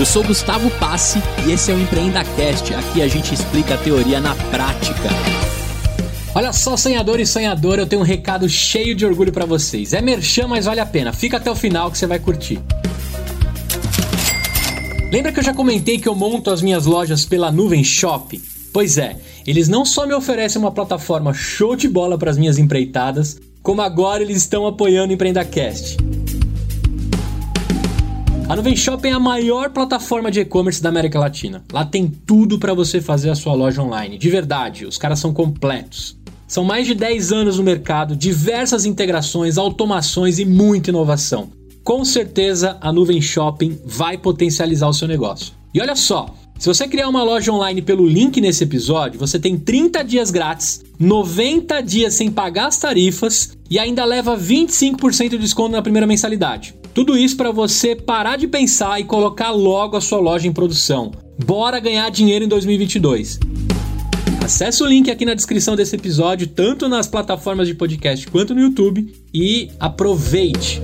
Eu sou Gustavo Passe e esse é o EmpreendaCast. Aqui a gente explica a teoria na prática. Olha só, sonhador e sonhadora, eu tenho um recado cheio de orgulho para vocês. É merchan, mas vale a pena. Fica até o final que você vai curtir. Lembra que eu já comentei que eu monto as minhas lojas pela Nuvem Shop? Pois é, eles não só me oferecem uma plataforma show de bola para as minhas empreitadas, como agora eles estão apoiando o EmpreendaCast. A Nuvem Shop é a maior plataforma de e-commerce da América Latina. Lá tem tudo para você fazer a sua loja online. De verdade, os caras são completos. São mais de 10 anos no mercado, diversas integrações, automações e muita inovação. Com certeza a Nuvem Shopping vai potencializar o seu negócio. E olha só, se você criar uma loja online pelo link nesse episódio, você tem 30 dias grátis, 90 dias sem pagar as tarifas e ainda leva 25% de desconto na primeira mensalidade. Tudo isso para você parar de pensar e colocar logo a sua loja em produção. Bora ganhar dinheiro em 2022. Acesse o link aqui na descrição desse episódio, tanto nas plataformas de podcast quanto no YouTube, e aproveite!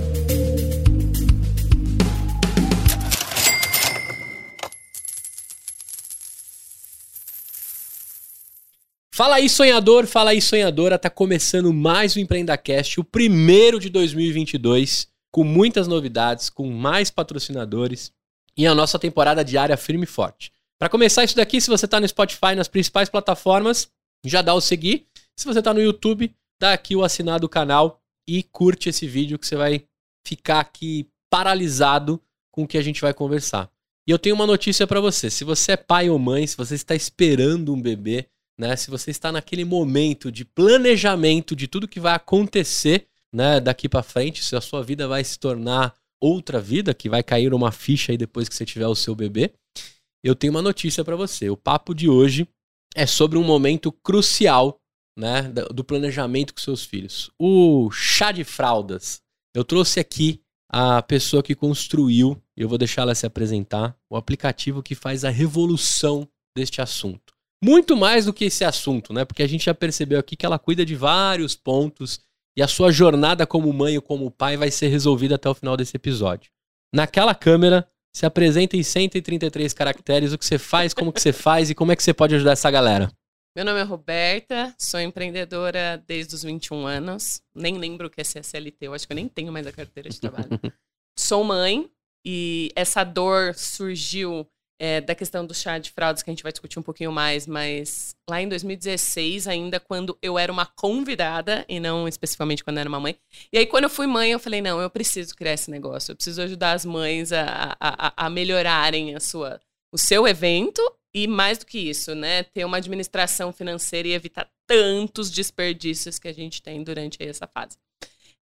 Fala aí, sonhador, fala aí, sonhadora. Tá começando mais o EmpreendaCast, o primeiro de 2022 com muitas novidades, com mais patrocinadores e a nossa temporada diária firme e forte. Para começar isso daqui, se você está no Spotify, nas principais plataformas, já dá o seguir. Se você está no YouTube, dá aqui o assinar do canal e curte esse vídeo que você vai ficar aqui paralisado com o que a gente vai conversar. E eu tenho uma notícia para você. Se você é pai ou mãe, se você está esperando um bebê, né, se você está naquele momento de planejamento de tudo que vai acontecer né, daqui para frente, se a sua vida vai se tornar outra vida, que vai cair uma ficha aí depois que você tiver o seu bebê, eu tenho uma notícia para você. O papo de hoje é sobre um momento crucial, né, do planejamento com seus filhos. O chá de fraldas. Eu trouxe aqui a pessoa que construiu, eu vou deixar ela se apresentar, o aplicativo que faz a revolução deste assunto. Muito mais do que esse assunto, né? Porque a gente já percebeu aqui que ela cuida de vários pontos e a sua jornada como mãe ou como pai vai ser resolvida até o final desse episódio. Naquela câmera, se apresenta em 133 caracteres o que você faz, como que você faz e como é que você pode ajudar essa galera. Meu nome é Roberta, sou empreendedora desde os 21 anos. Nem lembro o que é CSLT, eu acho que eu nem tenho mais a carteira de trabalho. sou mãe e essa dor surgiu é, da questão do chá de fraudes, que a gente vai discutir um pouquinho mais, mas lá em 2016, ainda quando eu era uma convidada, e não especificamente quando eu era uma mãe. E aí, quando eu fui mãe, eu falei: não, eu preciso criar esse negócio, eu preciso ajudar as mães a, a, a melhorarem a sua, o seu evento e, mais do que isso, né, ter uma administração financeira e evitar tantos desperdícios que a gente tem durante essa fase.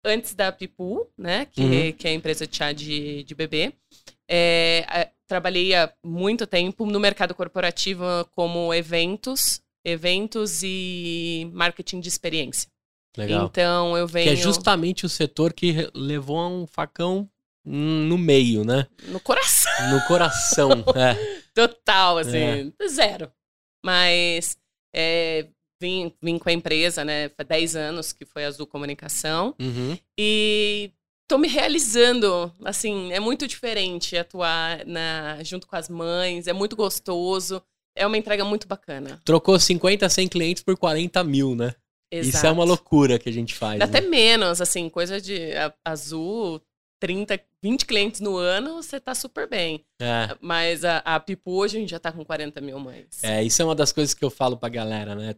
Antes da Pipu, né, que, uhum. que é a empresa de chá de, de bebê, é, trabalhei há muito tempo no mercado corporativo como eventos, eventos e marketing de experiência. Legal. Então eu venho. Que é justamente o setor que levou a um facão no meio, né? No coração. No coração, é. Total, assim, é. zero. Mas é, vim, vim com a empresa, né? Faz 10 anos que foi Azul Comunicação. Uhum. E tô me realizando. Assim, é muito diferente atuar na, junto com as mães, é muito gostoso. É uma entrega muito bacana. Trocou 50, 100 clientes por 40 mil, né? Exato. Isso é uma loucura que a gente faz. Né? Até menos, assim, coisa de azul, 30, 20 clientes no ano, você tá super bem. É. Mas a, a Pipu hoje a gente já tá com 40 mil mães. É, isso é uma das coisas que eu falo pra galera, né?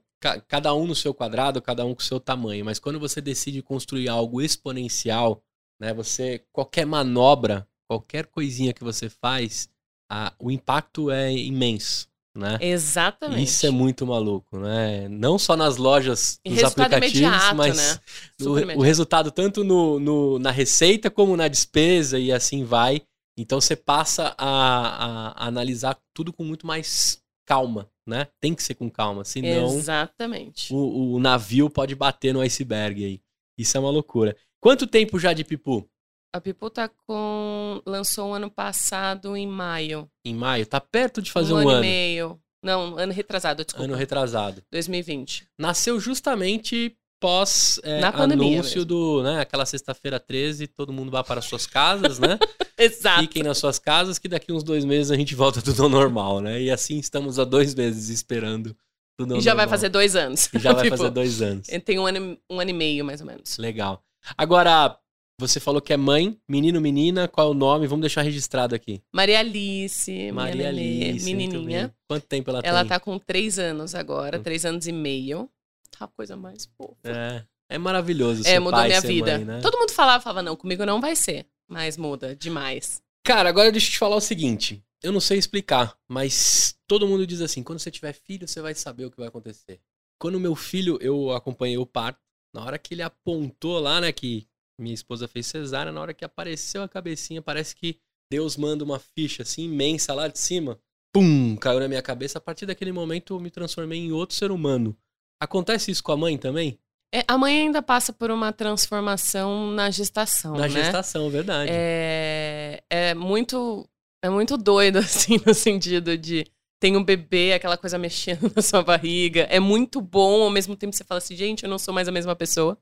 Cada um no seu quadrado, cada um com o seu tamanho. Mas quando você decide construir algo exponencial, né? Você qualquer manobra, qualquer coisinha que você faz, a, o impacto é imenso, né? Exatamente. Isso é muito maluco, né? Não só nas lojas, nos aplicativos, imediato, mas né? o, o, resultado tanto no, no, na receita como na despesa e assim vai. Então você passa a, a, a analisar tudo com muito mais calma, né? Tem que ser com calma, senão Exatamente. O, o navio pode bater no iceberg aí. Isso é uma loucura. Quanto tempo já de Pipu? A Pipu tá com. lançou um ano passado em maio. Em maio? Tá perto de fazer um, um ano. ano e meio. Não, ano retrasado, desculpa. Ano retrasado. 2020. Nasceu justamente pós é, Na anúncio mesmo. do, né, aquela sexta-feira 13, todo mundo vai para suas casas, né? Exato. Fiquem nas suas casas que daqui uns dois meses a gente volta tudo ao normal, né? E assim estamos há dois meses esperando tudo ao E já vai normal. fazer dois anos. E já vai Tipo, fazer dois anos. Tem um ano, um ano e meio, mais ou menos. Legal. Agora, você falou que é mãe, menino, menina, qual é o nome? Vamos deixar registrado aqui. Maria Alice, Maria Alice. menininha. Quanto tempo ela, Ela tem? tá com três anos agora, Hum. três anos e meio. Tá a coisa mais fofa. É, é maravilhoso É, mudou pai, minha vida. mãe, né? Todo mundo falava, falava, não, comigo não vai ser. Mas muda demais. Cara, agora deixa eu te falar o seguinte. Eu não sei explicar, mas todo mundo diz assim: quando você tiver filho, você vai saber o que vai acontecer. Quando meu filho, eu acompanhei o parto, na hora que ele apontou lá, né, que minha esposa fez cesárea, na hora que apareceu a cabecinha, parece que Deus manda uma ficha assim imensa lá de cima. Pum, caiu na minha cabeça. A partir daquele momento eu me transformei em outro ser humano. Acontece isso com a mãe também? É, a mãe ainda passa por uma transformação na gestação, Na né? gestação, verdade. É, é muito é muito doido, assim, no sentido de tem um bebê, aquela coisa mexendo na sua barriga. É muito bom, ao mesmo tempo você fala assim, gente, eu não sou mais a mesma pessoa.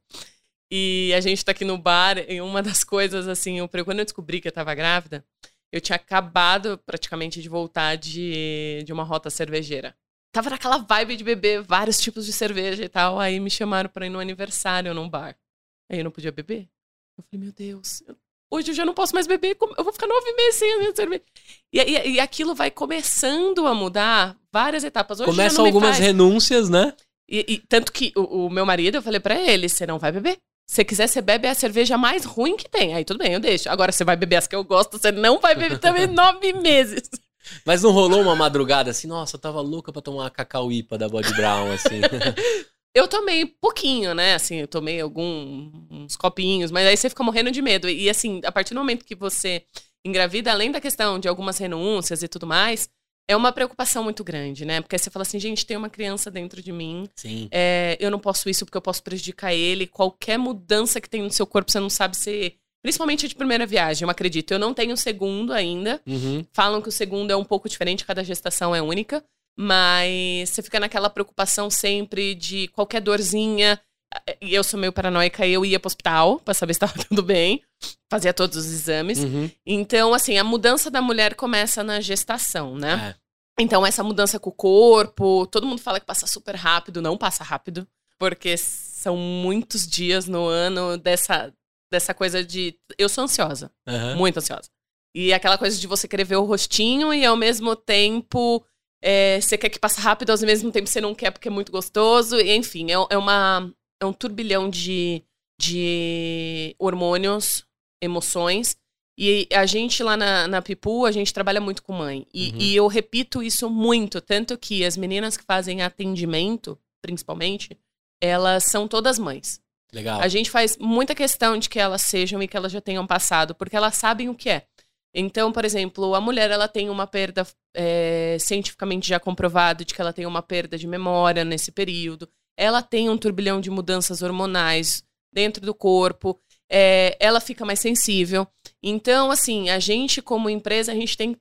E a gente tá aqui no bar, e uma das coisas, assim, eu, quando eu descobri que eu tava grávida, eu tinha acabado praticamente de voltar de, de uma rota cervejeira. Tava naquela vibe de beber vários tipos de cerveja e tal. Aí me chamaram pra ir no aniversário num bar. Aí eu não podia beber. Eu falei, meu Deus, eu- hoje eu já não posso mais beber, eu vou ficar nove meses sem a minha cerveja. E, e- e aquilo vai começando a mudar várias etapas. Hoje Começam algumas faz. renúncias, né? E, e tanto que o, o meu marido, eu falei pra ele, você não vai beber. Se quiser, você bebe a cerveja mais ruim que tem. Aí tudo bem, eu deixo. Agora você vai beber as que eu gosto, você não vai beber também nove meses. Mas não rolou uma madrugada assim, nossa, eu tava louca pra tomar uma cacauípa da Body Brown, assim. Eu tomei pouquinho, né? Assim, eu tomei alguns copinhos, mas aí você fica morrendo de medo. E assim, a partir do momento que você engravida, além da questão de algumas renúncias e tudo mais, é uma preocupação muito grande, né? Porque você fala assim, gente, tem uma criança dentro de mim, Sim. é, eu não posso isso porque eu posso prejudicar ele. Qualquer mudança que tem no seu corpo, você não sabe se. Principalmente de primeira viagem, eu acredito. Eu não tenho segundo ainda. Uhum. Falam que o segundo é um pouco diferente, cada gestação é única. Mas você fica naquela preocupação sempre de qualquer dorzinha. E eu sou meio paranoica, eu ia pro hospital pra saber se tava tudo bem. Fazia todos os exames. Uhum. Então, assim, a mudança da mulher começa na gestação, né? É. Então, essa mudança com o corpo, todo mundo fala que passa super rápido, não passa rápido, porque são muitos dias no ano dessa, dessa coisa de. Eu sou ansiosa, Aham. muito ansiosa. E aquela coisa de você querer ver o rostinho e ao mesmo tempo é, você quer que passe rápido, ao mesmo tempo você não quer porque é muito gostoso. E, enfim, é, é uma, é um turbilhão de, de hormônios, emoções. E a gente lá na, na Pipu, a gente trabalha muito com mãe. E, Uhum. e eu repito isso muito, tanto que as meninas que fazem atendimento, principalmente, elas são todas mães. Legal. A gente faz muita questão de que elas sejam e que elas já tenham passado, porque elas sabem o que é. Então, por exemplo, a mulher ela tem uma perda é, cientificamente já comprovado de que ela tem uma perda de memória nesse período. Ela tem um turbilhão de mudanças hormonais dentro do corpo. É, ela fica mais sensível. Então, assim, a gente como empresa a gente tem,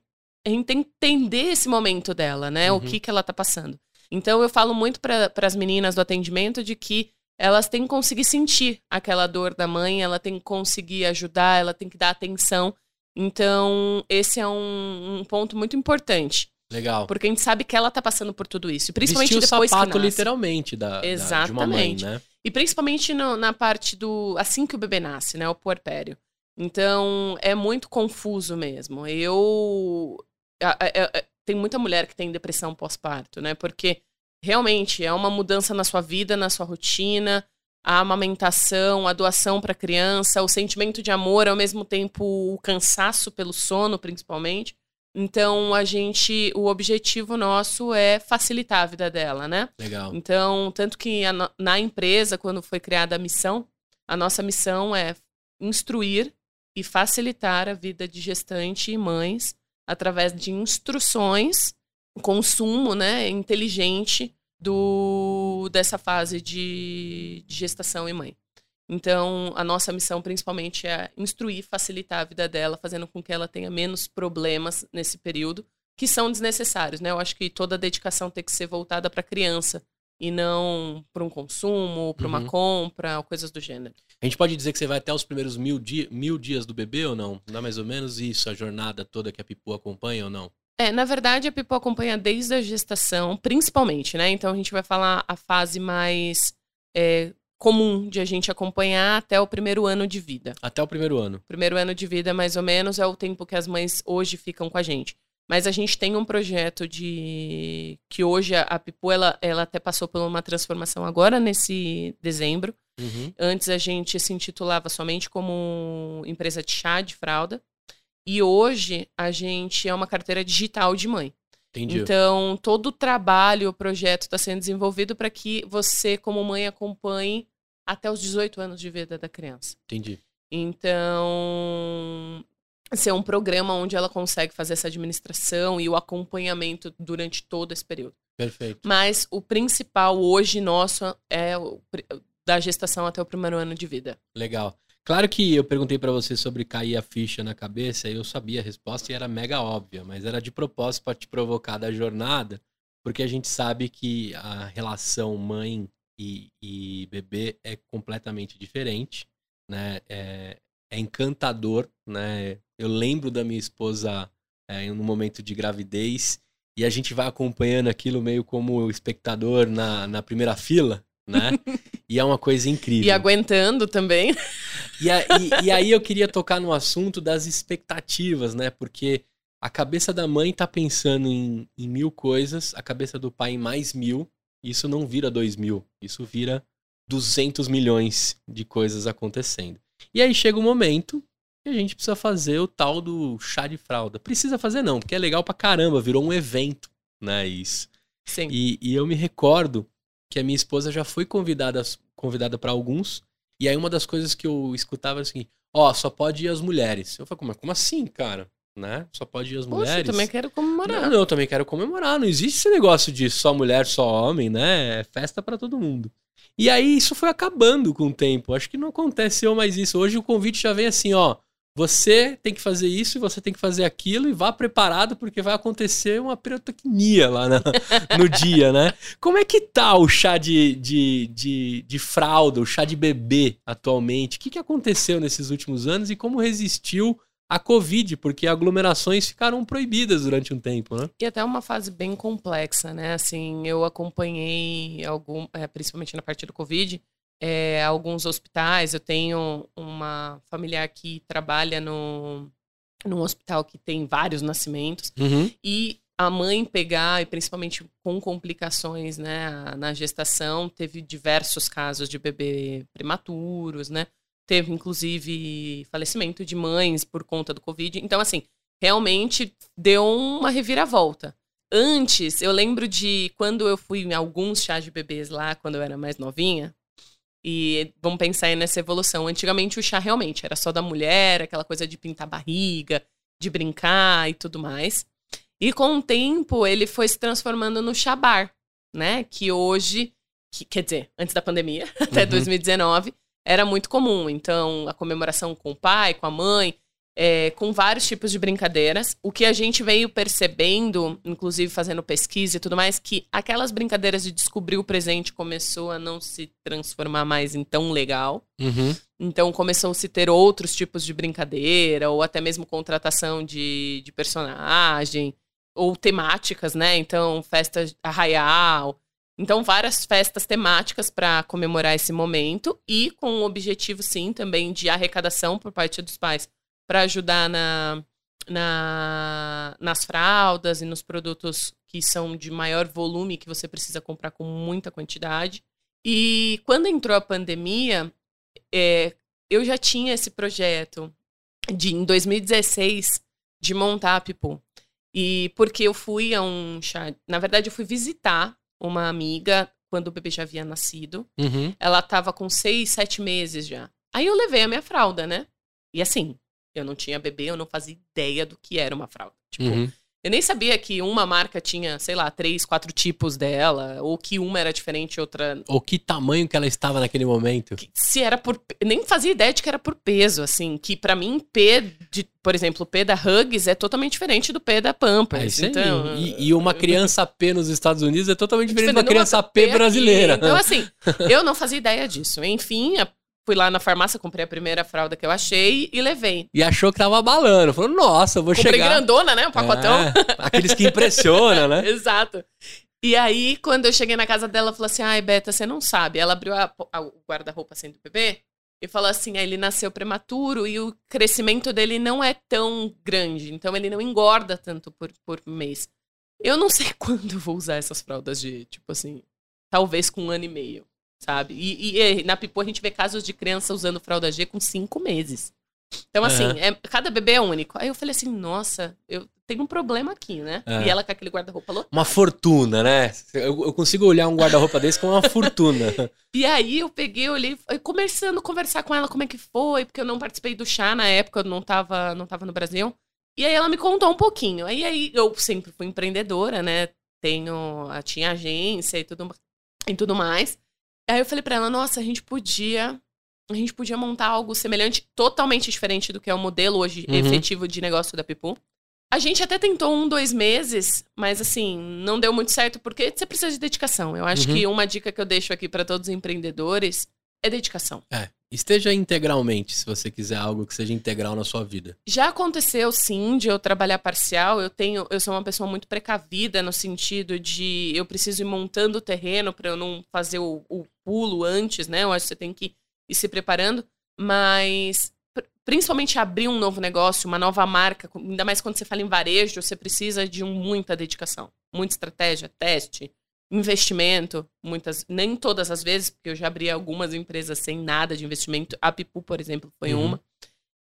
a gente tem que entender esse momento dela, né? O Uhum. que que ela tá passando. Então, eu falo muito para as meninas do atendimento de que elas têm que conseguir sentir aquela dor da mãe, ela tem que conseguir ajudar, ela tem que dar atenção. Então, esse é um, um ponto muito importante. Legal. Porque a gente sabe que ela tá passando por tudo isso. Principalmente Vestir o depois sapato que nasce. literalmente da, da- de uma mãe, Exatamente. né? E principalmente no- na parte do. Assim que o bebê nasce, né? O puerpério. Então, é muito confuso mesmo. Eu. a- a- a- tem muita mulher que tem depressão pós-parto, né? Porque realmente é uma mudança na sua vida, na sua rotina, a amamentação, a doação para a criança, o sentimento de amor, ao mesmo tempo o cansaço pelo sono, principalmente. Então, a gente. O objetivo nosso é facilitar a vida dela, né? Legal. Então, tanto que a na empresa, quando foi criada a missão, a nossa missão é instruir e facilitar a vida de gestante e mães através de instruções, consumo né, inteligente do, dessa fase de, de gestação e mãe. Então, a nossa missão principalmente é instruir, facilitar a vida dela, fazendo com que ela tenha menos problemas nesse período, que são desnecessários, né? Eu acho que toda a dedicação tem que ser voltada para a criança, e não para um consumo, para uma Uhum. compra, coisas do gênero. A gente pode dizer que você vai até os primeiros mil, di mil dias do bebê ou não? Dá mais ou menos isso, a jornada toda que a Pipu acompanha ou não? É, na verdade, a Pipo acompanha desde a gestação, principalmente, né? Então a gente vai falar a fase mais é, comum de a gente acompanhar até o primeiro ano de vida. Até o primeiro ano. Primeiro ano de vida, mais ou menos, é o tempo que as mães hoje ficam com a gente. Mas a gente tem um projeto de. que hoje a, a Pipu, ela, ela até passou por uma transformação agora nesse dezembro. Uhum. Antes a gente se intitulava somente como empresa de chá de fralda. E hoje a gente é uma carteira digital de mãe. Entendi. Então, todo o trabalho, o projeto está sendo desenvolvido para que você, como mãe, acompanhe até os 18 anos de vida da criança. Entendi. Então, ser um programa onde ela consegue fazer essa administração e o acompanhamento durante todo esse período. Perfeito. Mas o principal hoje nosso é o da gestação até o primeiro ano de vida. Legal. Claro que eu perguntei pra você sobre cair a ficha na cabeça, e eu sabia a resposta e era mega óbvia, mas era de propósito pra te provocar da jornada, porque a gente sabe que a relação mãe e, e bebê é completamente diferente, né? É, é encantador, né? Eu lembro da minha esposa é, no momento de gravidez e a gente vai acompanhando aquilo meio como espectador na, na primeira fila, né? E é uma coisa incrível. E aguentando também. E, a- e- e aí eu queria tocar no assunto das expectativas, né? Porque a cabeça da mãe tá pensando em, em mil coisas, a cabeça do pai em mais mil. Isso não vira dois mil, isso vira 200 milhões de coisas acontecendo. E aí chega o momento que a gente precisa fazer o tal do chá de fralda. Precisa fazer não, porque é legal pra caramba, virou um evento, né? Isso. Sim. E, e eu me recordo que a minha esposa já foi convidada convidada para alguns. E aí uma das coisas que eu escutava era assim: ó, só pode ir as mulheres. Eu falei, como, como assim, cara? Né? Só pode ir as Poxa, mulheres? eu também quero comemorar. Não, não, eu também quero comemorar. Não existe esse negócio de só mulher, só homem, né? É festa pra todo mundo. E aí isso foi acabando com o tempo. Acho que não aconteceu mais isso. Hoje o convite já vem assim, ó. Você tem que fazer isso e você tem que fazer aquilo e vá preparado porque vai acontecer uma pirotecnia lá na- no dia, né? Como é que tá o chá de, de, de, de fralda, o chá de bebê atualmente? O que, que aconteceu nesses últimos anos e como resistiu a Covid? Porque aglomerações ficaram proibidas durante um tempo, né? E até uma fase bem complexa, né? Assim, eu acompanhei algum, é, principalmente na parte do Covid, é, alguns hospitais. Eu tenho uma familiar que trabalha no, num hospital que tem vários nascimentos. Uhum. E a mãe pegar, e principalmente com complicações né, na gestação, teve diversos casos de bebê prematuros, né? Teve, inclusive, falecimento de mães por conta do Covid. Então, assim, realmente deu uma reviravolta. Antes, eu lembro de quando eu fui em alguns chás de bebês lá, quando eu era mais novinha, e vamos pensar nessa evolução. Antigamente o chá realmente era só da mulher, aquela coisa de pintar barriga, de brincar e tudo mais. E com o tempo ele foi se transformando no chá bar, né? Que hoje, que- quer dizer, antes da pandemia, até Uhum. 2019, era muito comum. Então, a comemoração com o pai, com a mãe, é, com vários tipos de brincadeiras. O que a gente veio percebendo, inclusive fazendo pesquisa e tudo mais, que aquelas brincadeiras de descobrir o presente começou a não se transformar mais em tão legal. Uhum. Então começou a se ter outros tipos de brincadeira, ou até mesmo contratação de, de personagem, ou temáticas, né? Então, festa arraial. Então, várias festas temáticas para comemorar esse momento e com o objetivo, sim, também de arrecadação por parte dos pais para ajudar na, na, nas fraldas e nos produtos que são de maior volume, que você precisa comprar com muita quantidade. E quando entrou a pandemia, é, eu já tinha esse projeto de em 2016 de montar a Pipu. E porque eu fui a um chá. Na verdade, eu fui visitar uma amiga quando o bebê já havia nascido. Uhum. Ela tava com seis, sete meses já. Aí eu levei a minha fralda, né? E assim, eu não tinha bebê, eu não fazia ideia do que era uma fralda. Tipo, Uhum. Eu nem sabia que uma marca tinha, sei lá, três, quatro tipos dela, ou que uma era diferente e outra. Ou que tamanho que ela estava naquele momento. que- Se era por. Nem fazia ideia de que era por peso, assim. Que pra mim, P de. Por exemplo, o P da Hugs é totalmente diferente do P da É Pampers. isso aí. então, e, e uma criança P nos Estados Unidos é totalmente diferente de uma criança P aqui. brasileira. Então, assim, eu não fazia ideia disso. Enfim, a- fui lá na farmácia, comprei a primeira fralda que eu achei e levei. E achou que tava abalando. Falou, nossa, eu vou Comprei chegar. grandona, né? O pacotão. É, aqueles que impressionam, né? Exato. E aí, quando eu cheguei na casa dela, ela falou assim: ai, Beta, você não sabe. Ela abriu a- a- o guarda-roupa assim do bebê e falou assim: ah, ele nasceu prematuro e o crescimento dele não é tão grande, então ele não engorda tanto por, por mês. Eu não sei quando vou usar essas fraldas de, tipo assim, talvez com um ano e meio, sabe? E, e, e na Pipo a gente vê casos de criança usando fralda G com cinco meses. Então, assim, Aham. é- cada bebê é único. Aí eu falei assim, nossa, eu tenho um problema aqui, né? É. E ela com aquele guarda-roupa lotado. Uma fortuna, né? Eu, eu consigo olhar um guarda-roupa desse como uma fortuna. E aí eu peguei, olhei, começando a conversar com ela como é que foi, porque eu não participei do chá na época, eu não tava, não tava no Brasil. E aí ela me contou um pouquinho. Aí, aí eu sempre fui empreendedora, né? Tenho, tinha agência e tudo, e tudo mais. Aí eu falei pra ela, nossa, a gente podia, a gente podia montar algo semelhante, totalmente diferente do que é o modelo hoje Uhum. efetivo de negócio da Pipu. A gente até tentou um, dois meses, mas assim, não deu muito certo porque você precisa de dedicação. Eu acho Uhum. que uma dica que eu deixo aqui pra todos os empreendedores é dedicação. É, esteja integralmente, se você quiser algo que seja integral na sua vida. Já aconteceu sim de eu trabalhar parcial. Eu tenho, eu sou uma pessoa muito precavida no sentido de eu preciso ir montando o terreno para eu não fazer o, o pulo antes, né? Eu acho que você tem que ir se preparando, mas pr- principalmente abrir um novo negócio, uma nova marca, ainda mais quando você fala em varejo, você precisa de muita dedicação, muita estratégia, teste, investimento, muitas, nem todas as vezes, porque eu já abri algumas empresas sem nada de investimento. A Pipu, por exemplo, foi Uhum. uma.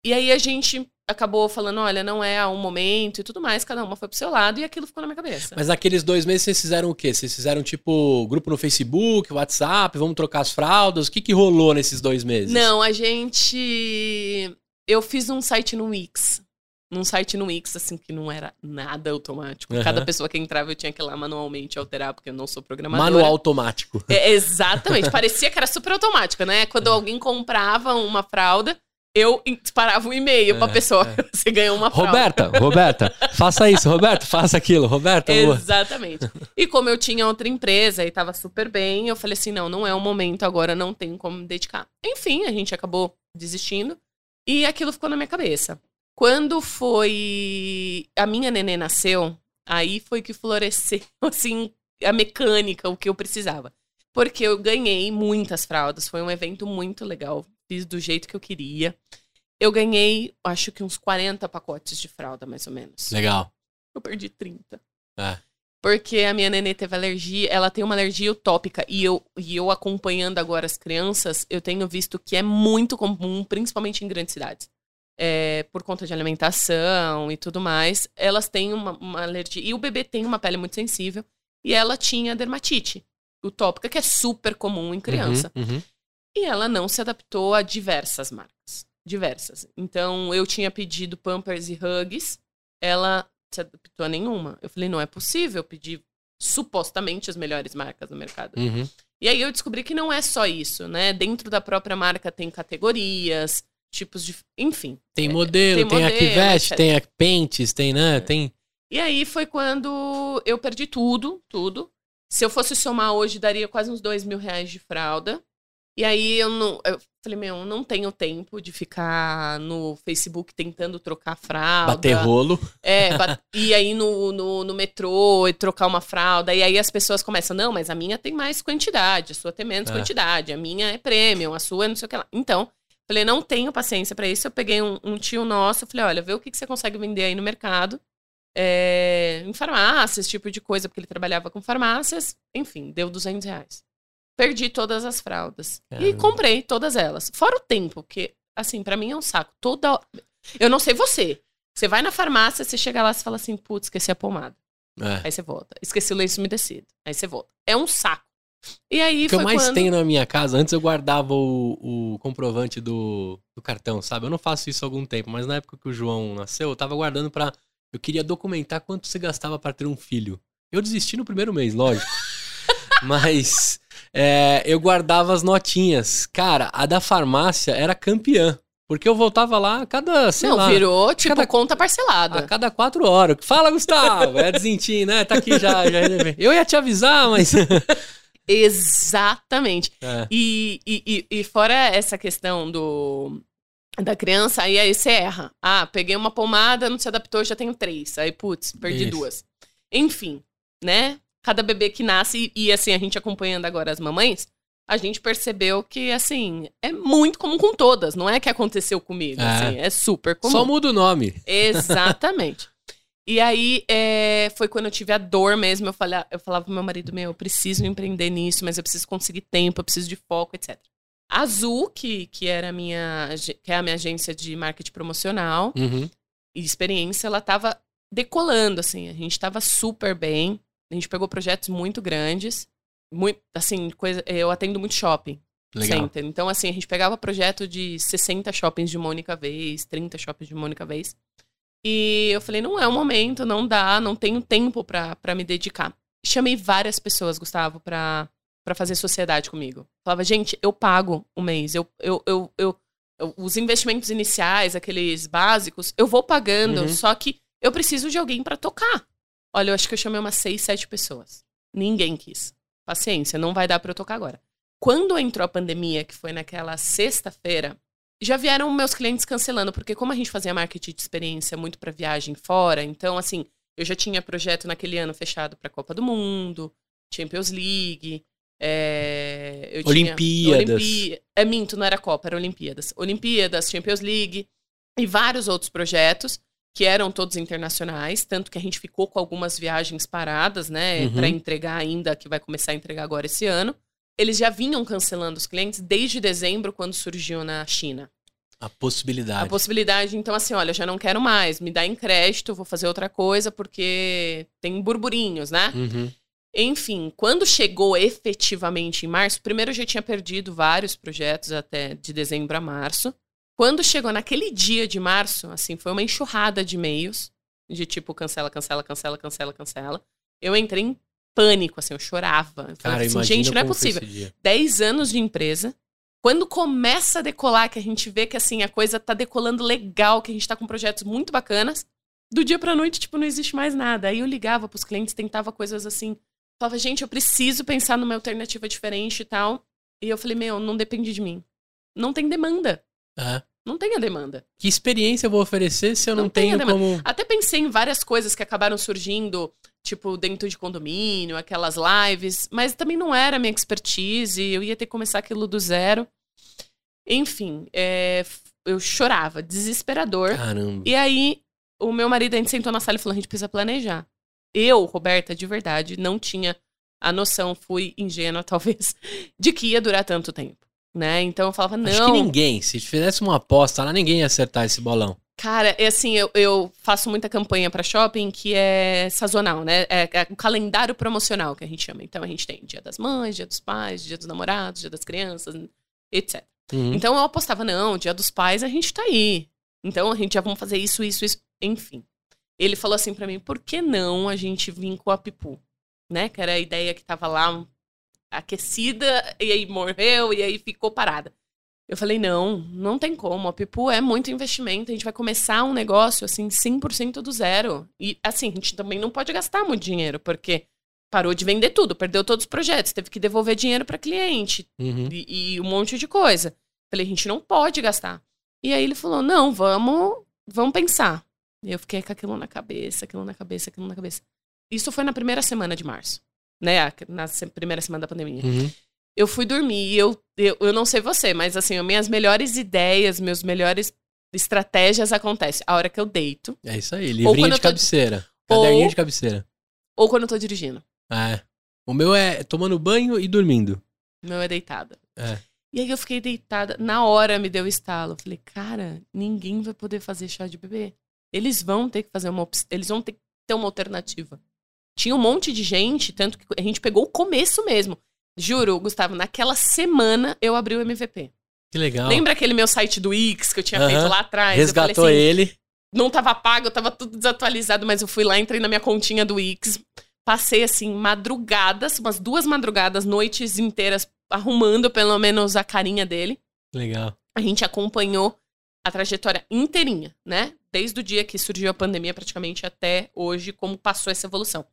E aí a gente acabou falando, olha, não é um momento e tudo mais, cada uma foi pro seu lado e aquilo ficou na minha cabeça. Mas naqueles dois meses vocês fizeram o quê? Vocês fizeram tipo grupo no Facebook, WhatsApp, vamos trocar as fraldas? O que, que rolou nesses dois meses? Não, a gente. Eu fiz um site no Wix. Num site no Wix, assim, que não era nada automático. Aham. Cada pessoa que entrava eu tinha que ir lá manualmente alterar, porque eu não sou programadora. Manual automático. É, exatamente. Parecia que era super automático, né? Quando alguém comprava uma fralda, eu disparava um e-mail pra É, pessoa. Você ganhou uma fralda. Roberta, Roberta, faça isso, Roberto, faça aquilo, Roberta. boa. Exatamente. E como eu tinha outra empresa e tava super bem, eu falei assim: não, não é o momento agora, não tenho como me dedicar. Enfim, a gente acabou desistindo e aquilo ficou na minha cabeça. Quando foi. A minha nenê nasceu, aí foi que floresceu, assim, a mecânica, o que eu precisava. Porque eu ganhei muitas fraldas, foi um evento muito legal. Fiz do jeito que eu queria. Eu ganhei, acho que uns 40 pacotes de fralda, mais ou menos. Legal. Eu perdi 30. É. Porque a minha nenê teve alergia, ela tem uma alergia utópica. E eu, e eu acompanhando agora as crianças, eu tenho visto que é muito comum, principalmente em grandes cidades. É, por conta de alimentação e tudo mais, elas têm uma, uma alergia. E o bebê tem uma pele muito sensível. E ela tinha dermatite utópica, que é super comum em criança. Uhum, uhum. E ela não se adaptou a diversas marcas. Diversas. Então, eu tinha pedido Pampers e Hugs. Ela se adaptou a nenhuma. Eu falei, não é possível pedir supostamente as melhores marcas no mercado. Uhum. E aí eu descobri que não é só isso, né? Dentro da própria marca tem categorias, tipos de. Enfim. Tem modelo, tem tem, a modelo, Kivete, etc. tem a Pentes, tem, né? Tem. E aí foi quando eu perdi tudo, tudo. Se eu fosse somar hoje, daria quase uns dois mil reais de fralda. E aí eu não. Eu falei, meu, eu não tenho tempo de ficar no Facebook tentando trocar fralda. Bater rolo. É, e aí no, no, no metrô e trocar uma fralda. E aí as pessoas começam, não, mas a minha tem mais quantidade, a sua tem menos É. quantidade, a minha é premium, a sua é não sei o que lá. Então, falei, não tenho paciência pra isso. Eu peguei um, um tio nosso, falei, olha, vê o que, que você consegue vender aí no mercado. é, em farmácias, esse tipo de coisa, porque ele trabalhava com farmácias. Enfim, deu 200 reais. Perdi todas as fraldas. E Caramba. comprei todas elas. Fora o tempo, que, assim, pra mim é um saco. Toda. Eu não sei você. Você vai na farmácia, você chega lá e fala assim, putz, esqueci a pomada. É. Aí você volta. Esqueci o lenço umedecido. Aí você volta. É um saco. E aí O que eu mais quando... tenho na minha casa, antes eu guardava o, o comprovante do, do cartão, sabe? Eu não faço isso há algum tempo, mas na época que o João nasceu, eu tava guardando pra Eu queria documentar quanto você gastava para ter um filho. Eu desisti no primeiro mês, lógico. Mas é, eu guardava as notinhas. Cara, a da farmácia era campeã. Porque eu voltava lá a cada, sei não, lá. virou, tipo, cada- conta parcelada. A cada quatro horas. Fala, Gustavo! É desentim, né? Tá aqui já. já eu ia te avisar, mas. Exatamente. É. E, e, e, fora essa questão do da criança, aí, aí você erra. Ah, peguei uma pomada, não se adaptou, já tenho três. Aí, putz, perdi Isso. duas. Enfim, né? Cada bebê que nasce, e, e assim, a gente acompanhando agora as mamães, a gente percebeu que, assim, é muito comum com todas. Não é que aconteceu comigo, É. assim, é super comum. Só muda o nome. Exatamente. E aí, é, foi quando eu tive a dor mesmo. Eu, falei, eu falava pro meu marido, meu, eu preciso empreender nisso, mas eu preciso conseguir tempo, eu preciso de foco, etc. A Azul, que, que, era minha, que é a minha agência de marketing promocional Uhum. e experiência, ela tava decolando, assim. A gente tava super bem. A gente pegou projetos muito grandes. Muito, assim, coisa, eu atendo muito shopping. Legal. Center. Então, assim, a gente pegava projeto de 60 shoppings de uma única vez, 30 shoppings de uma única vez. E eu falei, não é o momento, não dá, não tenho tempo pra pra me dedicar. Chamei várias pessoas, Gustavo, pra pra fazer sociedade comigo. Falava, gente, eu pago o mês, eu, eu, eu, eu- os investimentos iniciais, aqueles básicos, eu vou pagando, Uhum. só que eu preciso de alguém pra tocar. Olha, eu acho que eu chamei umas seis, sete pessoas. Ninguém quis. Paciência, não vai dar pra eu tocar agora. Quando entrou a pandemia, que foi naquela sexta-feira, já vieram meus clientes cancelando, porque como a gente fazia marketing de experiência muito pra viagem fora, então assim, eu já tinha projeto naquele ano fechado pra Copa do Mundo, Champions League, é, eu tinha- Olimpíadas. Olimpí- É minto, não era Copa, era Olimpíadas. Olimpíadas, Champions League e vários outros projetos que eram todos internacionais, tanto que a gente ficou com algumas viagens paradas, né, Uhum. Pra entregar ainda, que vai começar a entregar agora esse ano. Eles já vinham cancelando os clientes desde dezembro, quando surgiu na China. A possibilidade. A possibilidade, então, assim, olha, já não quero mais, me dá em crédito, vou fazer outra coisa, porque tem burburinhos, né? Uhum. Enfim, quando chegou efetivamente em março, primeiro eu já tinha perdido vários projetos até de dezembro a março. Quando chegou naquele dia de março, assim, foi uma enxurrada de e-mails, de tipo, cancela, cancela, cancela, cancela, cancela. Eu entrei em pânico, assim, eu chorava. Eu Cara, falava assim, gente, não é possível. esse dia. 10 anos de empresa. Quando começa a decolar, que a gente vê que assim a coisa tá decolando legal, que a gente tá com projetos muito bacanas, do dia pra noite, tipo, não existe mais nada. Aí eu ligava pros clientes, tentava coisas assim. Falava, gente, eu preciso pensar numa alternativa diferente e tal. E eu falei, meu, não depende de mim. Não tem demanda. É. Não tem a demanda. Que experiência eu vou oferecer se eu não, Não tenho como. Até pensei em várias coisas que acabaram surgindo, tipo, dentro de condomínio, aquelas lives, mas também não era a minha expertise, eu ia ter que começar aquilo do zero. Enfim, é, eu chorava, desesperador. Caramba. E aí, o meu marido, a gente sentou na sala e falou: a gente precisa planejar. Eu, Roberta, de verdade, não tinha a noção, fui ingênua, talvez, de que ia durar tanto tempo. Né? Então eu falava, não. Acho que ninguém, se fizesse uma aposta lá, ninguém ia acertar esse bolão. Cara, é assim, eu, eu faço muita campanha pra shopping que é sazonal, né? É, é o calendário promocional que a gente chama. Então a gente tem Dia das Mães, Dia dos Pais, Dia dos Namorados, Dia das Crianças, etc. Uhum. Então eu apostava, não, Dia dos Pais a gente tá aí. Então a gente já vamos fazer isso, isso, isso. Enfim. Ele falou assim pra mim, por que não a gente vir com a Pipu? Né? Que era a ideia que tava lá aquecida, e aí morreu, e aí ficou parada. Eu falei, não, não tem como. A Pipu é muito investimento. A gente vai começar um negócio, assim, 100% do zero. E, assim, a gente também não pode gastar muito dinheiro, porque parou de vender tudo, perdeu todos os projetos, teve que devolver dinheiro para cliente Uhum. e, e um monte de coisa. Falei, a gente não pode gastar. E aí ele falou, não, vamos, vamos pensar. E eu fiquei com aquilo na cabeça, aquilo na cabeça, aquilo na cabeça. Isso foi na primeira semana de março, né? Na primeira semana da pandemia. Uhum. Eu fui dormir e eu, eu, eu não sei você, mas assim, as minhas melhores ideias, meus melhores estratégias acontecem a hora que eu deito É isso aí, livrinho de tô- cabeceira. Ou- Caderninho de cabeceira. ou quando eu tô dirigindo. É. O meu é tomando banho e dormindo. O meu é deitada. É. E aí eu fiquei deitada. Na hora me deu estalo. Eu falei, cara, ninguém vai poder fazer chá de bebê. Eles vão ter que fazer uma Eles vão ter que ter uma alternativa. Tinha um monte de gente, tanto que a gente pegou o começo mesmo. Juro, Gustavo, naquela semana eu abri o MVP. Que legal. Lembra aquele meu site do X que eu tinha Aham. feito lá atrás? Eu falei Resgatou assim, ele. não tava pago, tava tudo desatualizado, mas eu fui lá, entrei na minha continha do Wix, passei assim madrugadas, umas duas madrugadas, noites inteiras arrumando pelo menos a carinha dele. Legal. A gente acompanhou a trajetória inteirinha, né? Desde o dia que surgiu a pandemia praticamente até hoje, como passou essa evolução.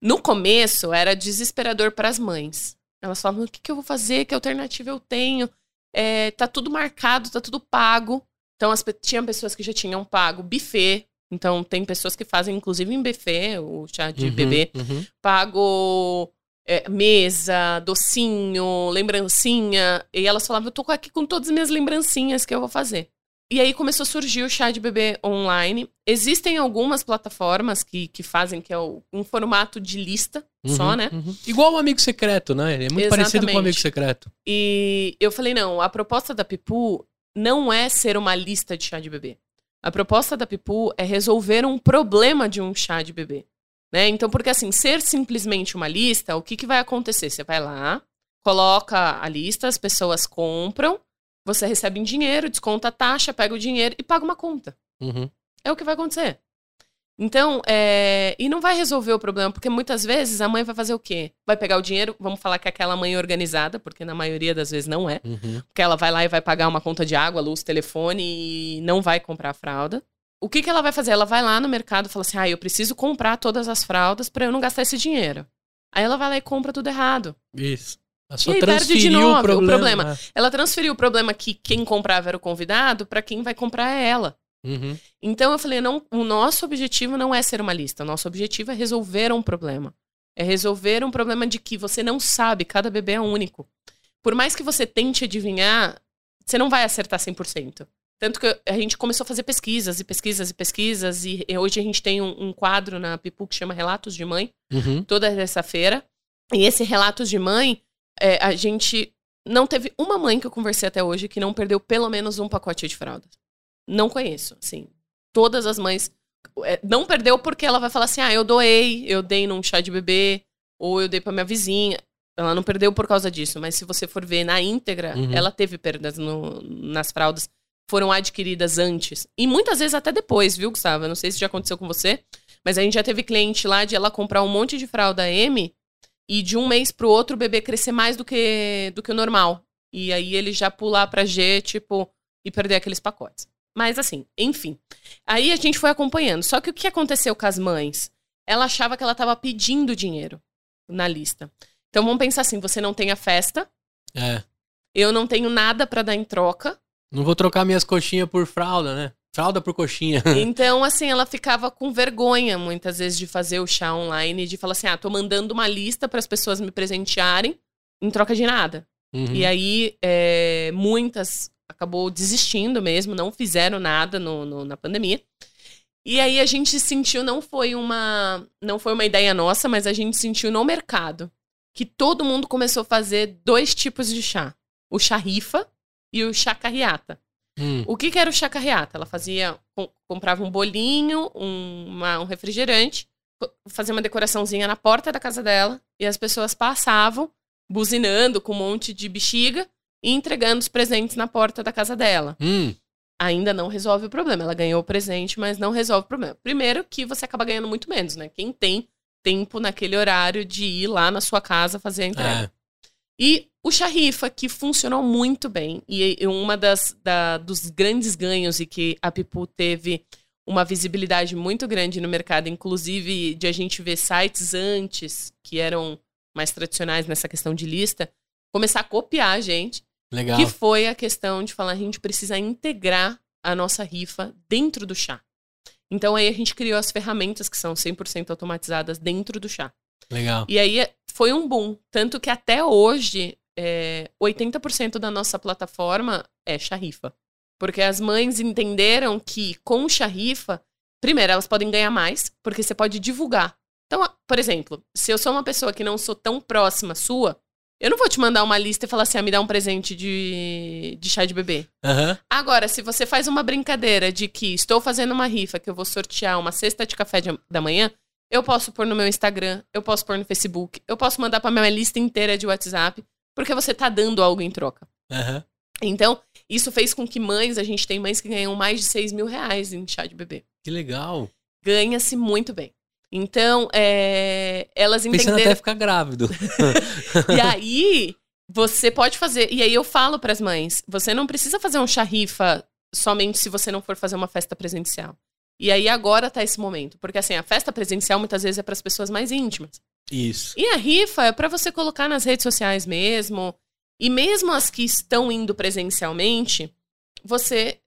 No começo era desesperador para as mães. Elas falavam: o que, que eu vou fazer? Que alternativa eu tenho? É, tá tudo marcado, tá tudo pago. Então, as, tinha pessoas que já tinham pago buffet. Então, tem pessoas que fazem, inclusive, em buffet, o chá de Uhum, bebê. uhum. Pago é, mesa, docinho, lembrancinha. E elas falavam, eu tô aqui com todas as minhas lembrancinhas que eu vou fazer. E aí começou a surgir o chá de bebê online. Existem algumas plataformas que, que fazem, que é o- um formato de lista só, Uhum, né? uhum. Igual o amigo secreto, né? É muito parecido com o amigo Exatamente. secreto. E eu falei, não, a proposta da Pipu não é ser uma lista de chá de bebê. A proposta da Pipu é resolver um problema de um chá de bebê. Né? Então, porque assim, ser simplesmente uma lista, o que, que vai acontecer? Você vai lá, coloca a lista, as pessoas compram, você recebe em dinheiro, desconta a taxa, pega o dinheiro e paga uma conta. Uhum. É o que vai acontecer. Então, é... e não vai resolver o problema, porque muitas vezes a mãe vai fazer o quê? Vai pegar o dinheiro, vamos falar que é aquela mãe organizada, porque na maioria das vezes não é. Uhum. Porque ela vai lá e vai pagar uma conta de água, luz, telefone e não vai comprar a fralda. O que, que ela vai fazer? Ela vai lá no mercado e fala assim: ah, eu preciso comprar todas as fraldas para eu não gastar esse dinheiro. Aí ela vai lá e compra tudo errado. Isso. Ela só E aí perde de transferiu novo o o problema. problema. Ela transferiu o problema que quem comprava era o convidado para quem vai comprar é ela. Uhum. Então eu falei, não, o nosso objetivo não é ser uma lista, o nosso objetivo é resolver um problema. É resolver um problema de que você não sabe, cada bebê é único. Por mais que você tente adivinhar, você não vai acertar 100%. Tanto que a gente começou a fazer pesquisas e pesquisas e pesquisas, e hoje a gente tem um, um quadro na Pipu que chama Relatos de Mãe, Uhum. toda terça-feira. E esse Relatos de Mãe, é, a gente não teve uma mãe que eu conversei até hoje que não perdeu pelo menos um pacote de fraldas. Não conheço, assim. Todas as mães. é, não perdeu porque ela vai falar assim: ah, eu doei, eu dei num chá de bebê, ou eu dei pra minha vizinha. Ela não perdeu por causa disso, mas se você for ver na íntegra, Uhum. ela teve perdas no- nas fraldas, foram adquiridas antes. E muitas vezes até depois, viu, Gustavo? Eu não sei se já aconteceu com você, mas a gente já teve cliente lá de ela comprar um monte de fralda M e de um mês pro outro o bebê crescer mais do que, do que o normal. E aí ele já pular pra G, tipo, e perder aqueles pacotes. Mas assim, enfim. Aí a gente foi acompanhando. Só que o que aconteceu com as mães? Ela achava que ela tava pedindo dinheiro na lista. Então vamos pensar assim: você não tem a festa, É. eu não tenho nada pra dar em troca. Não vou trocar minhas coxinhas por fralda, né? Fralda por coxinha. Então, assim, ela ficava com vergonha muitas vezes de fazer o chá online, de falar assim: ah, tô mandando uma lista para as pessoas me presentearem em troca de nada. Uhum. E aí, é, muitas acabou desistindo mesmo, não fizeram nada no, no- na pandemia. E aí a gente sentiu, não foi uma não foi uma ideia nossa, mas a gente sentiu no mercado que todo mundo começou a fazer dois tipos de chá. O chá rifa e o chá carriata. Hum. O que, que era o chá carriata? Ela fazia, com- comprava um bolinho, um, uma- um refrigerante, fazia uma decoraçãozinha na porta da casa dela e as pessoas passavam buzinando com um monte de bexiga e entregando os presentes na porta da casa dela. Hum. Ainda não resolve o problema. Ela ganhou o presente, mas não resolve o problema. Primeiro que você acaba ganhando muito menos, né? Quem tem tempo naquele horário de ir lá na sua casa fazer a entrega. É. E o Charrifa, que funcionou muito bem. E uma das da- dos grandes ganhos e que a Pipu teve uma visibilidade muito grande no mercado, inclusive de a gente ver sites antes, que eram mais tradicionais nessa questão de lista, começar a copiar a gente, Legal. que foi a questão de falar, a gente precisa integrar a nossa rifa dentro do chá. Então aí a gente criou as ferramentas que são 100% automatizadas dentro do chá. Legal. E aí foi um boom. Tanto que até hoje, é, 80% da nossa plataforma é charrifa. Porque as mães entenderam que com charrifa, primeiro, elas podem ganhar mais, porque você pode divulgar. Então, por exemplo, se eu sou uma pessoa que não sou tão próxima sua, eu não vou te mandar uma lista e falar assim, ah, me dá um presente de, de chá de bebê. Aham. Agora, se você faz uma brincadeira de que estou fazendo uma rifa, que eu vou sortear uma cesta de café de- da manhã, eu posso pôr no meu Instagram, eu posso pôr no Facebook, eu posso mandar pra minha lista inteira de WhatsApp, porque você tá dando algo em troca. Aham. Então, isso fez com que mães, a gente tem mães que ganham mais de 6 mil reais em chá de bebê. Que legal. Ganha-se muito bem. Então, é, elas Pensando entenderam. até ficar grávido. E aí, você pode fazer. E aí eu falo para as mães: você não precisa fazer um charrifa somente se você não for fazer uma festa presencial. E aí agora tá esse momento. Porque assim, a festa presencial muitas vezes é para as pessoas mais íntimas. Isso. E a rifa é para você colocar nas redes sociais mesmo. E mesmo as que estão indo presencialmente, você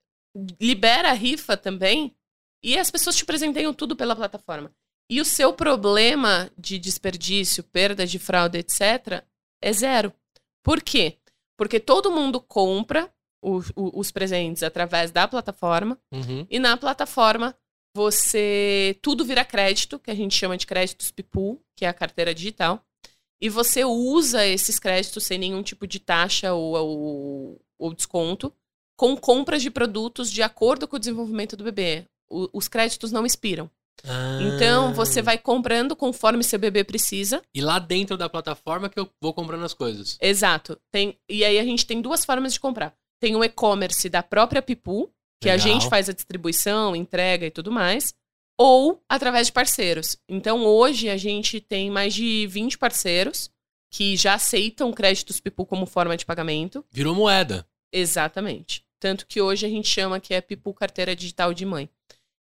libera a rifa também e as pessoas te presenteiam tudo pela plataforma. E o seu problema de desperdício, perda de fraude, etc., é zero. Por quê? Porque todo mundo compra o- o- os presentes através da plataforma Uhum. e na plataforma você tudo vira crédito, que a gente chama de créditos Pipu, que é a carteira digital. E você usa esses créditos sem nenhum tipo de taxa ou, ou, ou desconto, com compras de produtos de acordo com o desenvolvimento do bebê. O- os créditos não expiram. Ah. Então você vai comprando conforme seu bebê precisa. E lá dentro da plataforma que eu vou comprando as coisas. Exato. Tem, e aí a gente tem duas formas de comprar. Tem o e-commerce da própria Pipu, que a Legal. gente faz a distribuição, entrega e tudo mais, ou através de parceiros. Então hoje a gente tem mais de 20 parceiros que já aceitam créditos Pipu como forma de pagamento. Virou moeda. Exatamente. Tanto que hoje a gente chama que é Pipu Carteira Digital de Mãe.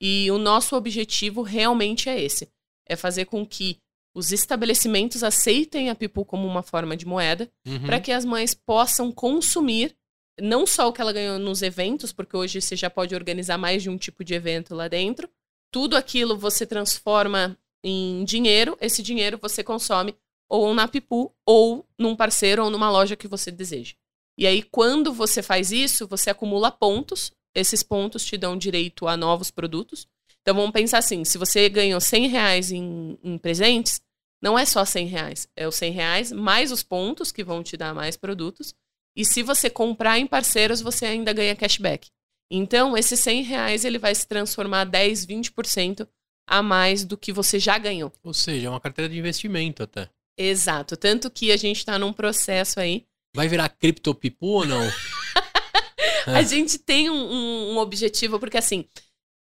E o nosso objetivo realmente é esse: é fazer com que os estabelecimentos aceitem a Pipu como uma forma de moeda, Uhum. para que as mães possam consumir não só o que ela ganhou nos eventos, porque hoje você já pode organizar mais de um tipo de evento lá dentro. Tudo aquilo você transforma em dinheiro, esse dinheiro você consome ou na Pipu, ou num parceiro, ou numa loja que você deseja. E aí, quando você faz isso, você acumula pontos. Esses pontos te dão direito a novos produtos. Então, vamos pensar assim: se você ganhou 100 reais em, em presentes, não é só 100 reais. É os 100 reais mais os pontos que vão te dar mais produtos. E se você comprar em parceiros, você ainda ganha cashback. Então, esses 100 reais ele vai se transformar 10, 20% a mais do que você já ganhou. Ou seja, é uma carteira de investimento até. Exato. Tanto que a gente está num processo aí. Vai virar criptopipu ou não? É. A gente tem um, um- objetivo, porque assim,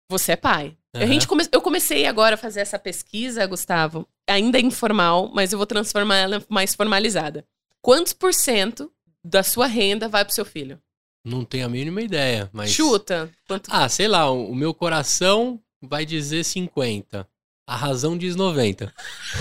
você é pai. A Aham. gente come- Eu comecei agora a fazer essa pesquisa, Gustavo, ainda informal, mas eu vou transformar ela mais formalizada. Quantos por cento da sua renda vai pro seu filho? Não tenho a mínima ideia, mas... Chuta. Quanto... Ah, sei lá, o meu coração vai dizer 50. A razão diz 90.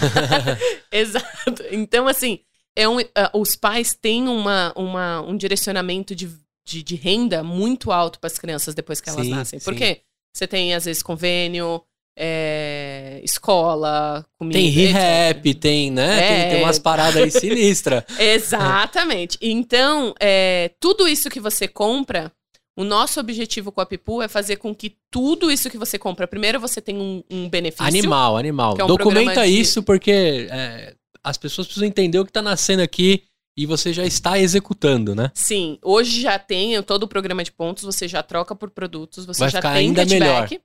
Exato. Então, assim, é um, ah, os pais têm uma, uma, um direcionamento de, de, de renda muito alto para as crianças depois que elas Sim, nascem. sim. Porque você tem, às vezes, convênio, é, escola, comida. Tem re-rap, tem, né? Tem, É. tem umas paradas aí sinistras. Exatamente. Então, é, tudo isso que você compra, o nosso objetivo com a Pipu é fazer com que tudo isso que você compra, primeiro você tem um, um benefício. Animal, animal. É um Documenta de- isso porque é, as pessoas precisam entender o que tá nascendo aqui e você já está executando, né? Sim, hoje já tem todo o programa de pontos, você já troca por produtos, você Vai já tem ainda cashback.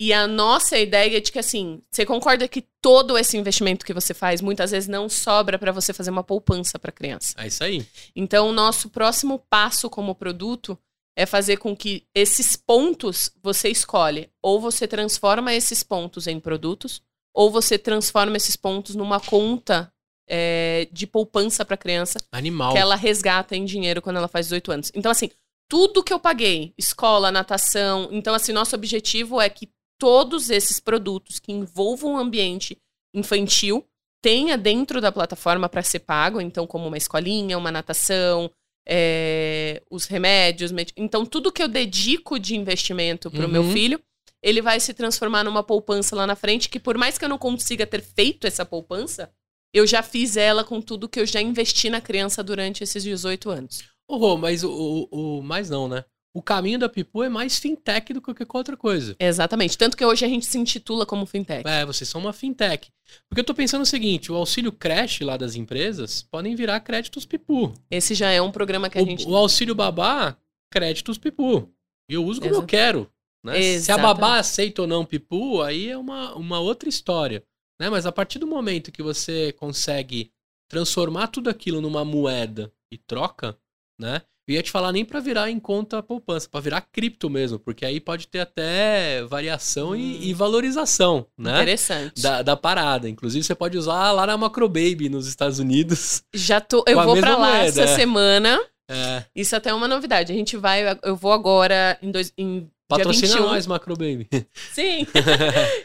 E a nossa ideia é de que, assim, você concorda que todo esse investimento que você faz, muitas vezes não sobra para você fazer uma poupança para criança. É isso aí. Então, o nosso próximo passo como produto é fazer com que esses pontos você escolhe. Ou você transforma esses pontos em produtos, ou você transforma esses pontos numa conta é, de poupança para criança Animal. que ela resgata em dinheiro quando ela faz 18 anos. Então, assim, tudo que eu paguei, escola, natação. Então, assim, nosso objetivo é que todos esses produtos que envolvam o ambiente infantil tenha dentro da plataforma para ser pago. Então, como uma escolinha, uma natação, é, os remédios. med- Então, tudo que eu dedico de investimento para o meu Uhum. filho, ele vai se transformar numa poupança lá na frente, que por mais que eu não consiga ter feito essa poupança, eu já fiz ela com tudo que eu já investi na criança durante esses 18 anos. Rô, mas o, o, o- mais não, né? O caminho da Pipu é mais fintech do que qualquer outra coisa. Exatamente. Tanto que hoje a gente se intitula como fintech. É, vocês são uma fintech. Porque eu tô pensando o seguinte, o auxílio creche lá das empresas podem virar créditos Pipu. Esse já é um programa que a O, gente. o auxílio babá, créditos Pipu. E eu uso como eu Exato. quero. Né? Se a Exatamente. babá aceita ou não Pipu, aí é uma, uma outra história. Né? Mas a partir do momento que você consegue transformar tudo aquilo numa moeda e troca, né? Eu ia te falar nem para virar em conta poupança, para virar cripto mesmo, porque aí pode ter até variação hum. e, e, valorização, né? Interessante. Da, da, parada. Inclusive, você pode usar lá na Macrobaby nos Estados Unidos. Já tô. Eu vou para lá moeda, essa é. semana. É. Isso até é uma novidade. A gente vai. Eu vou agora em, dois, em Patrocina nós, Macro Baby. Sim.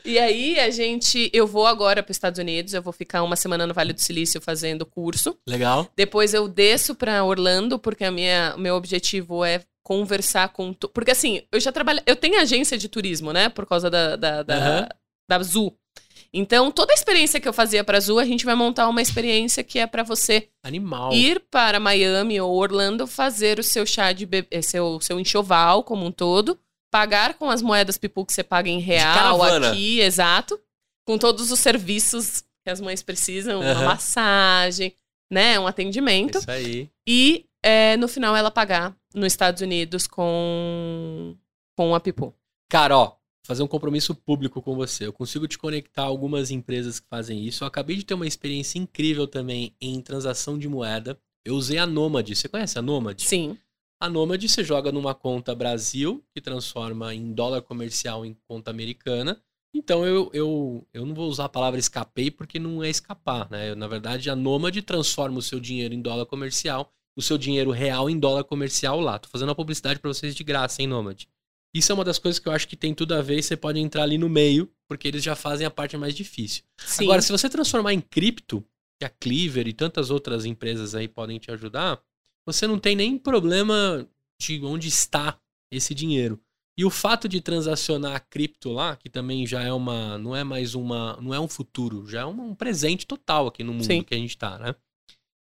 e aí a gente. Eu vou agora para os Estados Unidos. Eu vou ficar uma semana no Vale do Silício fazendo curso. Legal. Depois eu desço para Orlando, porque a minha, meu objetivo é conversar com. Porque assim, eu já trabalho. Eu tenho agência de turismo, né? Por causa da, da, da, uhum. da Zoo. Então, toda a experiência que eu fazia para Azul, a gente vai montar uma experiência que é para você Animal. ir para Miami ou Orlando fazer o seu chá de bebê, seu, seu enxoval como um todo pagar com as moedas Pipu que você paga em real aqui, exato. Com todos os serviços que as mães precisam, uhum. uma massagem, né? Um atendimento. Isso aí. E é, no final ela pagar nos Estados Unidos com, com a Pipu. Cara, ó, fazer um compromisso público com você. Eu consigo te conectar a algumas empresas que fazem isso. Eu acabei de ter uma experiência incrível também em transação de moeda. Eu usei a Nomad. Você conhece a Nomad? Sim. A Nomad você joga numa conta Brasil, que transforma em dólar comercial em conta americana. Então eu, eu, eu não vou usar a palavra escapei porque não é escapar, né? Eu, na verdade, a Nomad transforma o seu dinheiro em dólar comercial, o seu dinheiro real em dólar comercial lá. Tô fazendo uma publicidade para vocês de graça, hein, Nomad? Isso é uma das coisas que eu acho que tem tudo a ver e você pode entrar ali no meio, porque eles já fazem a parte mais difícil. Sim. Agora, se você transformar em cripto, que a Cleaver e tantas outras empresas aí podem te ajudar, você não tem nem problema de onde está esse dinheiro. E o fato de transacionar a cripto lá, que também já é uma. não é mais uma. não é um futuro, já é um presente total aqui no mundo Sim. que a gente está, né?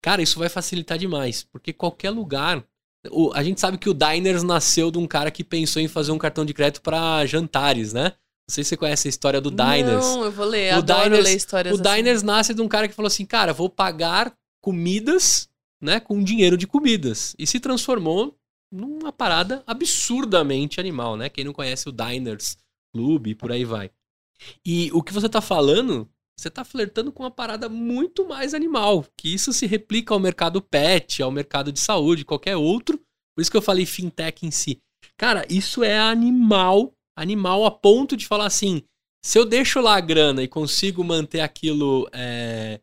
Cara, isso vai facilitar demais, porque qualquer lugar. O, a gente sabe que o Diners nasceu de um cara que pensou em fazer um cartão de crédito para jantares, né? Não sei se você conhece a história do Diners. Não, eu vou ler. O Adoro Diners, ler histórias O assim. Diners nasce de um cara que falou assim, cara, vou pagar comidas né, com dinheiro de comidas. E se transformou numa parada absurdamente animal, né? Quem não conhece o Diners Club e por aí vai. E o que você tá falando, você tá flertando com uma parada muito mais animal, que isso se replica ao mercado pet, ao mercado de saúde, qualquer outro. Por isso que eu falei fintech em si. Cara, isso é animal, animal a ponto de falar assim, se eu deixo lá a grana e consigo manter aquilo é,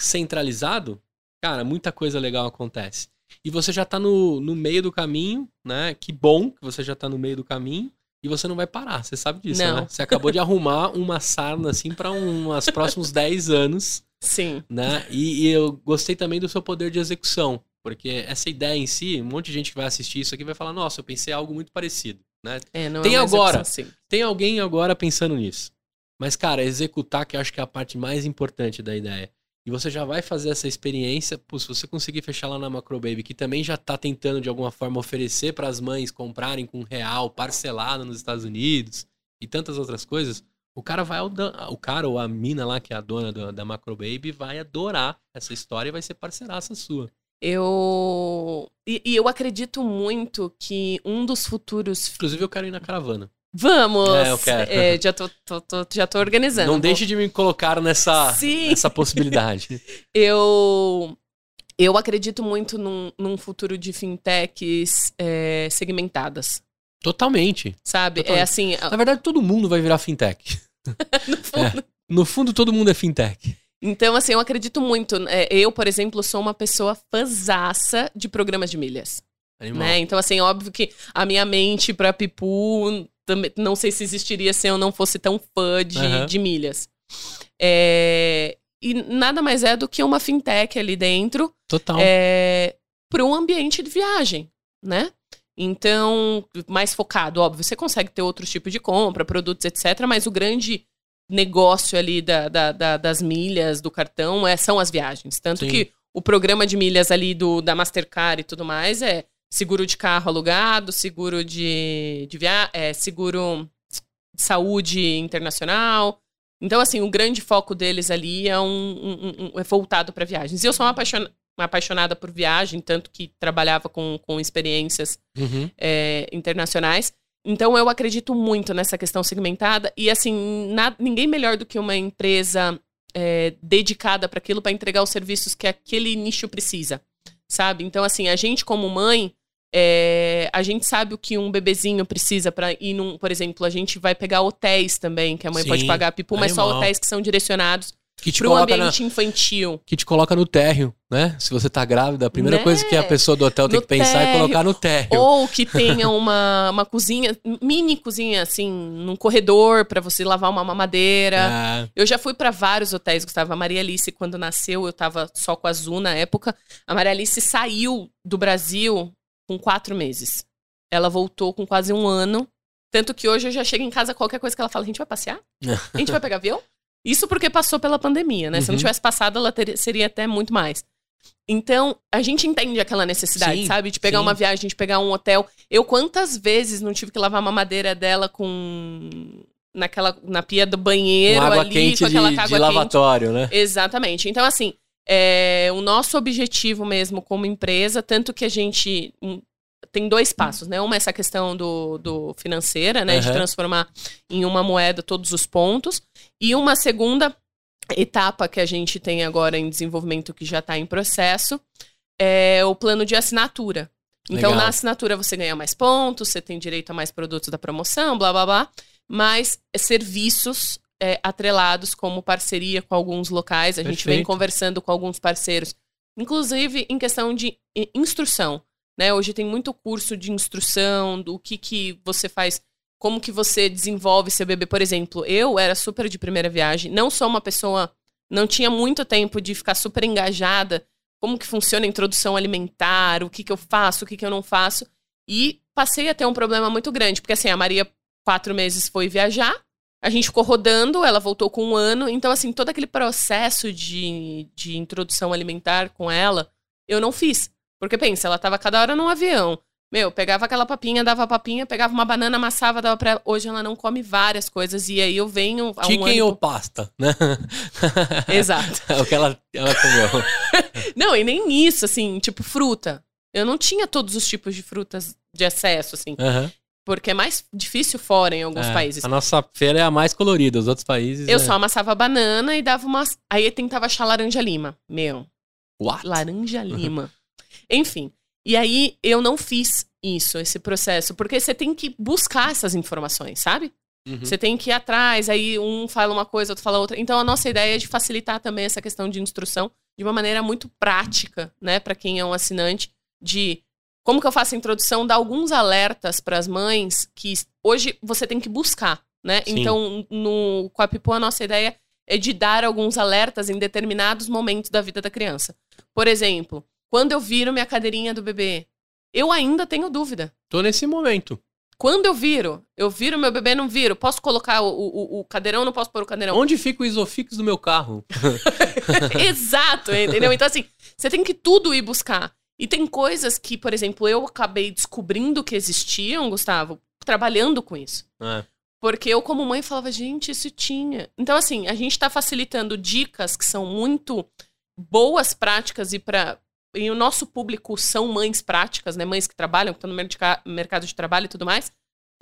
centralizado, cara, muita coisa legal acontece. E você já tá no, no meio do caminho, né? Que bom que você já tá no meio do caminho. E você não vai parar, você sabe disso, não. né? Você acabou de arrumar uma sarna, assim, para uns próximos 10 anos. Sim. Né? E, e, eu gostei também do seu poder de execução. Porque essa ideia em si, um monte de gente que vai assistir isso aqui vai falar, nossa, eu pensei algo muito parecido. Né? É, não tem é agora, assim. tem alguém agora pensando nisso. Mas, cara, executar que eu acho que é a parte mais importante da ideia. E você já vai fazer essa experiência, pô, se você conseguir fechar lá na Macrobaby, que também já está tentando de alguma forma oferecer para as mães comprarem com real, parcelado nos Estados Unidos e tantas outras coisas, o cara vai o cara ou a mina lá que é a dona da, da Macrobaby vai adorar essa história e vai ser parceiraça sua. Eu e, e eu acredito muito que um dos futuros, inclusive eu quero ir na caravana. Vamos! É, eu quero. É, já, tô, tô, tô, já tô organizando. Não deixe de me colocar nessa, nessa possibilidade. eu, eu acredito muito num, num futuro de fintechs é, segmentadas. Totalmente. Sabe? É Totalmente. É assim. Na verdade, todo mundo vai virar fintech. no, fundo. É. no fundo, todo mundo é fintech. Então, assim, eu acredito muito. É, eu, por exemplo, sou uma pessoa fãzaça de programas de milhas. Né? Então, assim, óbvio que a minha mente pra Pipu também, não sei se existiria se eu não fosse tão fã de, uhum. de milhas. É, e nada mais é do que uma fintech ali dentro. Total. É, para um ambiente de viagem, né? Então, mais focado, óbvio, você consegue ter outros tipos de compra, produtos, etc. Mas o grande negócio ali da, da, da, das milhas, do cartão, é, são as viagens. Tanto Sim. que o programa de milhas ali do, da Mastercard e tudo mais é seguro de carro alugado, seguro de, de via é, seguro de saúde internacional. Então, assim, o grande foco deles ali é, um, um, um é voltado para viagens. E eu sou uma, uma, apaixonada por viagem, tanto que trabalhava com, com experiências uhum. é, internacionais. Então, eu acredito muito nessa questão segmentada. E, assim, na, ninguém melhor do que uma empresa é, dedicada para aquilo, para entregar os serviços que aquele nicho precisa, sabe? Então, assim, a gente, como mãe, É, a gente sabe o que um bebezinho precisa para ir num, por exemplo, a gente vai pegar hotéis também, que a mãe Sim, pode pagar pipu, mas só hotéis que são direcionados Que te para o coloca na, ambiente infantil. que te coloca no térreo, né? Se você tá grávida, a primeira Né? coisa que a pessoa do hotel tem No que pensar é colocar no térreo. Ou que tenha uma, uma cozinha, mini cozinha, assim, num corredor para você lavar uma mamadeira. Ah, Eu já fui para vários hotéis, Gustavo. A Maria Alice, quando nasceu, eu tava só com a Azul na época. A Maria Alice saiu do Brasil com quatro meses. Ela voltou com quase um ano. Tanto que hoje eu já chego em casa, qualquer coisa que ela fala, a gente vai passear? A gente vai pegar avião? Isso porque passou pela pandemia, né? Se não Uhum. tivesse passado, ela teria- seria até muito mais. Então, a gente entende aquela necessidade, Sim, sabe? De pegar sim. uma viagem, de pegar um hotel. Eu, quantas vezes não tive que lavar uma madeira dela com. Naquela, na pia do banheiro com água ali, quente com aquela de, água de quente. lavatório, né? Exatamente. Então, assim, é, o nosso objetivo mesmo como empresa, tanto que a gente hum, tem dois passos, né? Uma é essa questão do, do financeira, né? De Aham. transformar em uma moeda todos os pontos. E uma segunda etapa que a gente tem agora em desenvolvimento, que já está em processo, é o plano de assinatura. Então, Legal. na assinatura você ganha mais pontos, você tem direito a mais produtos da promoção, blá blá blá. Mas serviços é, atrelados como parceria com alguns locais. A gente vem Perfeito. conversando com alguns parceiros, inclusive em questão de instrução. Né? Hoje tem muito curso de instrução, do que, que você faz, como que você desenvolve seu bebê. Por exemplo, eu era super de primeira viagem, não sou uma pessoa, não tinha muito tempo de ficar super engajada, como que funciona a introdução alimentar, o que, que eu faço, o que, que eu não faço. E passei a ter um problema muito grande, porque assim, a Maria, quatro meses, foi viajar, a gente ficou rodando, ela voltou com um ano. Então, assim, todo aquele processo de, de introdução alimentar com ela, eu não fiz. Porque pensa, ela tava cada hora num avião. Meu, pegava aquela papinha, dava papinha, pegava uma banana, amassava, dava pra ela. Hoje ela não come várias coisas. E aí eu venho há um Chicken ano... ou pasta, né? Exato. é o que ela, ela comeu. Não, e nem isso, assim, tipo fruta. Eu não tinha todos os tipos de frutas de acesso, assim. Aham. Porque é mais difícil fora em alguns É, países. A nossa feira é a mais colorida, os outros países. Eu é... só amassava banana e dava umas. Aí eu tentava achar laranja lima. Meu, What? laranja lima. Enfim. E aí eu não fiz isso, esse processo, porque você tem que buscar essas informações, sabe? Uhum. Você tem que ir atrás, aí um fala uma coisa, outro fala outra. Então a nossa ideia é de facilitar também essa questão de instrução de uma maneira muito prática, né, para quem é um assinante, de como que eu faço a introdução, dar alguns alertas para as mães que hoje você tem que buscar, né? Sim. Então, no com a Pipo, a nossa ideia é de dar alguns alertas em determinados momentos da vida da criança. Por exemplo, quando eu viro minha cadeirinha do bebê, eu ainda tenho dúvida. Tô nesse momento. Quando eu viro, eu viro meu bebê, não viro. Posso colocar o, o, o cadeirão, não posso pôr o cadeirão. Onde fica o isofix do meu carro? Exato, entendeu? Então, assim, você tem que tudo ir buscar. E tem coisas que, por exemplo, eu acabei descobrindo que existiam, Gustavo, trabalhando com isso. É. Porque eu, como mãe, falava, gente, isso tinha. Então, assim, a gente tá facilitando dicas que são muito boas práticas e para e o nosso público são mães práticas, né? Mães que trabalham, que estão no merca- mercado de trabalho e tudo mais.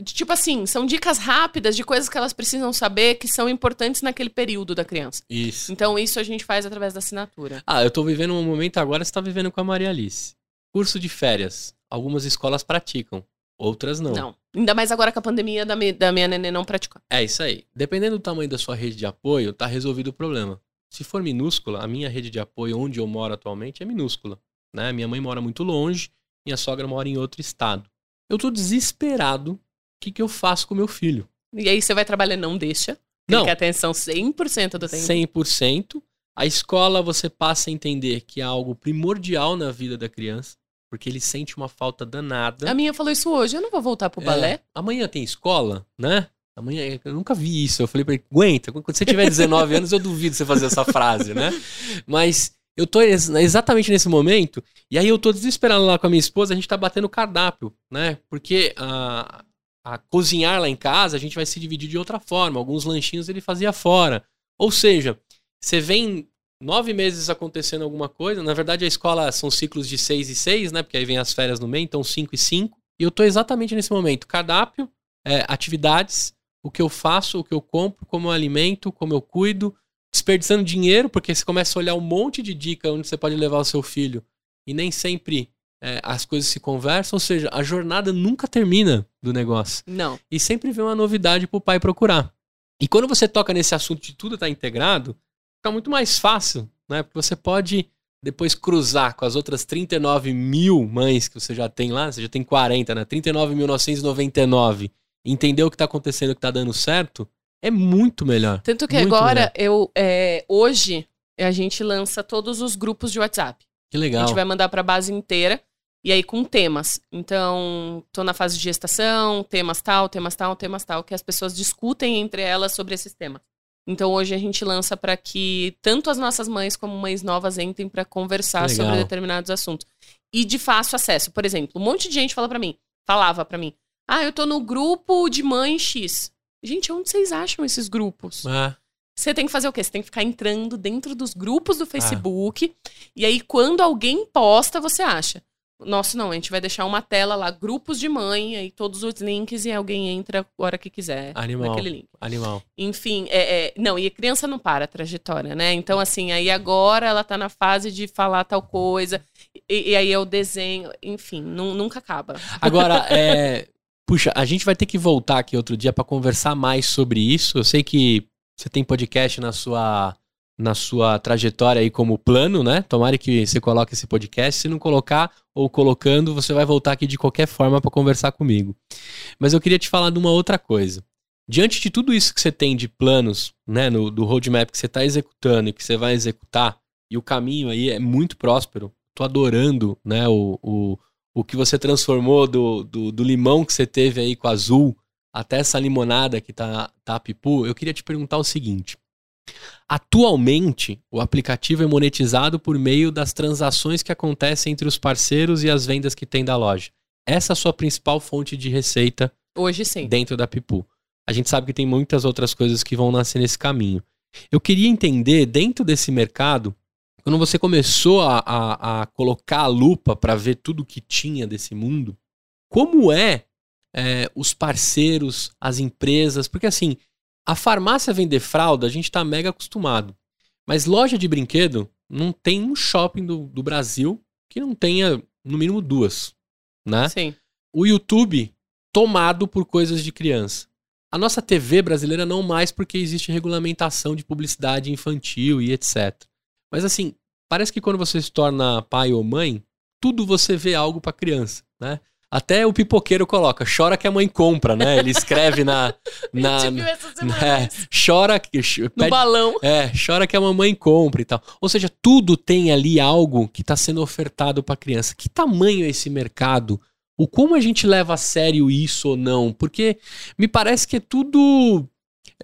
Tipo assim, são dicas rápidas de coisas que elas precisam saber que são importantes naquele período da criança. Isso. Então, isso a gente faz através da assinatura. Ah, eu tô vivendo um momento agora, você tá vivendo com a Maria Alice. Curso de férias. Algumas escolas praticam, outras não. Não. Ainda mais agora com a pandemia da, mi- da minha neném não praticar. É isso aí. Dependendo do tamanho da sua rede de apoio, tá resolvido o problema. Se for minúscula, a minha rede de apoio onde eu moro atualmente é minúscula. Né? Minha mãe mora muito longe, minha sogra mora em outro estado. Eu tô desesperado. O que, que eu faço com meu filho? E aí você vai trabalhar, não deixa. Não. Quer atenção 100% do tempo. 100%. A escola você passa a entender que é algo primordial na vida da criança, porque ele sente uma falta danada. A minha falou isso hoje, eu não vou voltar pro É, balé. amanhã tem escola, né? Amanhã, eu nunca vi isso. Eu falei pra ele, aguenta, quando você tiver 19 anos, eu duvido você fazer essa frase, né? Mas eu tô ex- exatamente nesse momento, e aí eu tô desesperado lá com a minha esposa, a gente tá batendo cardápio, né? Porque a, a cozinhar lá em casa, a gente vai se dividir de outra forma. Alguns lanchinhos ele fazia fora. Ou seja, você vem nove meses acontecendo alguma coisa. Na verdade, a escola são ciclos de seis e seis, né? Porque aí vem as férias no meio, então cinco e cinco. E eu tô exatamente nesse momento. Cardápio, é, atividades, o que eu faço, o que eu compro, como eu alimento, como eu cuido, desperdiçando dinheiro, porque você começa a olhar um monte de dica onde você pode levar o seu filho e nem sempre é, as coisas se conversam, ou seja, a jornada nunca termina do negócio. Não. E sempre vem uma novidade pro pai procurar. E quando você toca nesse assunto de tudo estar integrado, fica muito mais fácil, né? Porque você pode depois cruzar com as outras 39 mil mães que você já tem lá, você já tem 40, né? 39.999, entender o que tá acontecendo, o que tá dando certo, é muito melhor. Tanto que agora, melhor. eu é, hoje, a gente lança todos os grupos de WhatsApp. Que A legal. gente vai mandar pra base inteira. E aí com temas. Então, tô na fase de gestação, temas tal, temas tal, temas tal, que as pessoas discutem entre elas sobre esses temas. Então, hoje a gente lança para que tanto as nossas mães como mães novas entrem para conversar Legal. sobre determinados assuntos. E de fácil acesso. Por exemplo, um monte de gente fala para mim, falava para mim: "Ah, eu tô no grupo de mãe X". Gente, onde vocês acham esses grupos? Ah, Você tem que fazer o quê? Você tem que ficar entrando dentro dos grupos Ah. do Facebook. E aí, quando alguém posta, você acha. Nosso não, a gente vai deixar uma tela lá, grupos de mãe, aí todos os links e alguém entra a hora que quiser Animal. naquele link. animal. Enfim, é, é- não, e a criança não para a trajetória, né? Então, assim, aí agora ela tá na fase de falar tal coisa, e, e aí é o desenho, enfim, nu- nunca acaba. Agora, é. Puxa, a gente vai ter que voltar aqui outro dia pra conversar mais sobre isso. Eu sei que você tem podcast na sua na sua trajetória aí como plano, né? Tomara que você coloque esse podcast. Se não colocar ou colocando, você vai voltar aqui de qualquer forma pra conversar comigo. Mas eu queria te falar de uma outra coisa. Diante de tudo isso que você tem de planos, né, no, do roadmap que você está executando e que você vai executar, e o caminho aí é muito próspero, tô adorando, né, o, o, o que você transformou do, do, do limão que você teve aí com azul até essa limonada que tá, tá a pipu, eu queria te perguntar o seguinte. Atualmente, o aplicativo é monetizado por meio das transações que acontecem entre os parceiros e as vendas que tem da loja. Essa é a sua principal fonte de receita Hoje sim. dentro da Pipu. A gente sabe que tem muitas outras coisas que vão nascer nesse caminho. Eu queria entender, dentro desse mercado, quando você começou a, a, a colocar a lupa para ver tudo que tinha desse mundo, como é, é, os parceiros, as empresas? Porque assim, a farmácia vender fralda, a gente está mega acostumado. Mas loja de brinquedo, não tem um shopping do, do Brasil que não tenha, no mínimo, duas. Né? Sim. o YouTube tomado por coisas de criança. A nossa TV brasileira não mais porque existe regulamentação de publicidade infantil e etc. Mas assim, parece que quando você se torna pai ou mãe, tudo você vê algo pra criança, né? Até o pipoqueiro coloca, chora que a mãe compra, né? Ele escreve na. na, a é, chora. que- No pede- balão. é, chora que a mamãe compra e tal. Ou seja, tudo tem ali algo que está sendo ofertado para criança. Que tamanho é esse mercado? O como a gente leva a sério isso ou não? Porque me parece que é tudo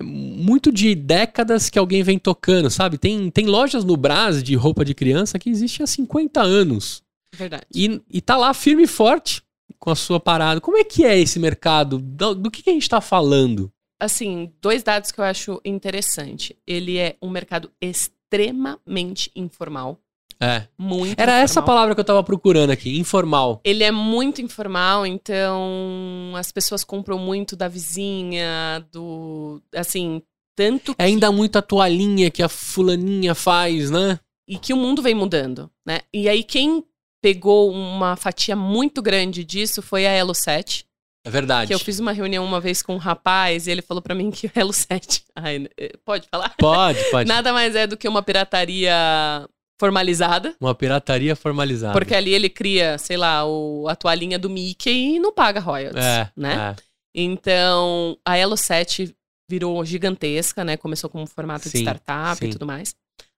é muito de décadas que alguém vem tocando, sabe? Tem, tem lojas no Brás de roupa de criança que existe há 50 anos. Verdade. E, e tá lá firme e forte com a sua parada. Como é que é esse mercado? Do, do que, que a gente tá falando? assim, dois dados que eu acho interessante. Ele é um mercado extremamente informal. É. Muito Era essa informal. palavra que eu tava procurando aqui, informal. Ele é muito informal, então as pessoas compram muito da vizinha, do. Assim, tanto É ainda muito a toalhinha que a fulaninha faz, né? e que o mundo vem mudando, né? E aí quem pegou uma fatia muito grande disso foi a Elo 7, É verdade. que eu fiz uma reunião uma vez com um rapaz e ele falou pra mim que o Elo 7, ai, eh, pode falar? Pode, pode. Nada mais é do que uma pirataria formalizada, Uma pirataria formalizada. porque ali ele cria, sei lá, o, a toalhinha do Mickey e não paga royalties, É, né? é. Então, a Elo 7 virou gigantesca, né? Começou como um formato Sim, de startup sim. e tudo mais.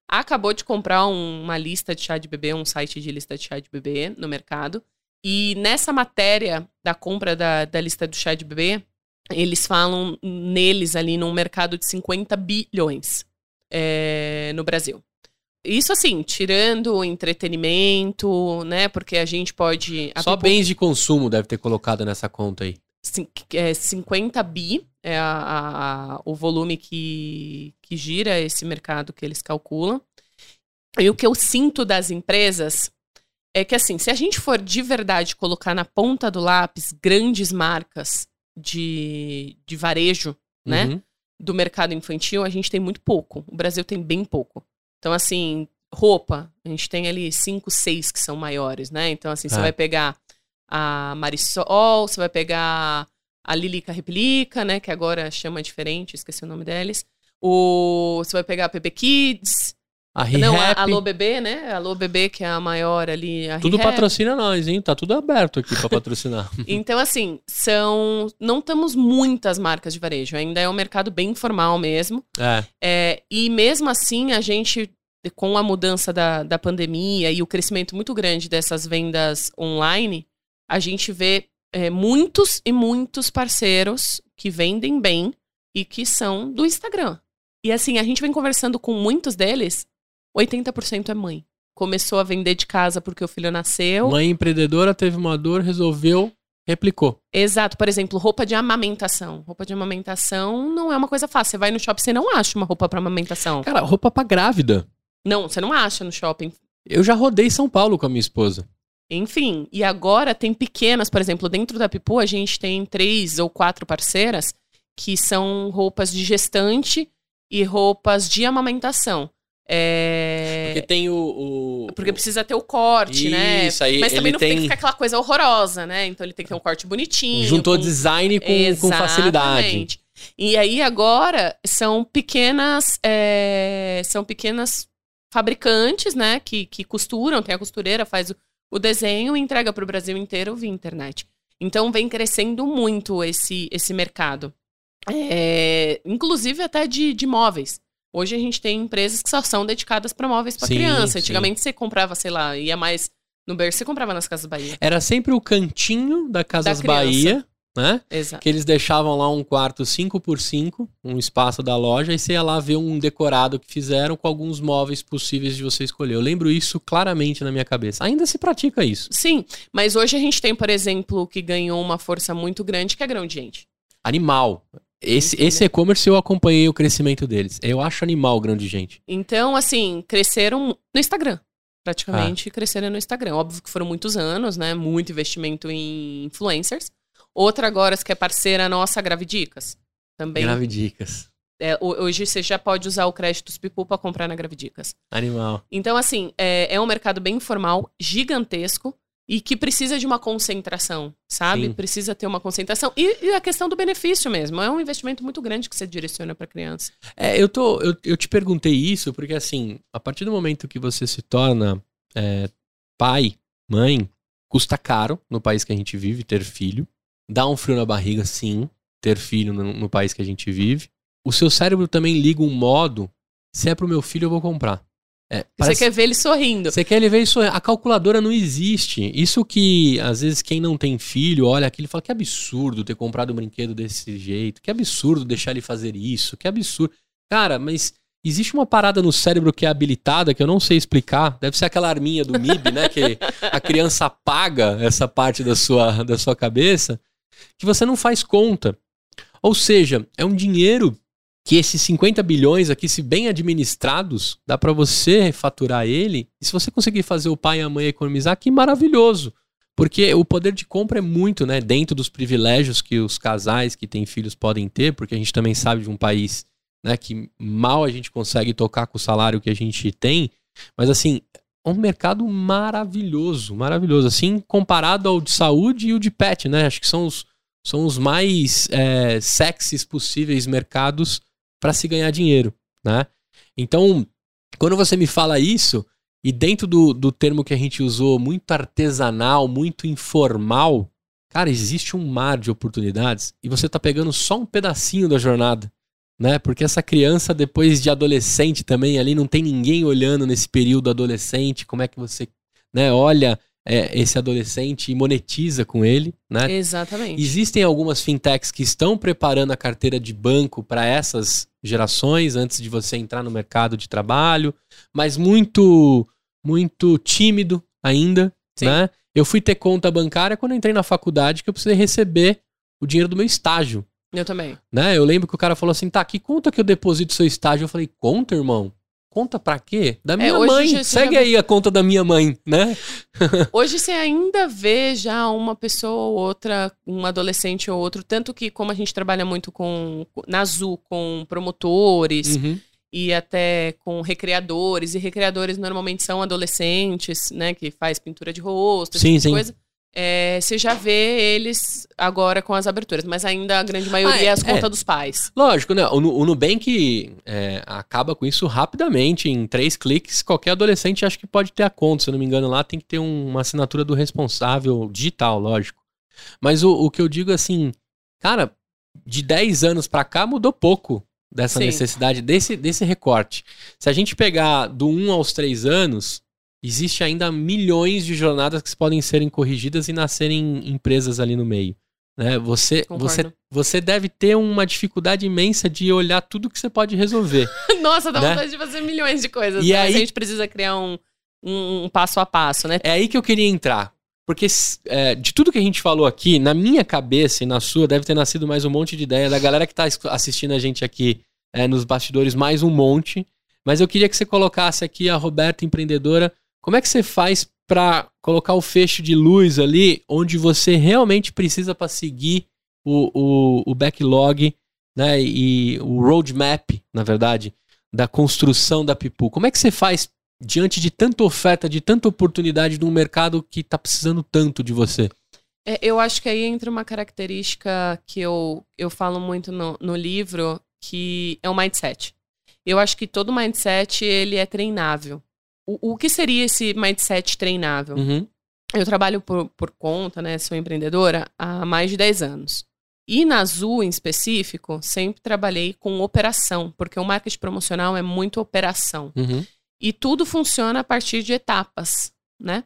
Acabou de comprar um- uma lista de chá de bebê, um site de lista de chá de bebê no mercado. E nessa matéria da compra da, da lista do chá de bebê, eles falam neles ali num mercado de 50 bilhões é, no Brasil. Isso assim, tirando o entretenimento, né? Porque a gente pode. a Só bens de consumo deve ter colocado nessa conta aí. cin- é, 50 bi é a- a- o volume que, que gira esse mercado que eles calculam. E o que eu sinto das empresas é que, assim, se a gente for de verdade colocar na ponta do lápis grandes marcas de, de varejo, né? Uhum. do mercado infantil, a gente tem muito pouco. O Brasil tem bem pouco. Então, assim, roupa, a gente tem ali cinco, seis que são maiores, né? Então, assim, você É. vai pegar a Marisol, você vai pegar a Lilica Replica, né? Que agora chama diferente, esqueci o nome deles. O, você vai pegar a Pepe Kids. A Não, a Alô Bebê, né? Alô Bebê, que é a maior ali. A tudo patrocina nós, hein? Tá tudo aberto aqui pra patrocinar. Então, assim, são. Não temos muitas marcas de varejo. Ainda é um mercado bem informal mesmo. é, É, e mesmo assim, a gente, com a mudança da, da pandemia e o crescimento muito grande dessas vendas online, a gente vê é, muitos e muitos parceiros que vendem bem e que são do Instagram. E assim, a gente vem conversando com muitos deles, 80% é mãe. Começou a vender de casa porque o filho nasceu. mãe empreendedora teve uma dor, resolveu, replicou. Exato, por exemplo, roupa de amamentação. Roupa de amamentação não é uma coisa fácil. Você vai no shopping, você não acha uma roupa para amamentação. Cara, roupa pra grávida. Não, você não acha no shopping. Eu já rodei São Paulo com a minha esposa. Enfim, e agora tem pequenas, por exemplo, dentro da Pipu a gente tem três ou quatro parceiras que são roupas de gestante e roupas de amamentação. É... Porque tem o. o- Porque precisa ter o corte, né? Isso, aí Mas também não tem... tem- que ficar aquela coisa horrorosa, né? Então ele tem que ter um corte bonitinho. Juntou com- design com, com facilidade. E aí agora são pequenas, é, são pequenas fabricantes, né, que, que costuram, tem a costureira, faz o, o desenho e entrega para o Brasil inteiro via internet. Então vem crescendo muito esse, esse mercado. É, inclusive até de, de móveis. Hoje a gente tem empresas que só são dedicadas para móveis para Sim, criança. sim. Antigamente você comprava, sei lá, ia mais no berço, você comprava nas Casas Bahia. Era sempre o cantinho da Casas criança. Bahia, né? Exato. Que eles deixavam lá um quarto 5 por 5 um espaço da loja, e você ia lá ver um decorado que fizeram com alguns móveis possíveis de você escolher. Eu lembro isso claramente na minha cabeça. Ainda se pratica isso. Sim, mas hoje a gente tem, por exemplo, que ganhou uma força muito grande, que é grão de gente. Animal. Esse, e-commerce eu acompanhei o crescimento deles. Eu acho animal grande gente. Então, assim, cresceram no Instagram. Ah. Praticamente cresceram no Instagram. Óbvio que foram muitos anos, né? Muito investimento em influencers. Outra agora, que é parceira nossa, Gravidicas. Também. Grave dicas. É, ho- hoje você já pode usar o crédito dos Pipu para comprar na Gravidicas. Animal. Então, assim, é, é um mercado bem informal, gigantesco e que precisa de uma concentração, sabe? Sim. Precisa ter uma concentração. E, e a questão do benefício mesmo. É um investimento muito grande que você direciona para criança. É, eu, tô, eu, eu te perguntei isso porque, assim, a partir do momento que você se torna é, pai, mãe, custa caro no país que a gente vive ter filho. Dá um frio na barriga, sim, ter filho no, no país que a gente vive. O seu cérebro também liga um modo: se é pro meu filho, eu vou comprar. É, Você quer ver ele sorrindo. Você quer ele ver isso? A calculadora não existe. Isso que, às vezes, quem não tem filho olha aquilo e fala: que absurdo ter comprado um brinquedo desse jeito. Que absurdo deixar ele fazer isso. Que absurdo. Cara, mas existe uma parada no cérebro que é habilitada que eu não sei explicar. Deve ser aquela arminha do MIB, né? Que a criança apaga essa parte da sua, da sua cabeça que você não faz conta. Ou seja, é um dinheiro que esses 50 bilhões aqui, se bem administrados, dá pra você faturar ele. E se você conseguir fazer o pai e a mãe economizar, que maravilhoso. Porque o poder de compra é muito, né? Dentro dos privilégios que os casais que têm filhos podem ter, porque a gente também sabe de um país né, que mal a gente consegue tocar com o salário que a gente tem. Mas assim, um mercado maravilhoso, maravilhoso. Assim, comparado ao de saúde e o de pet, né? Acho que são os, são os mais é, sexys possíveis mercados para se ganhar dinheiro, né? Então, quando você me fala isso, e dentro do, do termo que a gente usou, muito artesanal, muito informal, cara, existe um mar de oportunidades e você tá pegando só um pedacinho da jornada, né? Porque essa criança, depois de adolescente também, ali não tem ninguém olhando nesse período adolescente, como é que você né, olha é, esse adolescente e monetiza com ele, né? Exatamente. Existem algumas fintechs que estão preparando a carteira de banco para essas gerações antes de você entrar no mercado de trabalho, mas muito muito tímido ainda, Sim. né? Eu fui ter conta bancária quando eu entrei na faculdade que eu precisei receber o dinheiro do meu estágio, Eu também. né? Eu lembro que o cara falou assim: "Tá, que conta que eu deposito seu estágio?" Eu falei: "Conta, irmão? Conta pra quê? Da minha É, mãe. Segue já- aí a conta da minha mãe, né?" Hoje você ainda vê já uma pessoa ou outra, um adolescente ou outro, tanto que como a gente trabalha muito com na Azul com promotores Uhum. ir até com recreadores, e recreadores normalmente são adolescentes, né, que faz pintura de rosto, sim, essa sim. coisa. É, você já vê eles agora com as aberturas, mas ainda a grande maioria Ah, é as é. contas dos pais. Lógico, né? O, o Nubank é, acaba com isso rapidamente. Em três cliques, qualquer adolescente acha que pode ter a conta. Se eu não me engano, lá tem que ter um- uma assinatura do responsável digital, lógico. Mas o, o que eu digo assim, cara, de 10 anos pra cá mudou pouco dessa Sim. necessidade, desse, desse recorte. Se a gente pegar do 1 aos 3 anos, existe ainda milhões de jornadas que podem serem corrigidas e nascerem empresas ali no meio. Né? Você, Concordo. você, você deve ter uma dificuldade imensa de olhar tudo que você pode resolver. Nossa, dá Né? vontade de fazer milhões de coisas. E mas aí- a gente precisa criar um, um, um passo a passo, né? É aí que eu queria entrar. Porque é, de tudo que a gente falou aqui, na minha cabeça e na sua, deve ter nascido mais um monte de ideia. Da galera que tá es- assistindo a gente aqui é, nos bastidores, mais um monte. Mas eu queria que você colocasse aqui a Roberta empreendedora. Como é que você faz pra colocar o fecho de luz ali, onde você realmente precisa para seguir o, o, o backlog, né? E o roadmap, na verdade, da construção da Pipu. Como é que você faz diante de tanta oferta, de tanta oportunidade num mercado que tá precisando tanto de você? É, eu acho que aí entra uma característica que eu, eu falo muito no, no livro, que é o mindset. Eu acho que todo mindset, ele é treinável. O, o que seria esse mindset treinável? Uhum. Eu trabalho por, por conta, né? Sou empreendedora há mais de 10 anos. E na Azul, em específico, sempre trabalhei com operação, porque o marketing promocional é muito operação. Uhum. E tudo funciona a partir de etapas, né?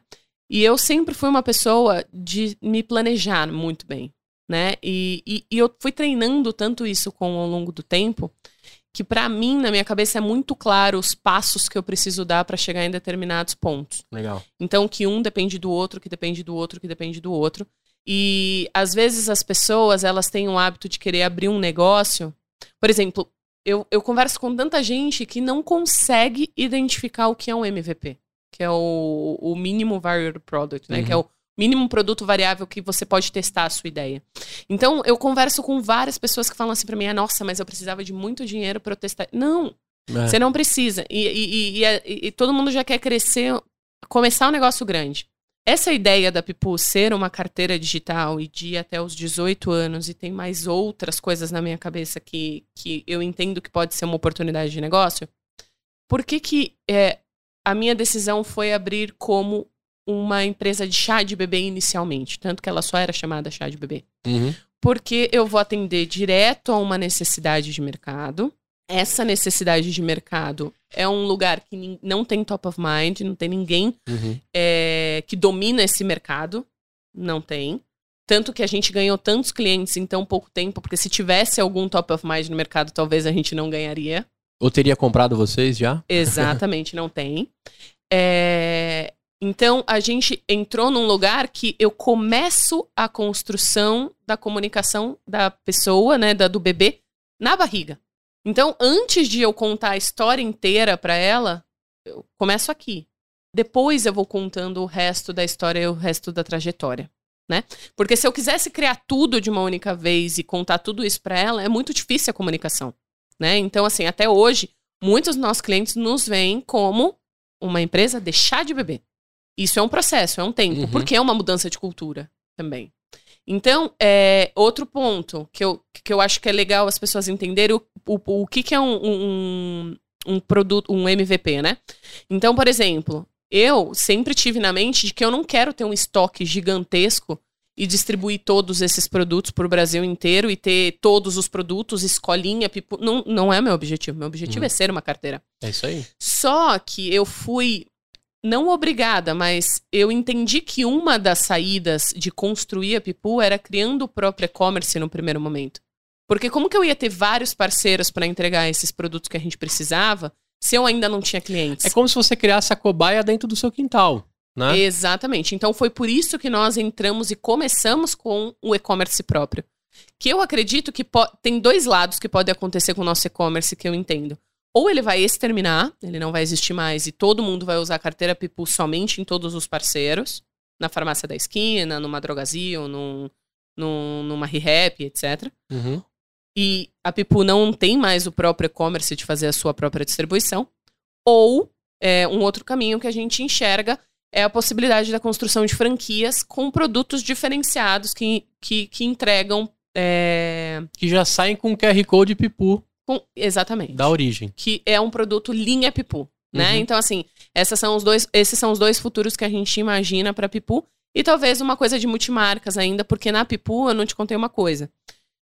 E eu sempre fui uma pessoa de me planejar muito bem, né? E, e, e eu fui treinando tanto isso com ao longo do tempo que pra mim, na minha cabeça, é muito claro os passos que eu preciso dar pra chegar em determinados pontos. Legal. Então, que um depende do outro, que depende do outro, que depende do outro. E às vezes as pessoas, elas têm o hábito de querer abrir um negócio. Por exemplo, eu, eu converso com tanta gente que não consegue identificar o que é um MVP, que é o, o mínimo variable product, né? Uhum. Que é o mínimo produto variável que você pode testar a sua ideia. Então, eu converso com várias pessoas que falam assim pra mim: ah, nossa, mas eu precisava de muito dinheiro pra eu testar. Não, É. você não precisa. E, e- e- e é- e- e todo mundo já quer crescer, começar um negócio grande. Essa ideia da Pipu ser uma carteira digital e de ir até os 18 anos e tem mais outras coisas na minha cabeça que, que eu entendo que pode ser uma oportunidade de negócio, por que, que é, a minha decisão foi abrir como uma empresa de chá de bebê inicialmente? Tanto que ela só era chamada chá de bebê Uhum. porque eu vou atender direto a uma necessidade de mercado. Essa necessidade de mercado é um lugar que não tem top of mind, não tem ninguém Uhum. é, que domina esse mercado. Não tem. Tanto que a gente ganhou tantos clientes em tão pouco tempo, porque se tivesse algum top of mind no mercado, talvez a gente não ganharia. Ou teria comprado vocês já? Exatamente, não tem. É, Então, a gente entrou num lugar que eu começo a construção da comunicação da pessoa, né, da, do bebê, na barriga. Então, antes de eu contar a história inteira pra ela, eu começo aqui. Depois eu vou contando o resto da história e o resto da trajetória, né? Porque se eu quisesse criar tudo de uma única vez e contar tudo isso pra ela, é muito difícil a comunicação, né? Então, assim, até hoje, muitos dos nossos clientes nos veem como uma empresa de chá de bebê. Isso é um processo, é um tempo, Uhum. porque é uma mudança de cultura também. Então, é, outro ponto que eu, que eu acho que é legal as pessoas entenderem o, o, o que, que é um, um, um produto, um MVP, né? Então, por exemplo, eu sempre tive na mente de que eu não quero ter um estoque gigantesco e distribuir todos esses produtos para o Brasil inteiro e ter todos os produtos, escolinha, pipo. Não, não é meu objetivo. Meu objetivo Uhum. é ser uma carteira. É isso aí. Só que eu fui, não obrigada, mas eu entendi que uma das saídas de construir a Pipu era criando o próprio e-commerce no primeiro momento. Porque como que eu ia ter vários parceiros para entregar esses produtos que a gente precisava se eu ainda não tinha clientes? É como se você criasse a cobaia dentro do seu quintal, né? Exatamente. Então foi por isso que nós entramos e começamos com o e-commerce próprio. Que eu acredito que tem dois lados que podem acontecer com o nosso e-commerce que eu entendo. Ou ele vai exterminar, ele não vai existir mais e todo mundo vai usar a carteira Pipu somente em todos os parceiros, na farmácia da esquina, numa drogazil, num, num, numa ReHap, etc. Uhum. e a Pipu não tem mais o próprio e-commerce de fazer a sua própria distribuição, ou é, um outro caminho que a gente enxerga é a possibilidade da construção de franquias com produtos diferenciados que, que, que entregam. É... Que já saem com QR Code Pipu. Com... Exatamente. Da origem. Que é um produto linha Pipu. Né? Uhum. Então, assim, essas são os dois, esses são os dois futuros que a gente imagina para Pipu. E talvez uma coisa de multimarcas ainda, porque na Pipu eu não te contei uma coisa.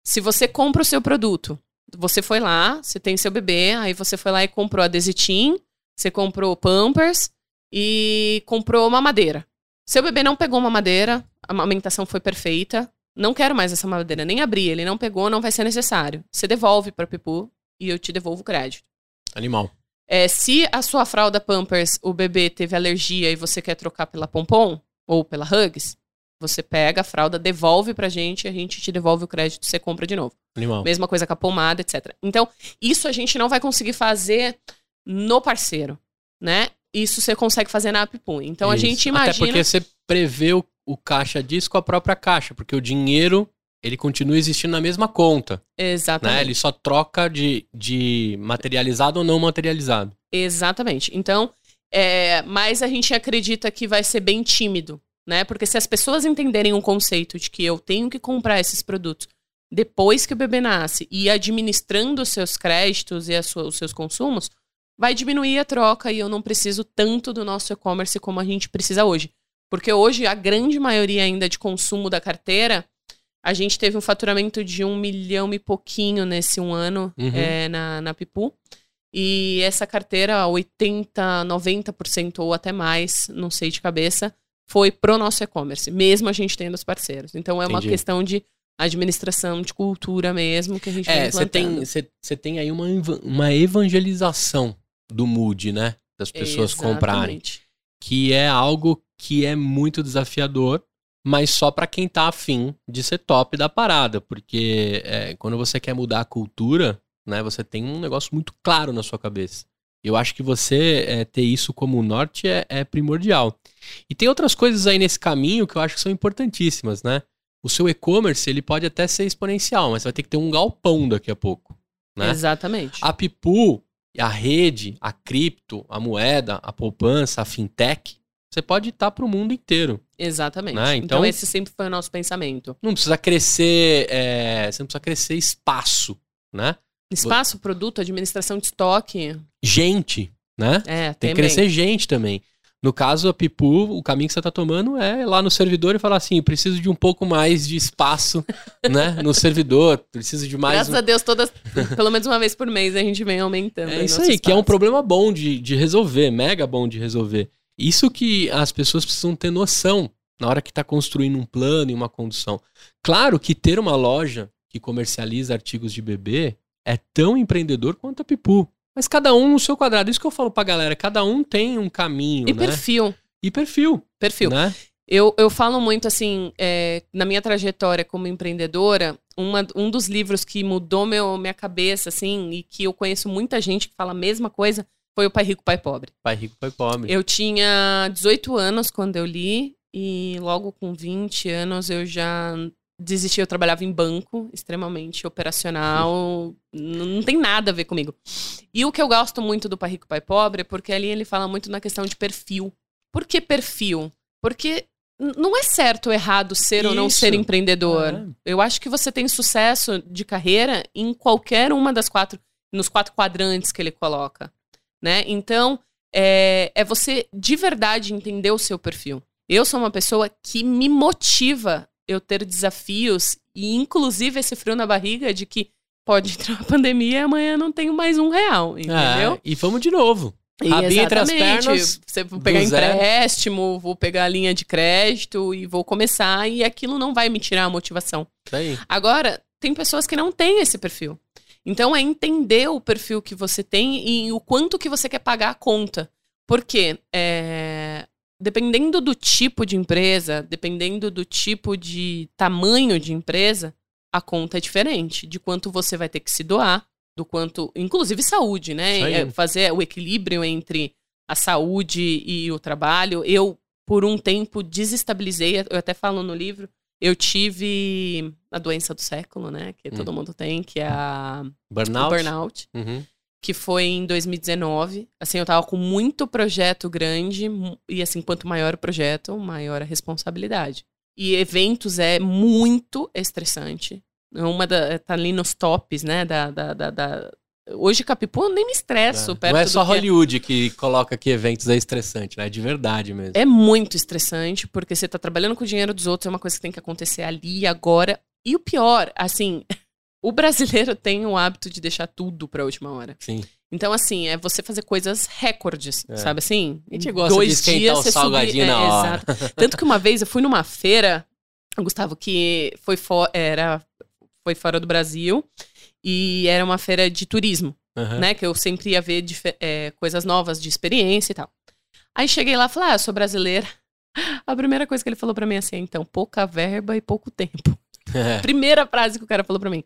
Se você compra o seu produto, você foi lá, você tem seu bebê, aí você foi lá e comprou a Desitin, você comprou Pampers, e comprou uma madeira. Seu bebê não pegou uma madeira, a amamentação foi perfeita, não quero mais essa madeira, nem abrir, ele não pegou, não vai ser necessário. Você devolve para Pipu e eu te devolvo o crédito. Animal. É, se a sua fralda Pampers, o bebê teve alergia e você quer trocar pela Pompom ou pela Hugs, você pega a fralda, devolve pra gente, a gente te devolve o crédito, você compra de novo. Animal. Mesma coisa com a pomada, etc. Então, isso a gente não vai conseguir fazer no parceiro, né? isso você consegue fazer na Apipum. Então isso. a gente imagina. Até porque você prevê o, o caixa disso com a própria caixa, porque o dinheiro ele continua existindo na mesma conta. Exatamente. Né? Ele só troca de, de materializado ou não materializado. Exatamente. Então, é, mas a gente acredita que vai ser bem tímido, né? Porque se as pessoas entenderem o um conceito de que eu tenho que comprar esses produtos depois que o bebê nasce e administrando os seus créditos e sua, os seus consumos, vai diminuir a troca e eu não preciso tanto do nosso e-commerce como a gente precisa hoje. Porque hoje a grande maioria ainda de consumo da carteira, a gente teve um faturamento de um milhão e pouquinho nesse um ano uhum. é, na, na Pipu. E essa carteira, 80, 90% ou até mais, não sei de cabeça, foi pro nosso e-commerce, mesmo a gente tendo os parceiros. Então é Entendi. uma questão de administração, de cultura mesmo que a gente É, você tem, você tem aí uma, uma evangelização do mood, né? Das pessoas Exatamente. comprarem. Que é algo que é muito desafiador, mas só para quem tá afim de ser top da parada. Porque é, quando você quer mudar a cultura, né? Você tem um negócio muito claro na sua cabeça. Eu acho que você é, ter isso como norte é, é primordial. E tem outras coisas aí nesse caminho que eu acho que são importantíssimas, né? O seu e-commerce, ele pode até ser exponencial, mas você vai ter que ter um galpão daqui a pouco. Né? Exatamente. A Pipu, a rede, a cripto, a moeda, a poupança, a fintech, você pode estar para o mundo inteiro. Exatamente. Né? Então, então, esse sempre foi o nosso pensamento. Não precisa crescer, é, você não precisa crescer espaço, né? Espaço, produto, administração de estoque. Gente, né? É, tem que crescer gente também. No caso, a Pipu, o caminho que você está tomando é lá no servidor e falar assim: preciso de um pouco mais de espaço né, no servidor, preciso de mais. Graças um... a Deus, todas, pelo menos uma vez por mês a gente vem aumentando. É isso aí, espaço. que é um problema bom de, de resolver, mega bom de resolver. Isso que as pessoas precisam ter noção na hora que está construindo um plano e uma condução. Claro que ter uma loja que comercializa artigos de bebê é tão empreendedor quanto a Pipu. Mas cada um no seu quadrado. Isso que eu falo pra galera. Cada um tem um caminho, e né? perfil. E perfil. Perfil. Né? Eu, eu falo muito assim, é, na minha trajetória como empreendedora, uma, um dos livros que mudou meu, minha cabeça, assim, e que eu conheço muita gente que fala a mesma coisa, foi o Pai Rico, Pai Pobre. Pai Rico, Pai Pobre. Eu tinha 18 anos quando eu li, e logo com 20 anos eu já desisti, eu trabalhava em banco, extremamente operacional, não tem nada a ver comigo. E o que eu gosto muito do Pai Rico, Pai Pobre é porque ali ele fala muito na questão de perfil. Por que perfil? Porque não é certo ou errado ser Isso. ou não ser empreendedor. Ah. Eu acho que você tem sucesso de carreira em qualquer uma das quatro, nos quatro quadrantes que ele coloca, né? Então, é, é você de verdade entender o seu perfil. Eu sou uma pessoa que me motiva eu ter desafios e inclusive esse frio na barriga de que pode entrar a pandemia e amanhã não tenho mais um real, entendeu? É, e vamos de novo. Rabinho entre as pernas. Você vou pegar empréstimo, vou pegar a linha de crédito e vou começar e aquilo não vai me tirar a motivação. Aí. Agora, tem pessoas que não têm esse perfil. Então é entender o perfil que você tem e o quanto que você quer pagar a conta. Porque é, dependendo do tipo de empresa, dependendo do tipo de tamanho de empresa, a conta é diferente de quanto você vai ter que se doar, do quanto, inclusive saúde, né? É fazer o equilíbrio entre a saúde e o trabalho. Eu, por um tempo, desestabilizei, eu até falo no livro, Eu tive a doença do século, né? Que Hum. todo mundo tem, que é a o Burnout? burnout. Uhum. que foi em 2019. Assim, eu tava com muito projeto grande e assim, quanto maior o projeto, maior a responsabilidade. E eventos é muito estressante. Uma da, tá ali nos tops, né, da, da, da- da- Hoje, Capipu, eu nem me estresso É. perto Não é só que é- Hollywood que coloca que eventos é estressante, né? É de verdade mesmo. É muito estressante, porque você tá trabalhando com o dinheiro dos outros, é uma coisa que tem que acontecer ali, agora. E o pior, assim, o brasileiro tem o hábito de deixar tudo pra última hora. Sim. Então, assim, é você fazer coisas recordes, É. sabe assim? A gente gosta de esquentar o você salgadinho na hora. Exato. Tanto que uma vez eu fui numa feira, Gustavo, que foi, fo era, foi fora do Brasil, e era uma feira de turismo, Aham. né? Que eu sempre ia ver é, coisas novas de experiência e tal. Aí cheguei lá e falei, ah, eu sou brasileira. A primeira coisa que ele falou pra mim é assim, então, pouca verba e pouco tempo. É. Primeira frase que o cara falou pra mim.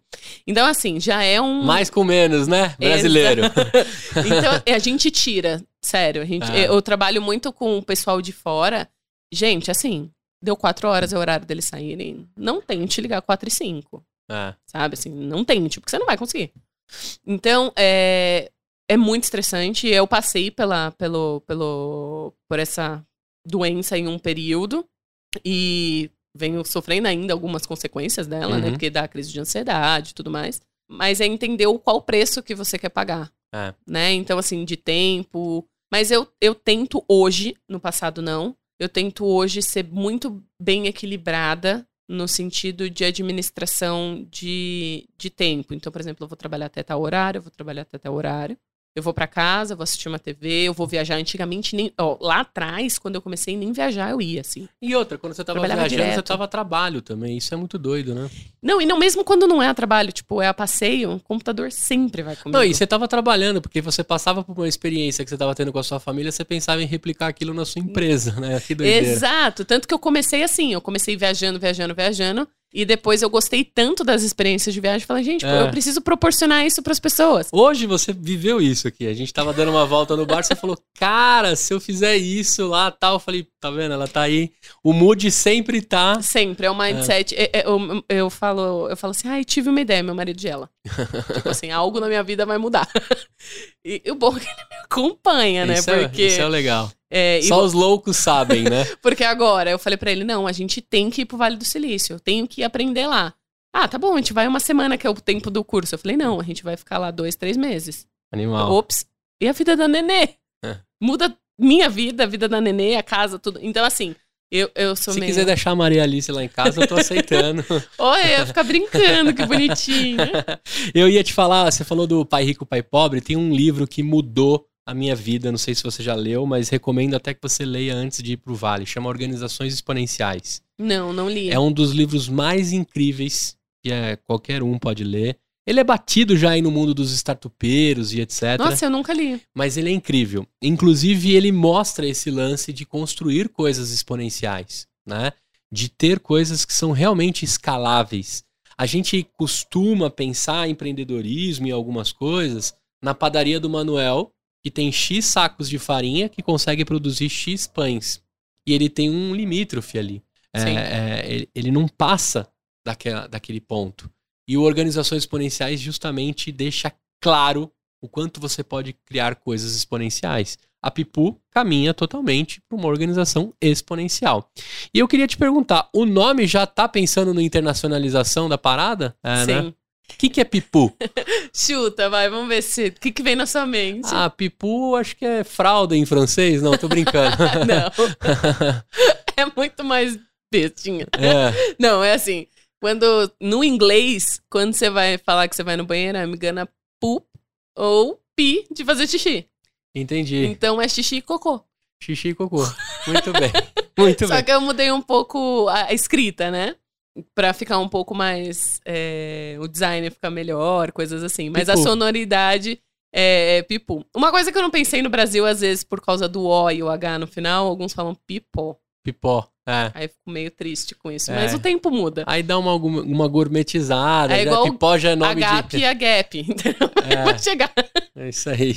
Então, assim, já é um... Mais com menos, né? Brasileiro. Então, a gente tira, sério. A gente, Ah. Eu trabalho muito com o pessoal de fora. Gente, assim, deu quatro horas é o horário deles saírem. Não tente ligar quatro e cinco, É. sabe? Assim, não tente, porque você não vai conseguir. Então, é, é muito estressante. Eu passei pela, pelo, pelo, por essa doença em um período e venho sofrendo ainda algumas consequências dela, né? Uhum. Porque dá crise de ansiedade e tudo mais. Mas é entender o qual preço que você quer pagar É. né? Então, assim, de tempo. Mas eu, eu tento hoje, no passado não, eu tento hoje ser muito bem equilibrada no sentido de administração de, de tempo. Então, por exemplo, eu vou trabalhar até tal horário, eu vou trabalhar até tal horário. Eu vou pra casa, vou assistir uma TV, eu vou viajar. Antigamente, nem, ó, lá atrás, quando eu comecei, nem viajar eu ia, assim. E outra, quando você tava viajando, você direto. tava a trabalho também. Isso é muito doido, né? Não, e não mesmo quando não é a trabalho, tipo, é a passeio, o computador sempre vai comigo. Não, e você tava trabalhando, porque você passava por uma experiência que você tava tendo com a sua família, você pensava em replicar aquilo na sua empresa, né? Que doideira. Exato. Tanto que eu comecei assim, eu comecei viajando, viajando, viajando. E depois eu gostei tanto das experiências de viagem, falei, gente, É. eu preciso proporcionar isso pras pessoas. Hoje você viveu isso aqui. A gente tava dando uma volta no bar, você falou, cara, se eu fizer isso lá tal, eu falei, tá vendo? Ela tá aí. O mood sempre tá. Sempre, é um mindset. é- é- eu, eu falo, eu falo assim, ai, tive uma ideia, meu marido de ela. tipo assim, algo na minha vida vai mudar. e, o bom é que ele me acompanha, né? isso, é, Porque, isso é o legal. É, e Só os loucos sabem, né? porque agora eu falei pra ele, não, a gente tem que ir pro Vale do Silício, eu tenho que aprender lá. Ah, tá bom, a gente vai uma semana, que é o tempo do curso. Eu falei, não, a gente vai ficar lá dois, três meses. Animal. Ops. E a vida da nenê? É. Muda minha vida, a vida da nenê, a casa, tudo. Então, assim, eu, eu sou Se meio. quiser deixar a Maria Alice lá em casa, eu tô aceitando. Oi, eu ia ficar brincando, que bonitinho. eu ia te falar, você falou do Pai Rico, Pai Pobre, tem um livro que mudou a minha vida, não sei se você já leu, mas recomendo até que você leia antes de ir pro Vale, chama Organizações Exponenciais. Não, não li. É um dos livros mais incríveis que é, qualquer um pode ler. Ele é batido já aí no mundo dos startupeiros e etc. Nossa, eu nunca li. Mas ele é incrível. Inclusive, ele mostra esse lance de construir coisas exponenciais, né? De ter coisas que são realmente escaláveis. A gente costuma pensar em empreendedorismo e algumas coisas na padaria do Manuel, que tem X sacos de farinha que consegue produzir X pães. E ele tem um limítrofe ali. É, Sim. é, ele, ele não passa daquela, daquele ponto. E o Organizações Exponenciais justamente deixa claro o quanto você pode criar coisas exponenciais. A Pipu caminha totalmente para uma organização exponencial. E eu queria te perguntar, o nome já tá pensando na internacionalização da parada? É, né? O que, que é Pipu? Chuta, vai, vamos ver se. O que, que vem na sua mente? ah, Pipu acho que é fralda em francês. Não, tô brincando. Não. É muito mais bestinha. é, Não, é assim. Quando. No inglês, quando você vai falar que você vai no banheiro, é me gonna poop ou pi de fazer xixi. entendi. Então é xixi e cocô. Xixi e cocô. Muito bem. Muito Só bem. que eu mudei um pouco a escrita, né? Pra ficar um pouco mais. é, o design ficar melhor, coisas assim. Mas a Pipu. sonoridade é, é pipu. Uma coisa que eu não pensei no Brasil, às vezes, por causa do O e o H no final, alguns falam pipo. Pipó. É. Aí fico meio triste com isso. É. Mas o tempo muda. Aí dá uma, uma gourmetizada. É já, igual Pipó já é a nome Gap de. e a Gap. Entendeu? É. Vai chegar. É isso aí.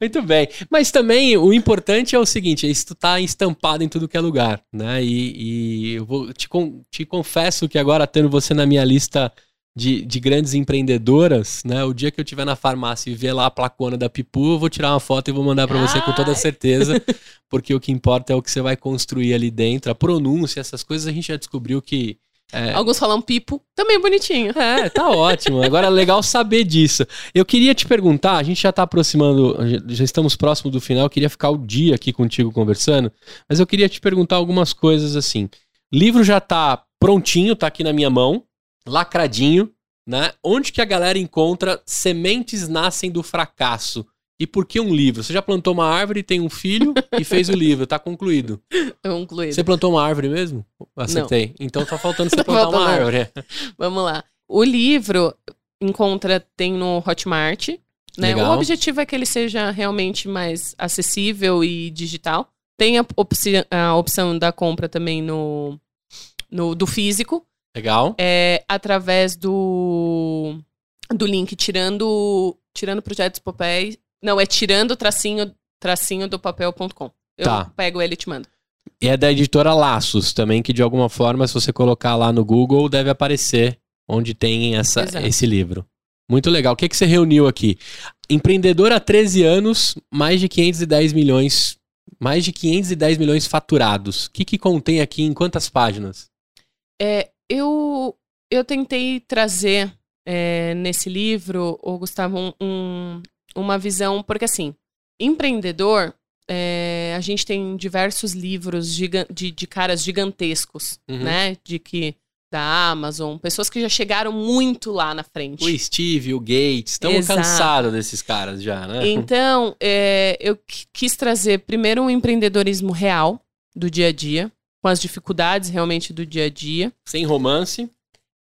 Muito bem. Mas também o importante é o seguinte: isso tá estampado em tudo que é lugar, né? E, e eu vou te, con- te confesso que agora, tendo você na minha lista de, de grandes empreendedoras, né? O dia que eu estiver na farmácia e ver lá a placona da Pipu, eu vou tirar uma foto e vou mandar pra você com toda certeza, porque o que importa é o que você vai construir ali dentro, a pronúncia, essas coisas a gente já descobriu que é, Alguns falam pipo, também bonitinho. é, tá ótimo. Agora é legal saber disso. Eu queria te perguntar, a gente já tá aproximando, já estamos próximo do final, eu queria ficar o dia aqui contigo conversando, mas eu queria te perguntar algumas coisas assim. Livro já tá prontinho, tá aqui na minha mão, lacradinho, né? Onde que a galera encontra Sementes Nascem do Fracasso? E por que um livro? Você já plantou uma árvore, tem um filho e fez o livro, tá concluído. Eu incluí. Você plantou uma árvore mesmo? Acertei. Então tá faltando você Tá plantar uma árvore. Vamos lá. O livro encontra, tem no Hotmart. Né? O objetivo é que ele seja realmente mais acessível e digital. Tem a, opci- a opção da compra também no, no do físico. Legal. É, através do, do link tirando, tirando projetos papéis. Não, é tirando tracinho, tracinho do papel.com. Eu Tá. pego ele e te mando. E é da editora Laços também, que de alguma forma, se você colocar lá no Google, deve aparecer onde tem essa, Exato. esse livro. Muito legal. O que, que você reuniu aqui? Empreendedor há 13 anos, mais de 510 milhões. Mais de 510 milhões faturados. O que, que contém aqui em quantas páginas? É, eu, eu tentei trazer é, nesse livro, o Gustavo, um- um- uma visão, porque assim, empreendedor, é, a gente tem diversos livros giga- de, de caras gigantescos, Uhum. né? De que da Amazon, pessoas que já chegaram muito lá na frente. O Steve, o Gates, estamos Exato. cansados desses caras já, né? Então, é, eu qui- quis trazer primeiro um empreendedorismo real do dia a dia, com as dificuldades realmente do dia a dia. Sem romance.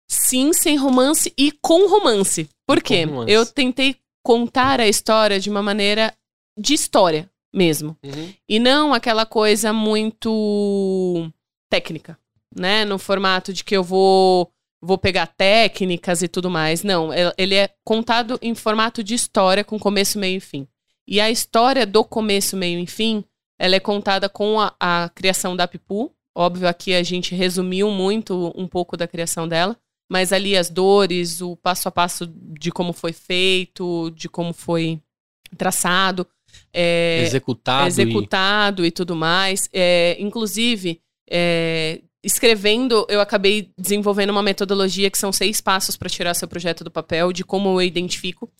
Sim, sem romance e com romance. Por quê? romance. Eu tentei contar a história de uma maneira de história mesmo. Uhum. E não aquela coisa muito técnica, né? No formato de que eu vou vou pegar técnicas e tudo mais. Não, el- ele é contado em formato de história com começo, meio e fim. E a história do começo, meio e fim, ela é contada com a, a criação da Pipu. Óbvio, aqui a gente resumiu muito um pouco da criação dela. Mas ali as dores, o passo a passo de como foi feito, de como foi traçado. É, executado. e- executado e... tudo mais. É, inclusive, é, escrevendo, eu acabei desenvolvendo uma metodologia que são seis passos para tirar seu projeto do papel, de como eu identifico.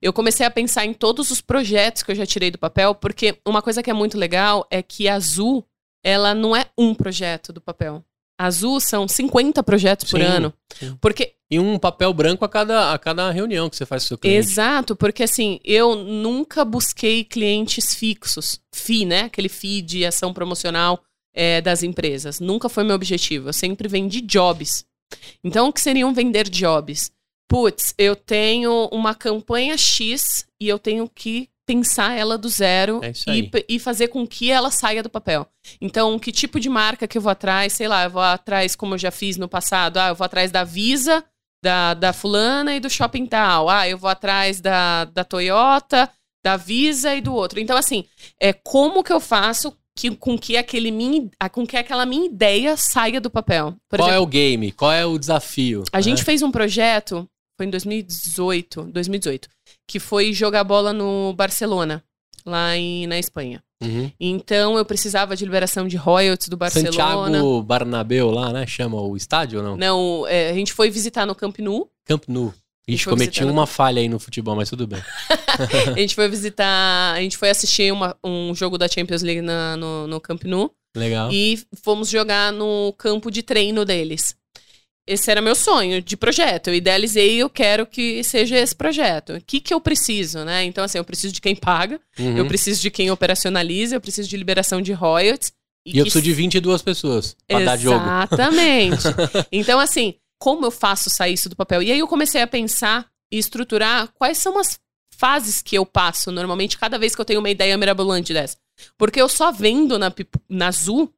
Eu comecei a pensar em todos os projetos que eu já tirei do papel, porque uma coisa que é muito legal é que a Azul, ela não é um projeto do papel. Azul são 50 projetos por Sim, ano. sim. Porque E um papel branco a cada, a cada reunião que você faz com o seu cliente. Exato, porque assim, eu nunca busquei clientes fixos. FI, né? Aquele FI de ação promocional é, das empresas. Nunca foi meu objetivo. Eu sempre vendi jobs. Então, o que seriam vender jobs? Putz, eu tenho uma campanha X e eu tenho que pensar ela do zero É e, e fazer com que ela saia do papel. Então, que tipo de marca que eu vou atrás? Sei lá, eu vou atrás, como eu já fiz no passado, ah, eu vou atrás da Visa, da, da fulana e do shopping tal. Ah, eu vou atrás da, da Toyota, da Visa e do outro. Então, assim, é como que eu faço que, com, que aquele minha, com que aquela minha ideia saia do papel? Por Qual é exemplo, o game? Qual é o desafio? a né? gente fez um projeto, foi em 2018, 2018, que foi jogar bola no Barcelona, lá em, na Espanha. Uhum. Então, eu precisava de liberação de royalties do Barcelona. Santiago Barnabeu lá, né? Chama o estádio ou não? Não, é, a gente foi visitar no Camp Nou. Camp Nou. Ixi, foi cometi visitando- uma falha aí no futebol, mas tudo bem. a gente foi visitar, a gente foi assistir uma- um jogo da Champions League na- no, no Camp Nou Legal. e fomos jogar no campo de treino deles. Esse era meu sonho de projeto. Eu idealizei e eu quero que seja esse projeto. O que, que eu preciso, né? Então, assim, eu preciso de quem paga, Uhum. eu preciso de quem operacionaliza, eu preciso de liberação de royalties. E eu que preciso de 22 pessoas pra dar jogo. Exatamente. então, assim, como eu faço sair isso do papel? E aí eu comecei a pensar e estruturar quais são as fases que eu passo normalmente cada vez que eu tenho uma ideia mirabolante dessa. Porque eu só vendo na, na Azul,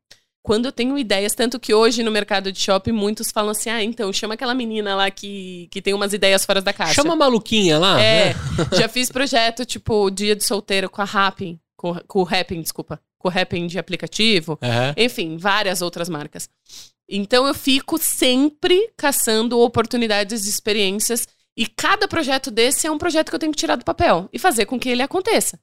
quando eu tenho ideias, tanto que hoje no mercado de shopping muitos falam assim: ah, então chama aquela menina lá que, que tem umas ideias fora da caixa. Chama a maluquinha lá. É, né? já fiz projeto tipo Dia de Solteiro com a Rapping, com, com o Rapping, desculpa, com o Rapping de aplicativo, Aham. enfim, várias outras marcas. Então eu fico sempre caçando oportunidades de experiências e cada projeto desse é um projeto que eu tenho que tirar do papel e fazer com que ele aconteça.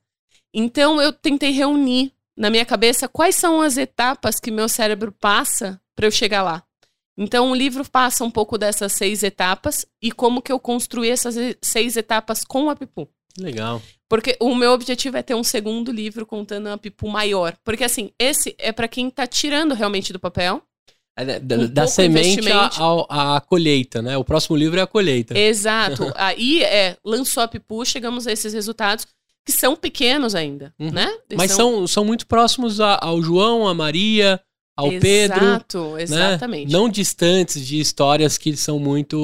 Então eu tentei reunir na minha cabeça quais são as etapas que meu cérebro passa para eu chegar lá. Então o livro passa um pouco dessas seis etapas e como que eu construí essas seis etapas com a Pipu. Legal. Porque o meu objetivo é ter um segundo livro contando a Pipu maior. Porque assim, esse é para quem tá tirando realmente do papel. É, Da, da- Um da semente à colheita, né? O próximo livro é a colheita. Exato. Aí é, lançou a Pipu, chegamos a esses resultados que são pequenos ainda, Uhum. né? Mas são, são muito próximos a- ao João, à Maria, ao Pedro. Exato, né? exatamente. Não distantes de histórias que são muito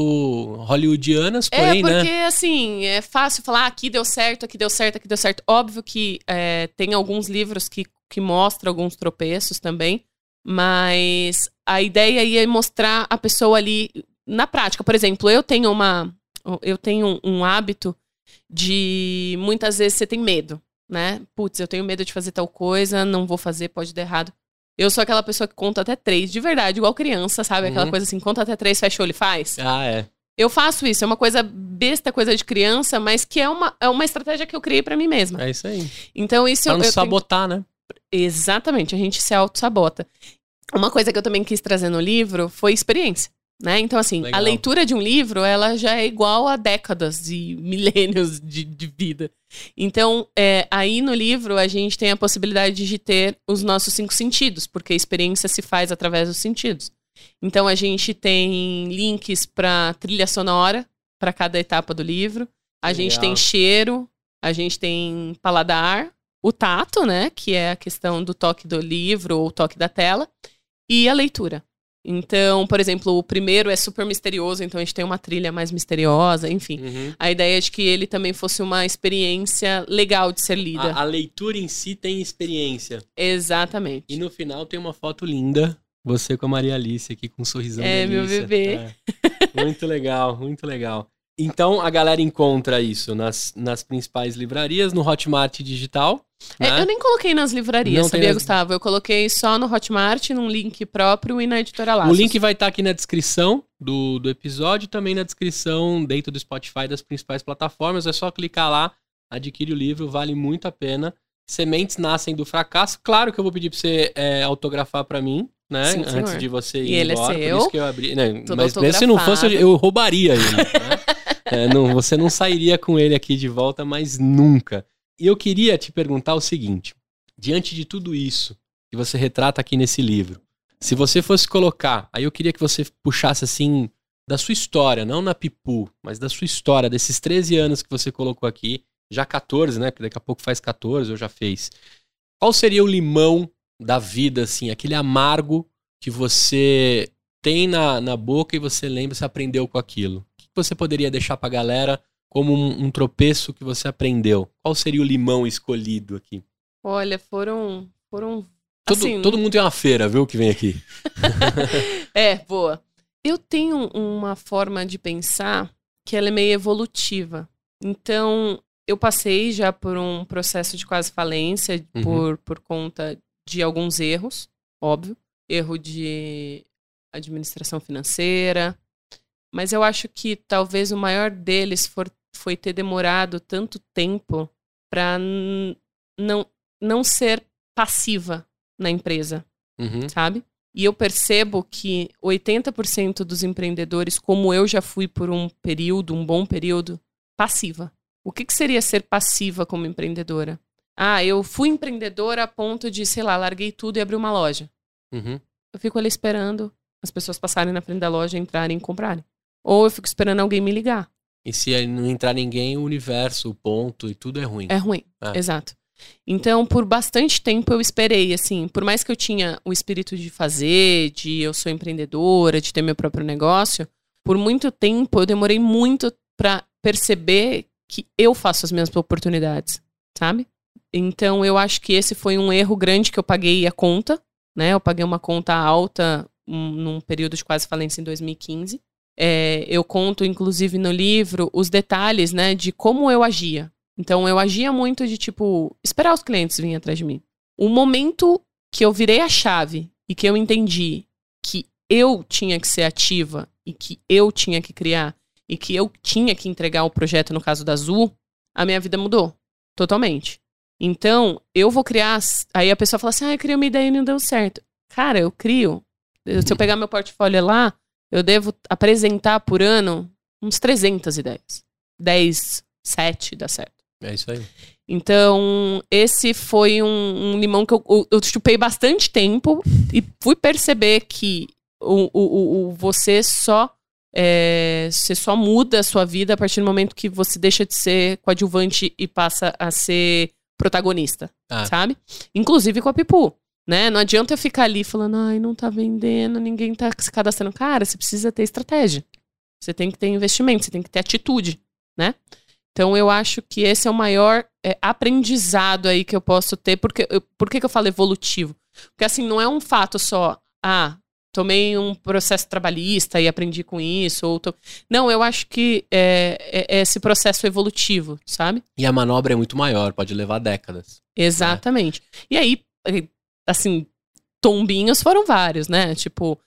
hollywoodianas, É, porém, porque né? assim, é fácil falar ah, aqui deu certo, aqui deu certo, aqui deu certo. Óbvio que é, tem alguns livros que, que mostram alguns tropeços também, mas a ideia aí é mostrar a pessoa ali na prática. Por exemplo, eu tenho uma. Eu tenho um hábito de muitas vezes você tem medo, né? Putz, eu tenho medo de fazer tal coisa, não vou fazer, pode dar errado. Eu sou aquela pessoa que conta até três, de verdade, igual criança, sabe? Aquela Uhum. coisa assim, conta até três, fecha o olho e faz. Ah, é. Eu faço isso, é uma coisa besta, coisa de criança, mas que é uma, é uma estratégia que eu criei pra mim mesma. É isso aí. Então, isso Pra eu, não eu tenho- sabotar, né? Exatamente, a gente se auto-sabota. Uma coisa que eu também quis trazer no livro foi experiência. Né? Então, assim, Legal. a leitura de um livro, ela já é igual a décadas e milênios de, de vida. Então, é, aí no livro, a gente tem a possibilidade de ter os nossos cinco sentidos, porque a experiência se faz através dos sentidos. Então, a gente tem links para trilha sonora, para cada etapa do livro. A gente Legal. tem cheiro, a gente tem paladar, o tato, né? Que é a questão do toque do livro ou toque da tela, e a leitura. Então, por exemplo, o primeiro é super misterioso, então a gente tem uma trilha mais misteriosa, enfim. Uhum. A ideia é de que ele também fosse uma experiência legal de ser lida. A, a leitura em si tem experiência. Exatamente. E no final tem uma foto linda. Você com a Maria Alice aqui com um sorrisão. É, meu delícia. bebê. É. Muito legal, muito legal. Então a galera encontra isso nas, nas principais livrarias, no Hotmart Digital. É, né? eu nem coloquei nas livrarias, Não sabia, nas- Gustavo? Eu coloquei só no Hotmart, num link próprio e na editora O Laços. link vai estar aqui na descrição do, do episódio também na descrição dentro do Spotify das principais plataformas. É só clicar lá, adquire o livro, vale muito a pena. Sementes nascem do fracasso. Claro que eu vou pedir pra você é, autografar pra mim, né? Sim, Antes de você ir E ele é embora. Por seu, isso que eu abri. né? Mas mesmo se não fosse, eu, eu roubaria ele. né? É, não, você não sairia com ele aqui de volta, mas nunca. E eu queria te perguntar o seguinte: diante de tudo isso que você retrata aqui nesse livro, se você fosse colocar, aí eu queria que você puxasse assim da sua história, não na Pipu, mas da sua história, desses 13 anos que você colocou aqui, já 14, né? Porque daqui a pouco faz 14, ou já fez. Qual seria o limão da vida, assim, aquele amargo que você tem na, na boca e você lembra, você aprendeu com aquilo? Você poderia deixar pra galera como um, um tropeço que você aprendeu? Qual seria o limão escolhido aqui? Olha, foram. foram Todo, assim, todo mundo tem uma feira, viu, que vem aqui. É, boa. Eu tenho uma forma de pensar que ela é meio evolutiva. Então, eu passei já por um processo de quase falência Uhum. por, por conta de alguns erros, óbvio. Erro de administração financeira. Mas eu acho que talvez o maior deles for, foi ter demorado tanto tempo para não, não ser passiva na empresa Uhum. sabe? E eu percebo que 80% dos empreendedores, como eu já fui por um período, um bom período, passiva. O que, que seria ser passiva como empreendedora? Ah, eu fui empreendedora a ponto de, sei lá, larguei tudo e abri uma loja. Uhum. Eu fico ali esperando as pessoas passarem na frente da loja, entrarem e comprarem. Ou eu fico esperando alguém me ligar. E se não entrar ninguém, o universo, o ponto e tudo é ruim. É ruim, É. exato. Então, por bastante tempo eu esperei, assim, por mais que eu tinha o espírito de fazer, de eu sou empreendedora, de ter meu próprio negócio, por muito tempo eu demorei muito pra perceber que eu faço as minhas oportunidades, sabe? Então, eu acho que esse foi um erro grande que eu paguei a conta né? Eu paguei uma conta alta um, num período de quase falência em 2015. É, eu conto, inclusive, no livro, os detalhes, né, de como eu agia. Então, eu agia muito de, tipo, esperar os clientes virem atrás de mim. O momento que eu virei a chave e que eu entendi que eu tinha que ser ativa e que eu tinha que criar e que eu tinha que entregar o projeto, no caso da Azul, a minha vida mudou. Totalmente. Então, eu vou criar. Aí a pessoa fala assim: ah, eu criei uma ideia e não deu certo. Cara, eu crio. Se eu pegar meu portfólio lá, eu devo apresentar por ano uns 300 ideias. 10, 7 dá certo. É isso aí. Então, esse foi um, um limão que eu, eu, eu, chupei bastante tempo e fui perceber que o, o, o, você só é, você só muda a sua vida a partir do momento que você deixa de ser coadjuvante e passa a ser protagonista, ah. sabe? Inclusive com a Pipu, né? Não adianta eu ficar ali falando, ai, não tá vendendo, ninguém tá se cadastrando. Cara, você precisa ter estratégia. Você tem que ter investimento, você tem que ter atitude, né? Então eu acho que esse é o maior é, aprendizado aí que eu posso ter. Porque, eu, por que, que eu falo evolutivo? Porque assim, não é um fato só, ah, tomei um processo trabalhista e aprendi com isso. Ou to... Não, eu acho que é, é, é, esse processo evolutivo, sabe? E a manobra é muito maior, pode levar décadas. Exatamente. Né? E aí, assim, tombinhos foram vários, né? Tipo,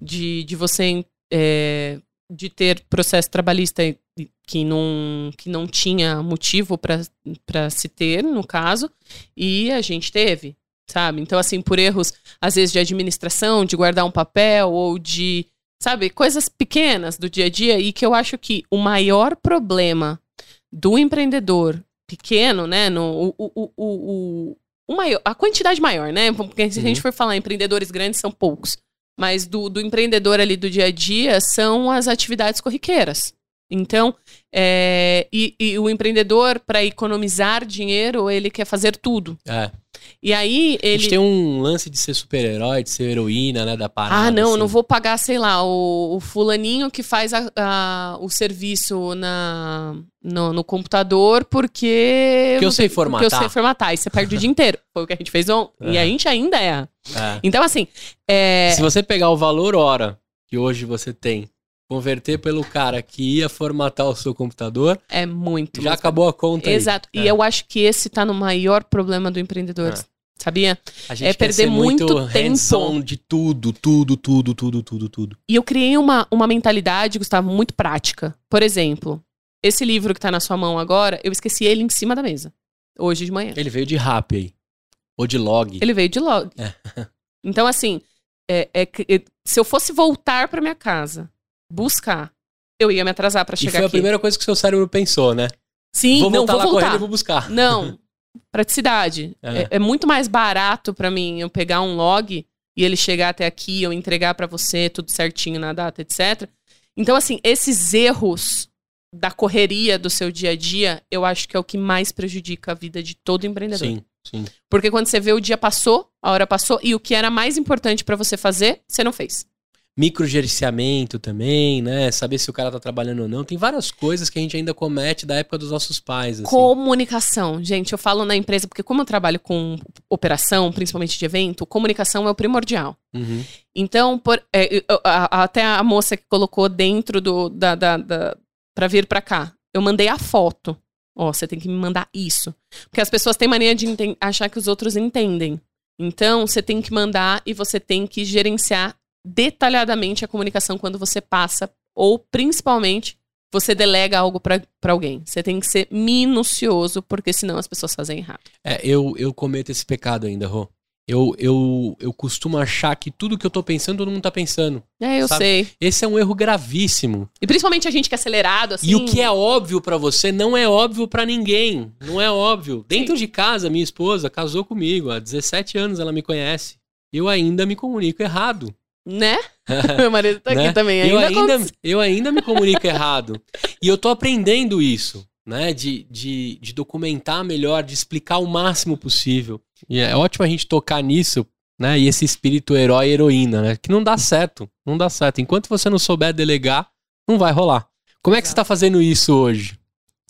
de, de você é, de ter processo trabalhista que não, que não tinha motivo para se ter, no caso, e a gente teve, sabe? Então, assim, por erros, às vezes, de administração, de guardar um papel, ou de, sabe, coisas pequenas do dia a dia, e que eu acho que o maior problema do empreendedor pequeno, né, no, o, o, o, maior, a quantidade maior, né? Porque se a gente uhum. for falar empreendedores grandes, são poucos mas do, do empreendedor ali do dia a dia são as atividades corriqueiras. Então, é, e, e, o empreendedor, para economizar dinheiro, ele quer fazer tudo. É. E aí ele. A gente tem um lance de ser super-herói, de ser heroína, né? Da parada. Ah, não, assim. não vou pagar, sei lá, o, o fulaninho que faz a, a, o serviço na, no, no, computador porque. Porque eu sei formatar. Porque eu sei formatar. E você perde o dia inteiro. Foi o que a gente fez ontem. É. E a gente ainda é. é. Então, assim. É... Se você pegar o valor hora que hoje você tem converter pelo cara que ia formatar o seu computador. É muito. Já acabou a conta. Exato. Aí. E é. eu acho que esse tá no maior problema do empreendedor. É. Sabia? é perder muito, muito tempo. de tudo, tudo, tudo, tudo, tudo, tudo. E eu criei uma, uma mentalidade, Gustavo, muito prática. Por exemplo, esse livro que tá na sua mão agora, eu esqueci ele em cima da mesa. Hoje de manhã. Ele veio de rap aí. Ou de log. Ele veio de log. É. Então, assim, é, é, se eu fosse voltar para minha casa buscar. Eu ia me atrasar para chegar aqui. E foi a primeira coisa que o seu cérebro pensou, né? Sim, vou não, vou lá voltar. correndo e vou buscar. Não, praticidade. É. É, é muito mais barato para mim eu pegar um log e ele chegar até aqui, eu entregar para você tudo certinho na data, etc. Então, assim, esses erros da correria do seu dia a dia, eu acho que é o que mais prejudica a vida de todo empreendedor. Sim, sim. Porque quando você vê o dia passou, a hora passou, e o que era mais importante para você fazer, você não fez microgerenciamento também, né? Saber se o cara tá trabalhando ou não. Tem várias coisas que a gente ainda comete da época dos nossos pais. Assim. Comunicação. Gente, eu falo na empresa, porque como eu trabalho com operação, principalmente de evento, comunicação é o primordial. Uhum. Então, por, é, até a moça que colocou dentro do. Da, da, da, pra vir pra cá, eu mandei a foto. Ó, você tem que me mandar isso. Porque as pessoas têm mania de achar que os outros entendem. Então, você tem que mandar e você tem que gerenciar detalhadamente a comunicação quando você passa, ou principalmente você delega algo para alguém. Você tem que ser minucioso, porque senão as pessoas fazem errado. É, eu, eu cometo esse pecado ainda, Rô. Eu, eu, eu costumo achar que tudo que eu tô pensando, todo mundo tá pensando. É, eu sabe? sei. Esse é um erro gravíssimo. E principalmente a gente que é acelerado, assim. E o que é óbvio para você não é óbvio para ninguém. Não é óbvio. Dentro de casa, minha esposa casou comigo. Há 17 anos ela me conhece. Eu ainda me comunico errado. Né? Meu marido tá né? aqui também. Ainda eu, ainda, eu ainda me comunico errado. E eu tô aprendendo isso, né? De, de, de documentar melhor, de explicar o máximo possível. E é ótimo a gente tocar nisso, né? E esse espírito herói e heroína, né? Que não dá certo. Não dá certo. Enquanto você não souber delegar, não vai rolar. Como é que você tá fazendo isso hoje?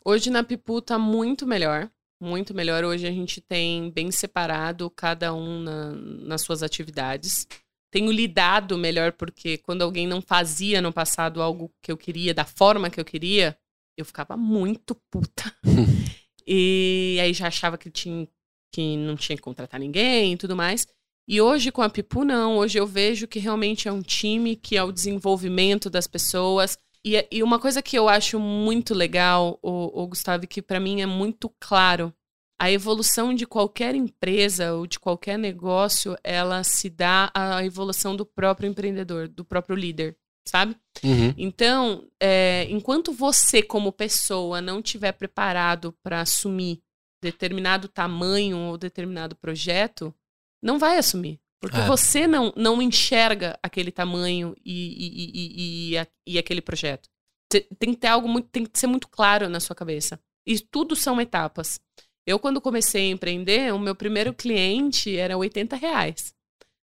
Hoje na Pipu tá muito melhor. Muito melhor. Hoje a gente tem bem separado cada um na, nas suas atividades. Tenho lidado melhor porque quando alguém não fazia no passado algo que eu queria, da forma que eu queria, eu ficava muito puta. e aí já achava que, tinha, que não tinha que contratar ninguém e tudo mais. E hoje com a Pipu, não. Hoje eu vejo que realmente é um time, que é o desenvolvimento das pessoas. E, e uma coisa que eu acho muito legal, o, o Gustavo, que para mim é muito claro, a evolução de qualquer empresa ou de qualquer negócio, ela se dá à evolução do próprio empreendedor, do próprio líder, sabe? Uhum. Então, é, enquanto você, como pessoa, não tiver preparado para assumir determinado tamanho ou determinado projeto, não vai assumir. Porque É. você não, não enxerga aquele tamanho e, e, e, e, e aquele projeto. Te- Tem que ter algo muito, tem que ser muito claro na sua cabeça. E tudo são etapas. Eu, quando comecei a empreender, o meu primeiro cliente era 80 reais.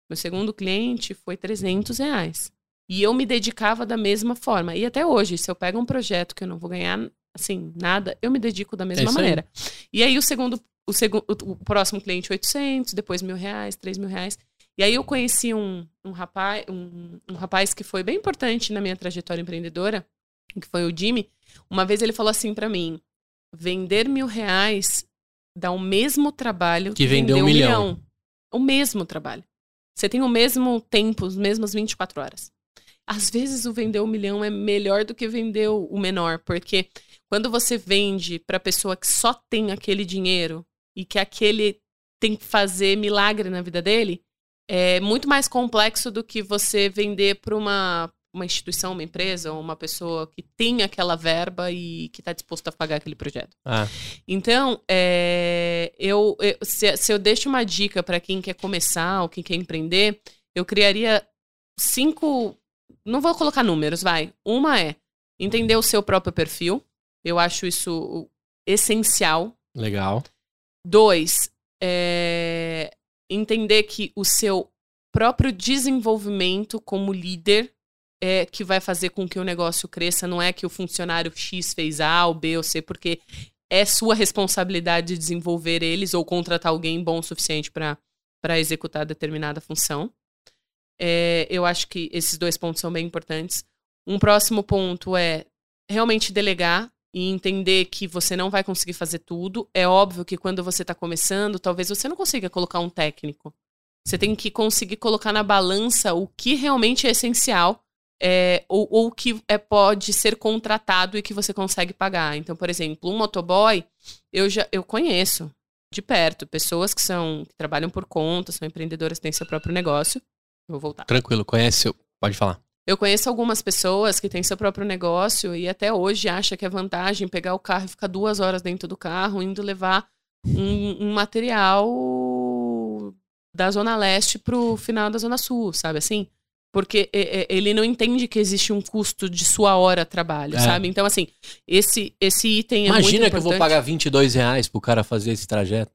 Meu segundo cliente foi 300 reais. E eu me dedicava da mesma forma. E até hoje, se eu pego um projeto que eu não vou ganhar, assim, nada, eu me dedico da mesma É isso aí. maneira. E aí, o segundo, o segundo, o próximo cliente, 800, depois mil reais, três mil reais. E aí, eu conheci um, um rapaz, um, um rapaz que foi bem importante na minha trajetória empreendedora, que foi o Jimmy. Uma vez ele falou assim pra mim: vender mil reais dá o mesmo trabalho Que vender um milhão. O mesmo trabalho. Você tem o mesmo tempo, as mesmas 24 horas. Às vezes o vender um milhão é melhor do que vender o o menor, porque quando você vende para pessoa que só tem aquele dinheiro e que aquele tem que fazer milagre na vida dele, é muito mais complexo do que você vender para uma, uma instituição, uma empresa, ou uma pessoa que tem aquela verba e que está disposto a pagar aquele projeto. Ah, Então, é, eu, eu- se, se eu deixo uma dica para quem quer começar ou quem quer empreender, eu criaria cinco. Não vou colocar números, vai. Uma é entender o seu próprio perfil. Eu acho isso essencial. legal. Dois, é, entender que o seu próprio desenvolvimento como líder é que vai fazer com que o negócio cresça. Não é que o funcionário X fez A, ou B ou C, porque é sua responsabilidade de desenvolver eles ou contratar alguém bom o suficiente para executar determinada função. É, eu acho que esses dois pontos são bem importantes. Um próximo ponto é realmente delegar e entender que você não vai conseguir fazer tudo. É óbvio que quando você está começando, talvez você não consiga colocar um técnico. Você tem que conseguir colocar na balança o que realmente é essencial é, ou, ou o que é, pode ser contratado e que você consegue pagar. Então, por exemplo, um motoboy, eu já eu conheço de perto pessoas que são que trabalham por conta, são empreendedoras, têm seu próprio negócio. Eu Vou voltar. Tranquilo, conhece? Pode falar. Eu conheço algumas pessoas que têm seu próprio negócio e até hoje acha que é vantagem pegar o carro e ficar duas horas dentro do carro indo levar um, um material da Zona Leste pro final da Zona Sul, sabe assim? Porque é, é, ele não entende que existe um custo de sua hora trabalho, É. sabe? Então, assim, esse, esse item é Imagina que eu vou pagar 22 reais pro cara fazer esse trajeto.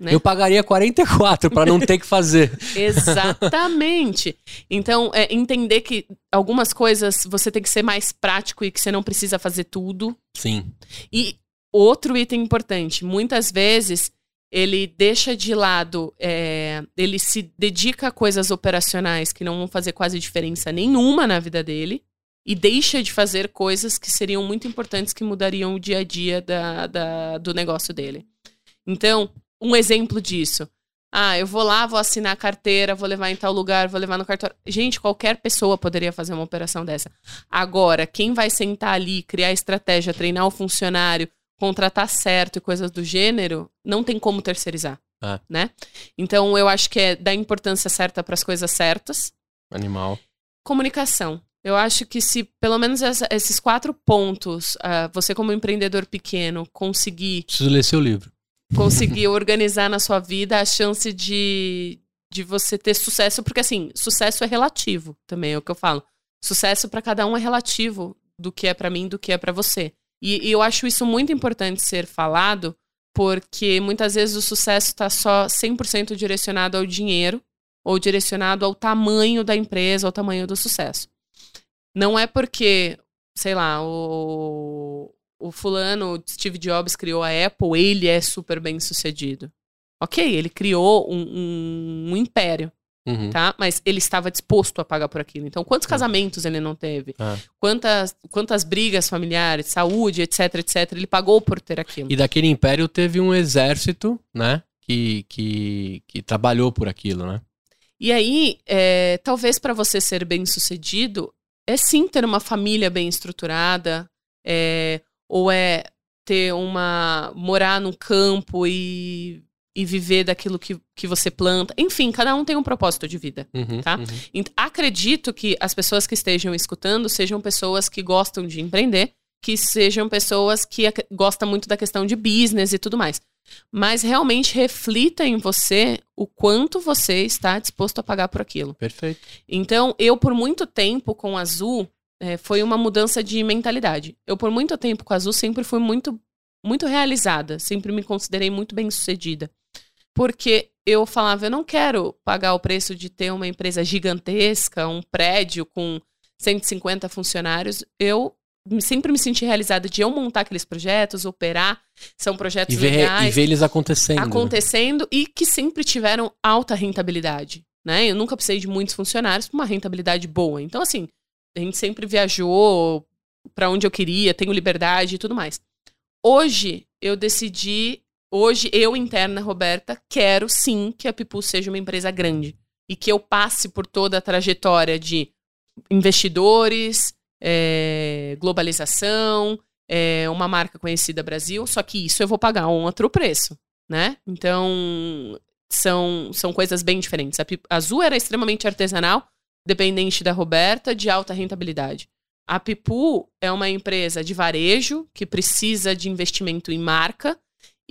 né? Eu pagaria 44 pra não ter que fazer. Exatamente. Então, é, entender que algumas coisas você tem que ser mais prático e que você não precisa fazer tudo. Sim. E outro item importante, muitas vezes ele deixa de lado, é, ele se dedica a coisas operacionais que não vão fazer quase diferença nenhuma na vida dele e deixa de fazer coisas que seriam muito importantes que mudariam o dia a dia da, da- do negócio dele. Então, um exemplo disso. Ah, eu vou lá, vou assinar a carteira, vou levar em tal lugar, vou levar no cartório. Gente, qualquer pessoa poderia fazer uma operação dessa. Agora, quem vai sentar ali, criar estratégia, treinar o funcionário, contratar certo e coisas do gênero, não tem como terceirizar, É. né? Então, eu acho que é dar importância certa para as coisas certas. Animal. Comunicação. Eu acho que se pelo menos essa- esses quatro pontos, ah, você como empreendedor pequeno conseguir Preciso ler seu livro. conseguir organizar na sua vida a chance de, de você ter sucesso, porque assim, sucesso é relativo também, é o que eu falo. Sucesso para cada um é relativo do que é para mim, do que é para você. E, e eu acho isso muito importante ser falado, porque muitas vezes o sucesso está só 100% direcionado ao dinheiro ou direcionado ao tamanho da empresa, ao tamanho do sucesso. Não é porque, sei lá, o, o fulano, o Steve Jobs, criou a Apple, ele é super bem sucedido. Ok, ele criou um, um, um império. Uhum. Tá? Mas ele estava disposto a pagar por aquilo. Então, quantos casamentos ele não teve? Ah. Quantas, quantas brigas familiares, saúde, etc, etc. Ele pagou por ter aquilo. E daquele império teve um exército, né? Que, que, que trabalhou por aquilo, né? E aí, é, talvez para você ser bem sucedido, é sim ter uma família bem estruturada, é, ou é ter uma. morar no campo e, e viver daquilo que, que você planta. Enfim, cada um tem um propósito de vida. Uhum, Tá? uhum. Acredito que as pessoas que estejam escutando sejam pessoas que gostam de empreender, que sejam pessoas que gostam muito da questão de business e tudo mais. Mas realmente reflita em você o quanto você está disposto a pagar por aquilo. Perfeito. Então, eu, por muito tempo com a Azul, eh, foi uma mudança de mentalidade. Eu, por muito tempo com a Azul, sempre fui muito, muito realizada. Sempre me considerei muito bem sucedida. Porque eu falava, eu não quero pagar o preço de ter uma empresa gigantesca, um prédio com 150 funcionários. Eu sempre me senti realizada de eu montar aqueles projetos, operar. São projetos E ver, legais e ver eles acontecendo. né? acontecendo e que sempre tiveram alta rentabilidade, né? Eu nunca precisei de muitos funcionários com uma rentabilidade boa. Então, assim, a gente sempre viajou para onde eu queria, tenho liberdade e tudo mais. Hoje, eu decidi, hoje, eu, interna, Roberta, quero sim que a Pipu seja uma empresa grande e que eu passe por toda a trajetória de investidores, é, globalização, é, uma marca conhecida Brasil, só que isso eu vou pagar um outro preço, né? Então, são, são coisas bem diferentes. A, a Azul era extremamente artesanal, dependente da Roberta, de alta rentabilidade. A Pipu é uma empresa de varejo que precisa de investimento em marca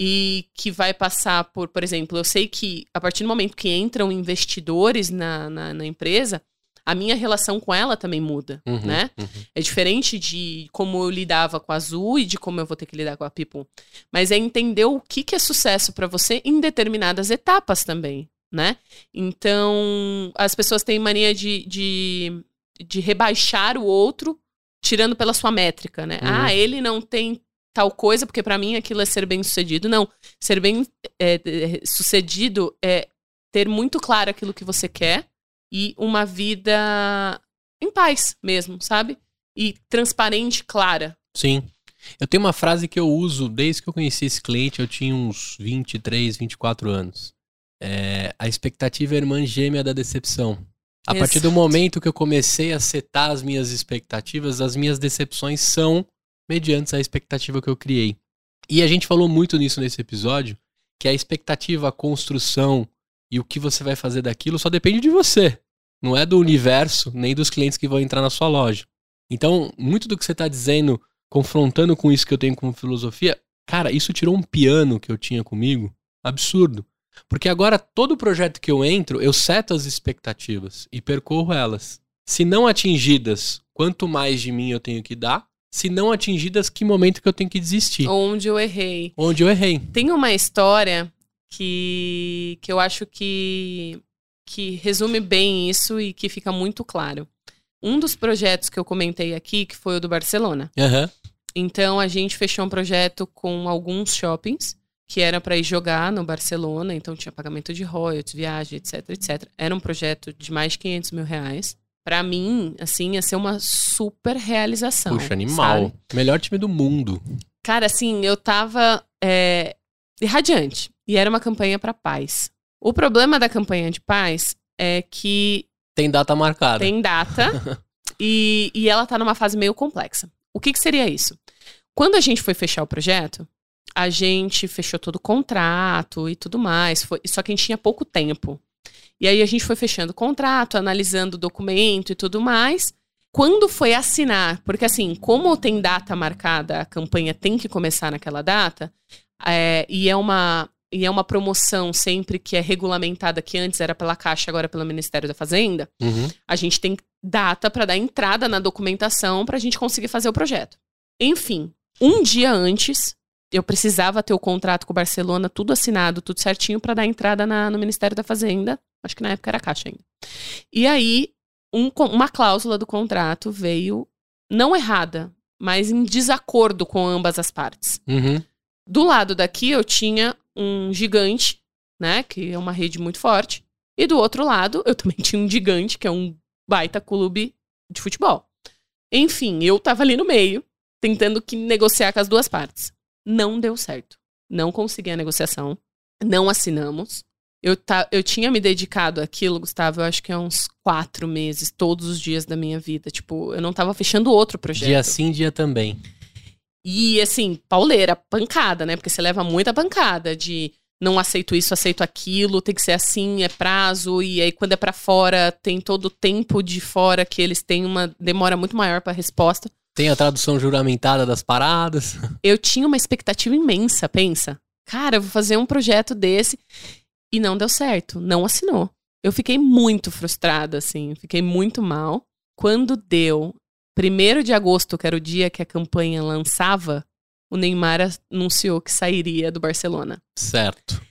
e que vai passar por, por exemplo, eu sei que a partir do momento que entram investidores na, na, na empresa, a minha relação com ela também muda, Uhum, né? uhum. É diferente de como eu lidava com a Azul e de como eu vou ter que lidar com a Pipu. Mas é entender o que, que é sucesso para você em determinadas etapas também, né? Então, as pessoas têm mania de, de, de rebaixar o outro tirando pela sua métrica, né? Uhum. Ah, ele não tem tal coisa, porque para mim aquilo é ser bem sucedido. Não, ser bem é, é, sucedido é ter muito claro aquilo que você quer e uma vida em paz mesmo, sabe? E transparente, clara. Sim. Eu tenho uma frase que eu uso desde que eu conheci esse cliente, eu tinha uns 23, 24 anos. É, a expectativa é a irmã gêmea da decepção. A partir do Exato. momento que eu comecei a setar as minhas expectativas, as minhas decepções são mediante a expectativa que eu criei. E a gente falou muito nisso nesse episódio, que a expectativa, a construção e o que você vai fazer daquilo só depende de você. Não é do universo, nem dos clientes que vão entrar na sua loja. Então, muito do que você está dizendo, confrontando com isso que eu tenho como filosofia, cara, isso tirou um piano que eu tinha comigo, absurdo. Porque agora, todo projeto que eu entro, eu seto as expectativas e percorro elas. Se não atingidas, quanto mais de mim eu tenho que dar? Se não atingidas, que momento que eu tenho que desistir? Onde eu errei. Onde eu errei. Tem uma história que, que eu acho que, que resume bem isso e que fica muito claro. Um dos projetos que eu comentei aqui, que foi o do Barcelona. Aham. Então a gente fechou um projeto com alguns shoppings que era para ir jogar no Barcelona, então tinha pagamento de royalties, viagem, etc, etc. Era um projeto de mais de 500 mil reais. Pra mim, assim, ia ser uma super realização. Puxa, animal. sabe? Melhor time do mundo. Cara, assim, eu tava é, irradiante. E era uma campanha pra paz. O problema da campanha de paz é que Tem data marcada. tem data e, e ela tá numa fase meio complexa. O que, que seria isso? Quando a gente foi fechar o projeto, a gente fechou todo o contrato e tudo mais. Foi, só que a gente tinha pouco tempo. E aí a gente foi fechando o contrato, analisando o documento e tudo mais. Quando foi assinar, porque assim, como tem data marcada, a campanha tem que começar naquela data, é, e, é uma, e é uma promoção sempre que é regulamentada, que antes era pela Caixa, agora pelo Ministério da Fazenda, Uhum. a gente tem data para dar entrada na documentação para a gente conseguir fazer o projeto. Enfim, um dia antes, eu precisava ter o contrato com o Barcelona, tudo assinado, tudo certinho, para dar entrada na- no Ministério da Fazenda. Acho que na época era a Caixa ainda. E aí, um uma cláusula do contrato veio não errada, mas em desacordo com ambas as partes. Uhum. Do lado daqui eu tinha um gigante, né, que é uma rede muito forte, e do outro lado eu também tinha um gigante, que é um baita clube de futebol. Enfim, eu tava ali no meio, tentando que negociar com as duas partes. Não deu certo. Não consegui a negociação. Não assinamos. Eu, ta, eu tinha me dedicado àquilo, Gustavo, eu acho que há uns quatro meses, todos os dias da minha vida. Tipo, eu não tava fechando outro projeto. Dia sim, dia também. E assim, pauleira, pancada, né? Porque você leva muita pancada de não aceito isso, aceito aquilo, tem que ser assim, é prazo, e aí quando é para fora, tem todo o tempo de fora que eles têm uma demora muito maior para resposta. Tem a tradução juramentada das paradas. Eu tinha uma expectativa imensa, pensa. Cara, eu vou fazer um projeto desse e não deu certo, não assinou. Eu fiquei muito frustrada, assim, fiquei muito mal. Quando deu 1 de agosto, que era o dia que a campanha lançava, o Neymar anunciou que sairia do Barcelona. Certo.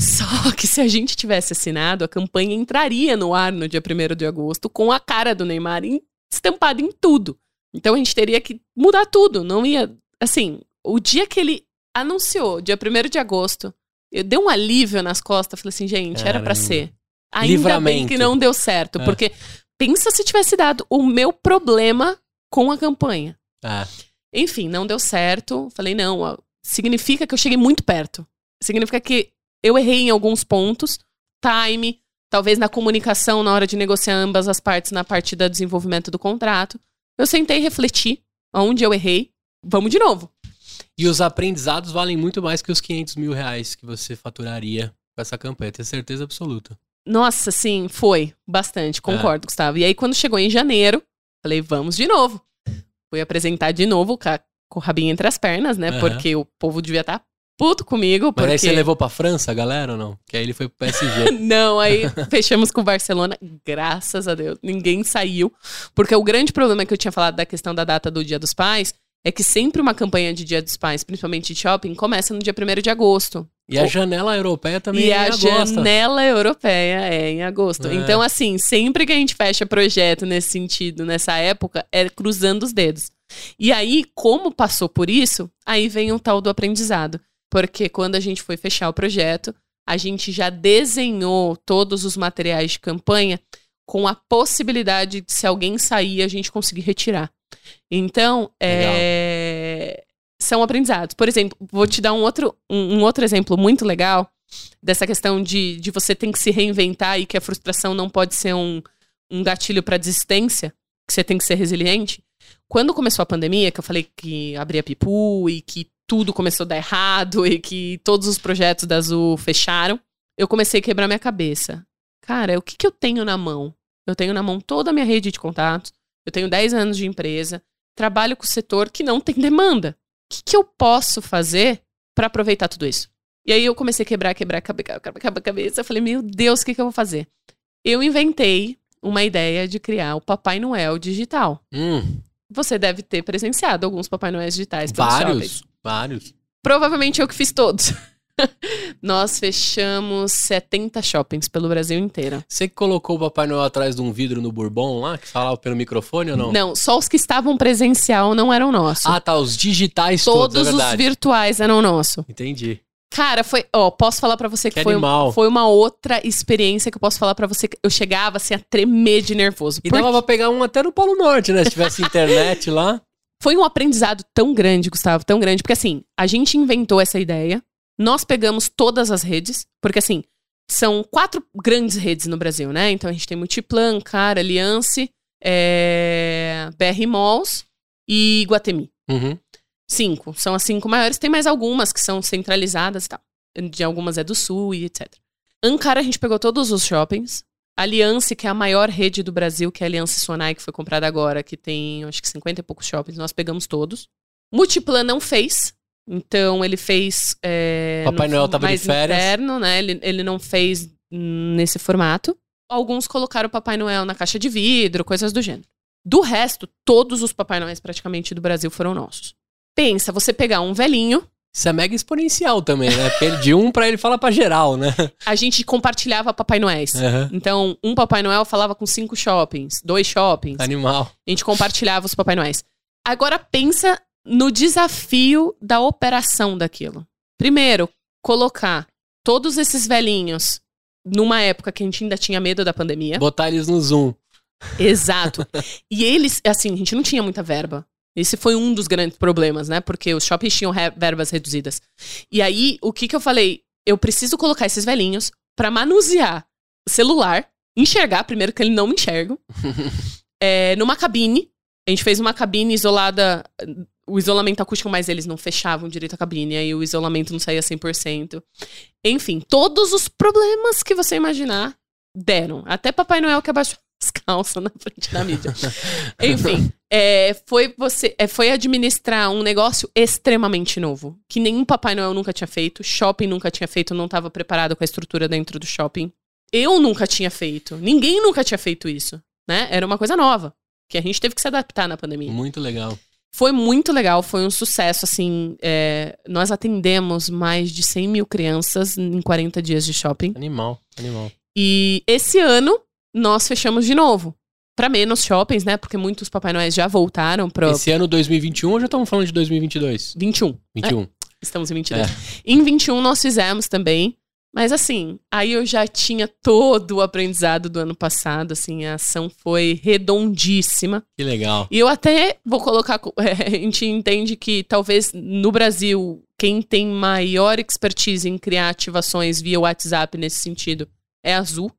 Só que se a gente tivesse assinado, a campanha entraria no ar no dia 1 de agosto com a cara do Neymar estampada em tudo. Então a gente teria que mudar tudo. Não ia. Assim, o dia que ele anunciou, dia 1 de agosto, eu dei um alívio nas costas. Falei assim, gente, Caramba. era para ser. Ainda Livramento. bem que não deu certo. É. Porque pensa se tivesse dado o meu problema com a campanha. É. Enfim, não deu certo. Falei, não, ó, significa que eu cheguei muito perto. Significa que eu errei em alguns pontos. Time, talvez na comunicação, na hora de negociar ambas as partes, na parte do desenvolvimento do contrato. Eu sentei e refleti onde eu errei. Vamos de novo. E os aprendizados valem muito mais que os 500 mil reais que você faturaria com essa campanha, tenho certeza absoluta. Nossa, sim, foi bastante, concordo, é. Gustavo. E aí, quando chegou em janeiro, falei, vamos de novo. Fui apresentar de novo com, a, com o rabinho entre as pernas, né? Uhum. Porque o povo devia estar tá puto comigo. Mas porque... aí você levou pra França, galera, ou não? Que aí ele foi pro PSG. não, aí fechamos com o Barcelona, graças a Deus. Ninguém saiu. Porque o grande problema que eu tinha falado da questão da data do Dia dos Pais é que sempre uma campanha de Dia dos Pais, principalmente de shopping, começa no dia 1 de agosto. E a janela europeia também e é em agosto. E a janela europeia é em agosto. É. Então, assim, sempre que a gente fecha projeto nesse sentido, nessa época, é cruzando os dedos. E aí, como passou por isso, aí vem o tal do aprendizado. Porque quando a gente foi fechar o projeto, a gente já desenhou todos os materiais de campanha com a possibilidade de, se alguém sair, a gente conseguir retirar. Então, é, são aprendizados. Por exemplo, vou te dar um outro, um, um, outro exemplo muito legal dessa questão de, de você tem que se reinventar e que a frustração não pode ser um, um gatilho para desistência, que você tem que ser resiliente. Quando começou a pandemia, que eu falei que abria pipu e que tudo começou a dar errado e que todos os projetos da Azul fecharam, eu comecei a quebrar minha cabeça. Cara, o que, que eu tenho na mão? Eu tenho na mão toda a minha rede de contatos, eu tenho 10 anos de empresa, trabalho com o setor que não tem demanda. O que, que eu posso fazer para aproveitar tudo isso? E aí eu comecei a quebrar, quebrar, quebrar, quebrar, a cabeça. Eu falei, meu Deus, o que, que eu vou fazer? Eu inventei uma ideia de criar o Papai Noel digital. Hum. Você deve ter presenciado alguns Papai Noéis digitais. Vários, vários. Provavelmente eu que fiz todos. Nós fechamos 70 shoppings pelo Brasil inteiro. Você que colocou o Papai Noel atrás de um vidro no Bourbon lá, que falava pelo microfone ou não? Não, só os que estavam presencial não eram nossos. Ah, tá, os digitais todos. Todos é os virtuais eram nossos. Entendi. Cara, foi, ó, posso falar para você que, que foi, foi uma outra experiência que eu posso falar para você. Eu chegava assim a tremer de nervoso. E dava pra pegar um até no Polo Norte, né? Se tivesse internet lá. Foi um aprendizado tão grande, Gustavo, tão grande, porque assim, a gente inventou essa ideia, nós pegamos todas as redes, porque assim, são quatro grandes redes no Brasil, né? Então a gente tem Multiplan, Cara, Aliance, é... BR Malls e Guatemi. Uhum. Cinco. São as cinco maiores. Tem mais algumas que são centralizadas e tal. De algumas é do Sul e etc. Ancara, a gente pegou todos os shoppings. Aliance, que é a maior rede do Brasil, que é a Aliança Sonai, que foi comprada agora, que tem acho que 50 e poucos shoppings, nós pegamos todos. Multiplan não fez, então ele fez. É, Papai Noel tava mais de férias. interno, né? Ele, ele não fez nesse formato. Alguns colocaram o Papai Noel na caixa de vidro, coisas do gênero. Do resto, todos os Papai Noéis praticamente do Brasil foram nossos. Pensa, você pegar um velhinho. Isso é mega exponencial também, né? Porque de um para ele fala para geral, né? A gente compartilhava Papai Noéis. Uhum. Então, um Papai Noel falava com cinco shoppings, dois shoppings. Animal. A gente compartilhava os Papai Noéis. Agora pensa no desafio da operação daquilo. Primeiro, colocar todos esses velhinhos numa época que a gente ainda tinha medo da pandemia. Botar eles no Zoom. Exato. e eles, assim, a gente não tinha muita verba. Esse foi um dos grandes problemas, né? Porque os shoppings tinham verbas reduzidas. E aí, o que que eu falei? Eu preciso colocar esses velhinhos pra manusear celular, enxergar, primeiro que ele não me enxerga, é, numa cabine. A gente fez uma cabine isolada, o isolamento acústico, mas eles não fechavam direito a cabine, aí o isolamento não saía 100%. Enfim, todos os problemas que você imaginar deram. Até Papai Noel que abaixou as calças na frente da mídia. Enfim, é, foi você, é, foi administrar um negócio extremamente novo, que nenhum Papai Noel nunca tinha feito, shopping nunca tinha feito, não estava preparado com a estrutura dentro do shopping. Eu nunca tinha feito, ninguém nunca tinha feito isso, né? Era uma coisa nova, que a gente teve que se adaptar na pandemia. Muito legal. Foi muito legal, foi um sucesso, assim, é, nós atendemos mais de 100 mil crianças em 40 dias de shopping. Animal, animal. E esse ano nós fechamos de novo. Pra menos shoppings, né? Porque muitos Papai Noéis já voltaram pro Esse ano 2021 ou já estamos falando de 2022? 21. 21. É, estamos em 22. É. Em 21 nós fizemos também. Mas assim, aí eu já tinha todo o aprendizado do ano passado, assim, a ação foi redondíssima. Que legal. E eu até vou colocar, a gente entende que talvez no Brasil, quem tem maior expertise em criar ativações via WhatsApp nesse sentido é a Azul,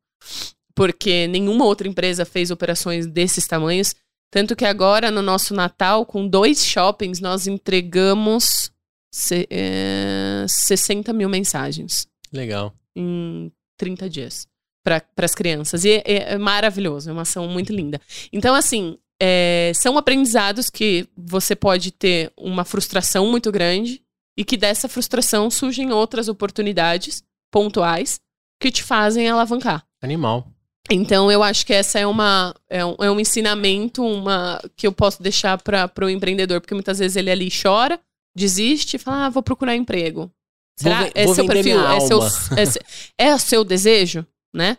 porque nenhuma outra empresa fez operações desses tamanhos. Tanto que agora, no nosso Natal, com dois shoppings, nós entregamos se, é, 60 mil mensagens Legal. em 30 dias para as crianças. E é, é maravilhoso, é uma ação muito linda. Então, assim, é, são aprendizados que você pode ter uma frustração muito grande e que dessa frustração surgem outras oportunidades pontuais que te fazem alavancar. Animal. Então, eu acho que essa é uma é um, é um ensinamento uma que eu posso deixar para o empreendedor, porque muitas vezes ele ali chora, desiste e fala: ah, vou procurar emprego. Será? Vou é vou seu perfil? minha É seu, é, é o seu desejo, né?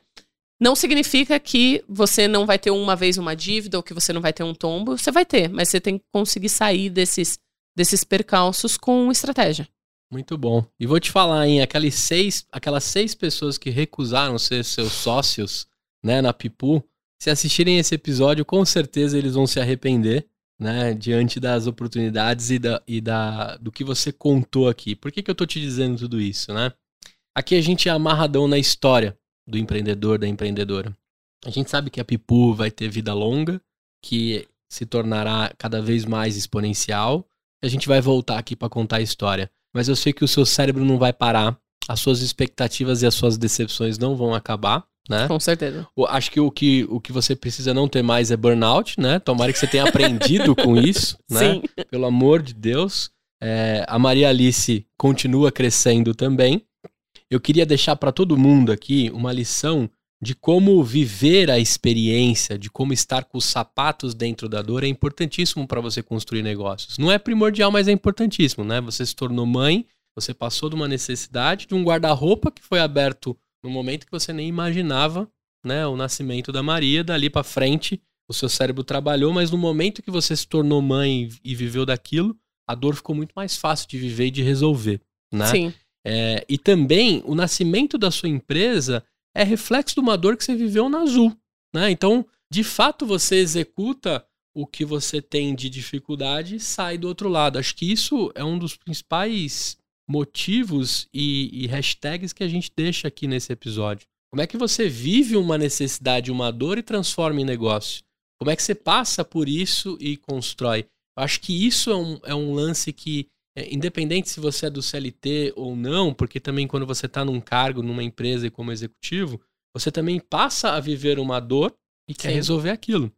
Não significa que você não vai ter uma vez uma dívida ou que você não vai ter um tombo. Você vai ter, mas você tem que conseguir sair desses, desses percalços com estratégia. Muito bom. E vou te falar, hein? Aquelas seis, aquelas seis pessoas que recusaram ser seus sócios, né, na Pipu, se assistirem esse episódio, com certeza eles vão se arrepender, né, diante das oportunidades e, da, e da, do que você contou aqui. Por que, que eu tô te dizendo tudo isso, né? Aqui a gente é amarradão na história do empreendedor, da empreendedora. A gente sabe que a Pipu vai ter vida longa, que se tornará cada vez mais exponencial. A gente vai voltar aqui para contar a história. Mas eu sei que o seu cérebro não vai parar, as suas expectativas e as suas decepções não vão acabar, né? Com certeza. O- Acho que o que, o que você precisa não ter mais é burnout, né? Tomara que você tenha aprendido com isso, né? Sim. Pelo amor de Deus. É, a Maria Alice continua crescendo também. Eu queria deixar para todo mundo aqui uma lição de como viver a experiência, de como estar com os sapatos dentro da dor é importantíssimo para você construir negócios. Não é primordial, mas é importantíssimo, né? Você se tornou mãe, você passou de uma necessidade de um guarda-roupa que foi aberto no momento que você nem imaginava, né? O nascimento da Maria, dali para frente, o seu cérebro trabalhou, mas no momento que você se tornou mãe e viveu daquilo, a dor ficou muito mais fácil de viver e de resolver, né? Sim. É, e também o nascimento da sua empresa é reflexo de uma dor que você viveu na Azul. Né? Então, de fato, você executa o que você tem de dificuldade e sai do outro lado. Acho que isso é um dos principais motivos e, e hashtags que a gente deixa aqui nesse episódio. Como é que você vive uma necessidade, uma dor e transforma em negócio? Como é que você passa por isso e constrói? Acho que isso é um, é um lance que é, independente se você é do CLT ou não, porque também quando você está num cargo, numa empresa e como executivo, você também passa a viver uma dor e quer Sim. resolver aquilo.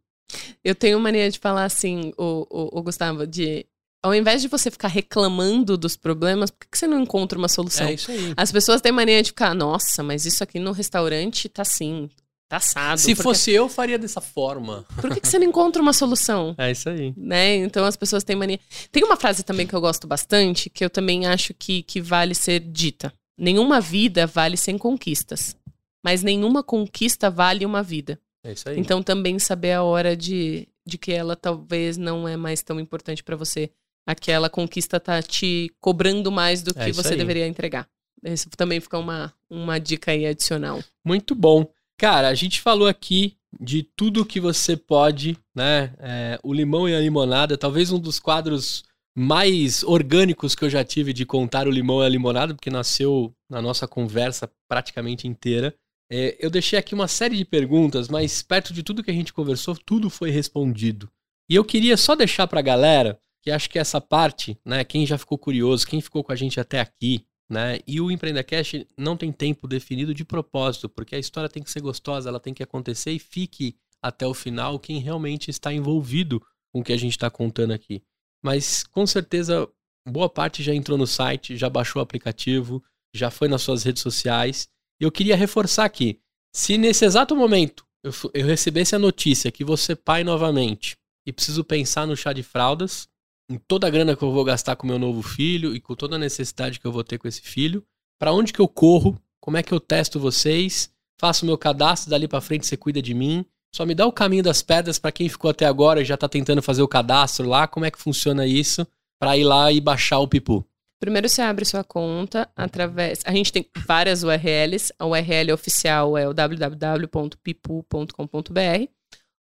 Eu tenho mania de falar assim, o, o, o Gustavo, de ao invés de você ficar reclamando dos problemas, por que você não encontra uma solução? É isso aí. As pessoas têm mania de ficar, nossa, mas isso aqui no restaurante tá assim, tá assado. Se Por fosse eu, faria dessa forma. Por que, que você não encontra uma solução? É isso aí. Né? Então as pessoas têm mania. Tem uma frase também que eu gosto bastante, que eu também acho que, que vale ser dita. Nenhuma vida vale sem conquistas. Mas nenhuma conquista vale uma vida. É isso aí. Então também saber a hora de, de que ela talvez não é mais tão importante para você. Aquela conquista tá te cobrando mais do É que isso você aí. deveria entregar. Isso também fica uma, uma dica aí adicional. Muito bom. Cara, a gente falou aqui de tudo que você pode, né? É, o limão e a limonada, talvez um dos quadros mais orgânicos que eu já tive de contar o limão e a limonada, porque nasceu na nossa conversa praticamente inteira. É, eu deixei aqui uma série de perguntas, mas perto de tudo que a gente conversou, tudo foi respondido. E eu queria só deixar pra galera que acho que essa parte, né? Quem já ficou curioso, quem ficou com a gente até aqui, né? E o Empreendacast não tem tempo definido de propósito, porque a história tem que ser gostosa, ela tem que acontecer e fique até o final quem realmente está envolvido com o que a gente está contando aqui. Mas com certeza boa parte já entrou no site, já baixou o aplicativo, já foi nas suas redes sociais. E eu queria reforçar aqui: se nesse exato momento eu, eu recebesse a notícia que você pai novamente e preciso pensar no chá de fraldas, em toda a grana que eu vou gastar com meu novo filho e com toda a necessidade que eu vou ter com esse filho, para onde que eu corro? Como é que eu testo vocês? Faço meu cadastro, dali para frente você cuida de mim. Só me dá o caminho das pedras para quem ficou até agora e já tá tentando fazer o cadastro lá, como é que funciona isso para ir lá e baixar o pipu. Primeiro você abre sua conta através. A gente tem várias URLs. A URL oficial é o www.pipu.com.br,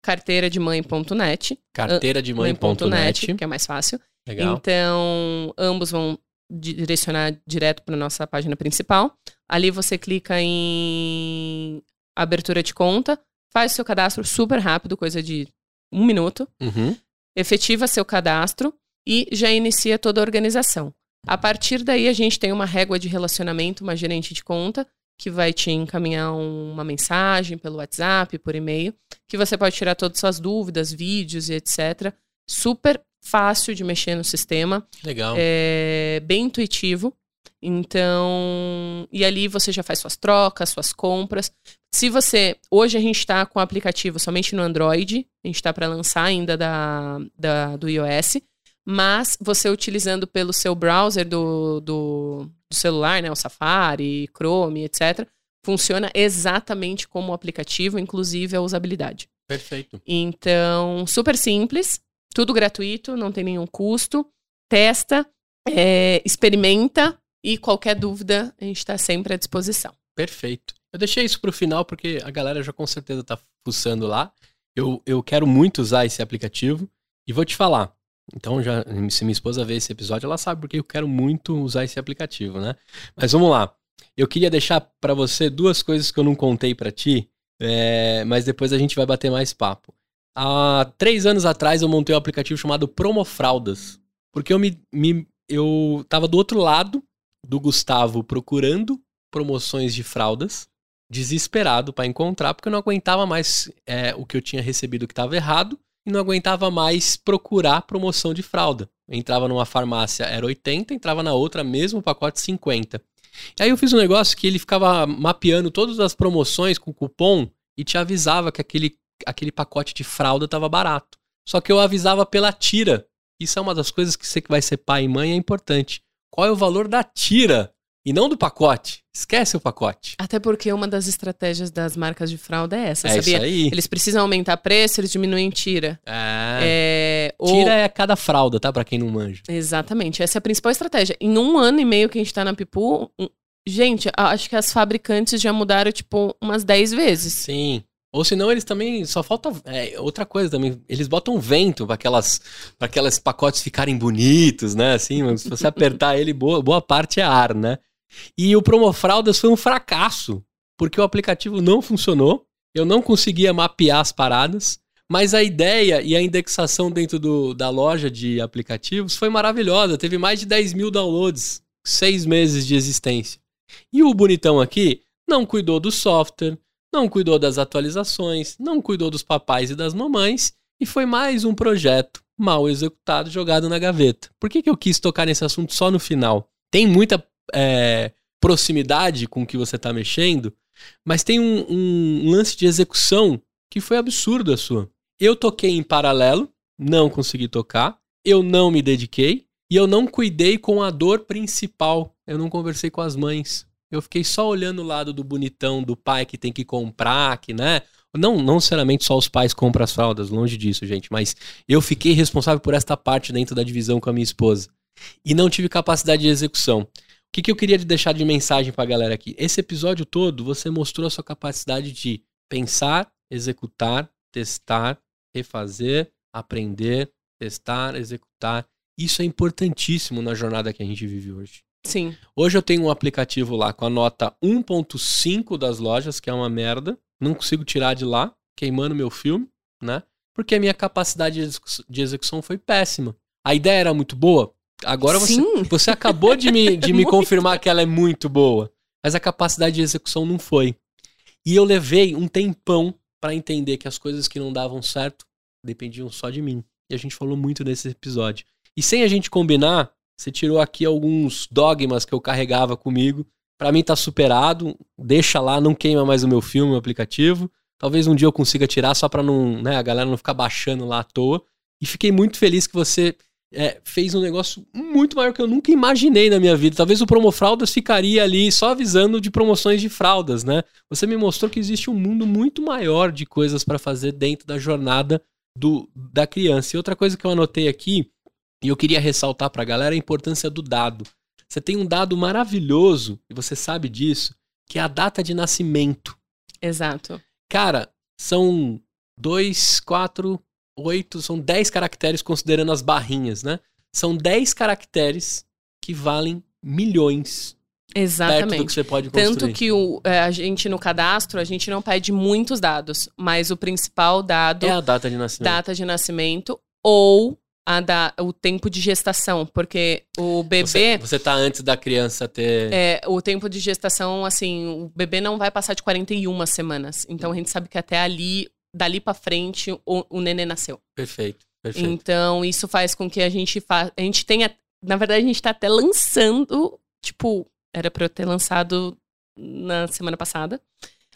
carteira de mãe.net, Carteira de mãe.net. que é mais fácil. Legal. Então, ambos vão direcionar direto para nossa página principal. Ali você clica em abertura de conta, faz seu cadastro super rápido, coisa de um minuto, Uhum. efetiva seu cadastro e já inicia toda a organização. A partir daí, a gente tem uma régua de relacionamento, uma gerente de conta, que vai te encaminhar uma mensagem pelo WhatsApp, por e-mail, que você pode tirar todas as suas dúvidas, vídeos e etc. Super fácil de mexer no sistema, Legal. é bem intuitivo. Então, e ali você já faz suas trocas, suas compras. Se você. Hoje a gente está com o aplicativo somente no Android, a gente está para lançar ainda da, da- do iOS, mas você utilizando pelo seu browser do, do, do celular, né, o Safari, Chrome, etc., funciona exatamente como o aplicativo, inclusive a usabilidade. Perfeito. Então, super simples, tudo gratuito, não tem nenhum custo. Testa, é, experimenta e qualquer dúvida a gente está sempre à disposição. Perfeito. Eu deixei isso pro final porque a galera já com certeza tá fuçando lá. Eu, eu quero muito usar esse aplicativo e vou te falar. Então, já, se minha esposa ver esse episódio, ela sabe porque eu quero muito usar esse aplicativo, né? Mas vamos lá. Eu queria deixar pra você duas coisas que eu não contei pra ti, é, mas depois a gente vai bater mais papo. Há três anos atrás eu montei um aplicativo chamado Promofraldas, porque eu me, me eu tava do outro lado do Gustavo procurando promoções de fraldas, desesperado pra encontrar, porque eu não aguentava mais é, o que eu tinha recebido que estava errado e não aguentava mais procurar promoção de fralda. Entrava numa farmácia, era 80, entrava na outra, mesmo pacote 50. E aí eu fiz um negócio que ele ficava mapeando todas as promoções com cupom e te avisava que aquele, aquele pacote de fralda estava barato. Só que eu avisava pela tira. Isso é uma das coisas que você que vai ser pai e mãe é importante. Qual é o valor da tira e não do pacote? Esquece o pacote. Até porque uma das estratégias das marcas de fralda é essa, é sabia? isso aí. Eles precisam aumentar preço, eles diminuem tira. É. É, ou- Tira é cada fralda, tá? Pra quem não manja. Exatamente, essa é a principal estratégia. Em um ano e meio que a gente tá na Pipu, gente, acho que as fabricantes já mudaram, tipo, umas 10 vezes. Sim. Ou senão eles também. Só falta. é, outra coisa também. Eles botam vento pra aquelas, pra aquelas pacotes ficarem bonitos, né? Assim, mas se você apertar ele, boa, boa parte é ar, né? E o Promofraldas foi um fracasso. Porque o aplicativo não funcionou. Eu não conseguia mapear as paradas. Mas a ideia e a indexação dentro do, da loja de aplicativos foi maravilhosa. Teve mais de 10 mil downloads. Seis meses de existência. E o bonitão aqui não cuidou do software, não cuidou das atualizações, não cuidou dos papais e das mamães, e foi mais um projeto mal executado, jogado na gaveta. Por que, que eu quis tocar nesse assunto só no final? Tem muita é, proximidade com o que você está mexendo, mas tem um, um lance de execução que foi absurdo a sua. Eu toquei em paralelo, não consegui tocar, eu não me dediquei, e eu não cuidei com a dor principal. Eu não conversei com as mães. Eu fiquei só olhando o lado do bonitão do pai que tem que comprar, que, né? Não, não necessariamente só os pais compram as fraldas, longe disso, gente. Mas eu fiquei responsável por esta parte dentro da divisão com a minha esposa. E não tive capacidade de execução. O que, que eu queria deixar de mensagem pra galera aqui? Esse episódio todo, você mostrou a sua capacidade de pensar, executar, testar, refazer, aprender, testar, executar. Isso é importantíssimo na jornada que a gente vive hoje. Sim. Hoje eu tenho um aplicativo lá com a nota 1.5 das lojas, que é uma merda. Não consigo tirar de lá, queimando meu filme, né? Porque a minha capacidade de execução foi péssima. A ideia era muito boa. Agora você, Sim. você acabou de me, de me Muito. confirmar que ela é muito boa. Mas a capacidade de execução não foi. E eu levei um tempão pra entender que as coisas que não davam certo dependiam só de mim. E a gente falou muito nesse episódio. E sem a gente combinar, você tirou aqui alguns dogmas que eu carregava comigo. Pra mim tá superado. Deixa lá, não queima mais o meu filme, o aplicativo. Talvez um dia eu consiga tirar só pra não, né, a galera não ficar baixando lá à toa. E fiquei muito feliz que você é, fez um negócio muito maior que eu nunca imaginei na minha vida. Talvez o Promofraldas ficaria ali só avisando de promoções de fraldas, né? Você me mostrou que existe um mundo muito maior de coisas pra fazer dentro da jornada do, da criança. E outra coisa que eu anotei aqui, e eu queria ressaltar pra galera, é a importância do dado. Você tem um dado maravilhoso, e você sabe disso, que é a data de nascimento. Exato. Cara, são dois, quatro, oito, são dez caracteres considerando as barrinhas, né? São dez caracteres que valem milhões perto do Exatamente. que você pode construir. Tanto que o, é, a gente no cadastro, a gente não pede muitos dados, mas o principal dado, É a data de nascimento. data de nascimento ou a da, o tempo de gestação, porque o bebê, você tá antes da criança ter. é, o tempo de gestação, assim, o bebê não vai passar de 41 semanas. Então a gente sabe que até ali, dali pra frente, o, o nenê nasceu. Perfeito, perfeito. Então, isso faz com que a gente fa... a gente tenha, na verdade, a gente tá até lançando, tipo, era pra eu ter lançado na semana passada,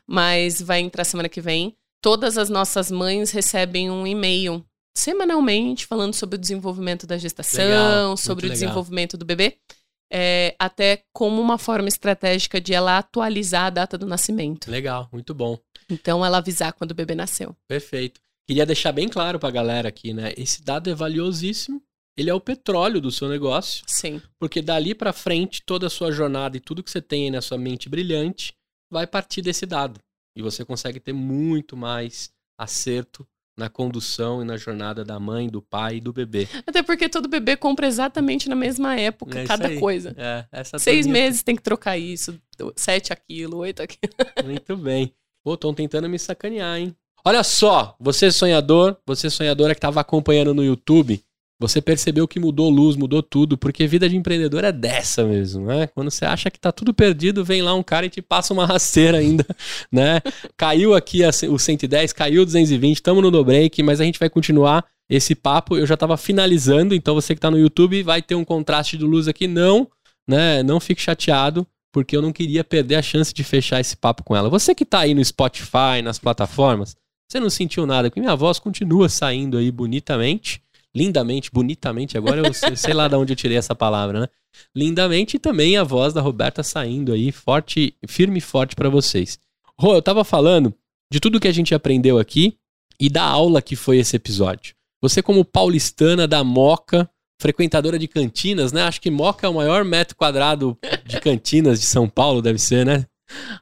mas vai entrar semana que vem. Todas as nossas mães recebem um e-mail semanalmente falando sobre o desenvolvimento da gestação, Legal, sobre o legal. desenvolvimento do bebê, é, até como uma forma estratégica de ela atualizar a data do nascimento. Legal, muito bom. Então, ela avisar quando o bebê nasceu. Perfeito. Queria deixar bem claro pra galera aqui, né? Esse dado é valiosíssimo. Ele é o petróleo do seu negócio, Sim. porque dali pra frente toda a sua jornada e tudo que você tem aí na sua mente brilhante vai partir desse dado. E você consegue ter muito mais acerto na condução e na jornada da mãe, do pai e do bebê. Até porque todo bebê compra exatamente na mesma época, É cada coisa. É, essa Seis turminha- meses tem que trocar isso, sete aquilo, oito aquilo. Muito bem. Pô, estão tentando me sacanear, hein? Olha só, você sonhador, você sonhadora que tava acompanhando no YouTube, você percebeu que mudou luz, mudou tudo, porque vida de empreendedor é dessa mesmo, né? Quando você acha que tá tudo perdido, vem lá um cara e te passa uma rasteira ainda, né? Caiu aqui a- o 110, caiu o 220, estamos no no break, mas a gente vai continuar esse papo. Eu já tava finalizando, então você que tá no YouTube vai ter um contraste de luz aqui, não, né? Não fique chateado porque eu não queria perder a chance de fechar esse papo com ela. Você que tá aí no Spotify, nas plataformas, você não sentiu nada, porque minha voz continua saindo aí bonitamente, lindamente, bonitamente, agora eu sei, lá de onde eu tirei essa palavra, né? Lindamente e também a voz da Roberta saindo aí forte, firme e forte pra vocês. Rô, eu tava falando de tudo que a gente aprendeu aqui e da aula que foi esse episódio. Você como paulistana da Moca, frequentadora de cantinas, né? Acho que Moca é o maior metro quadrado de cantinas de São Paulo, deve ser, né?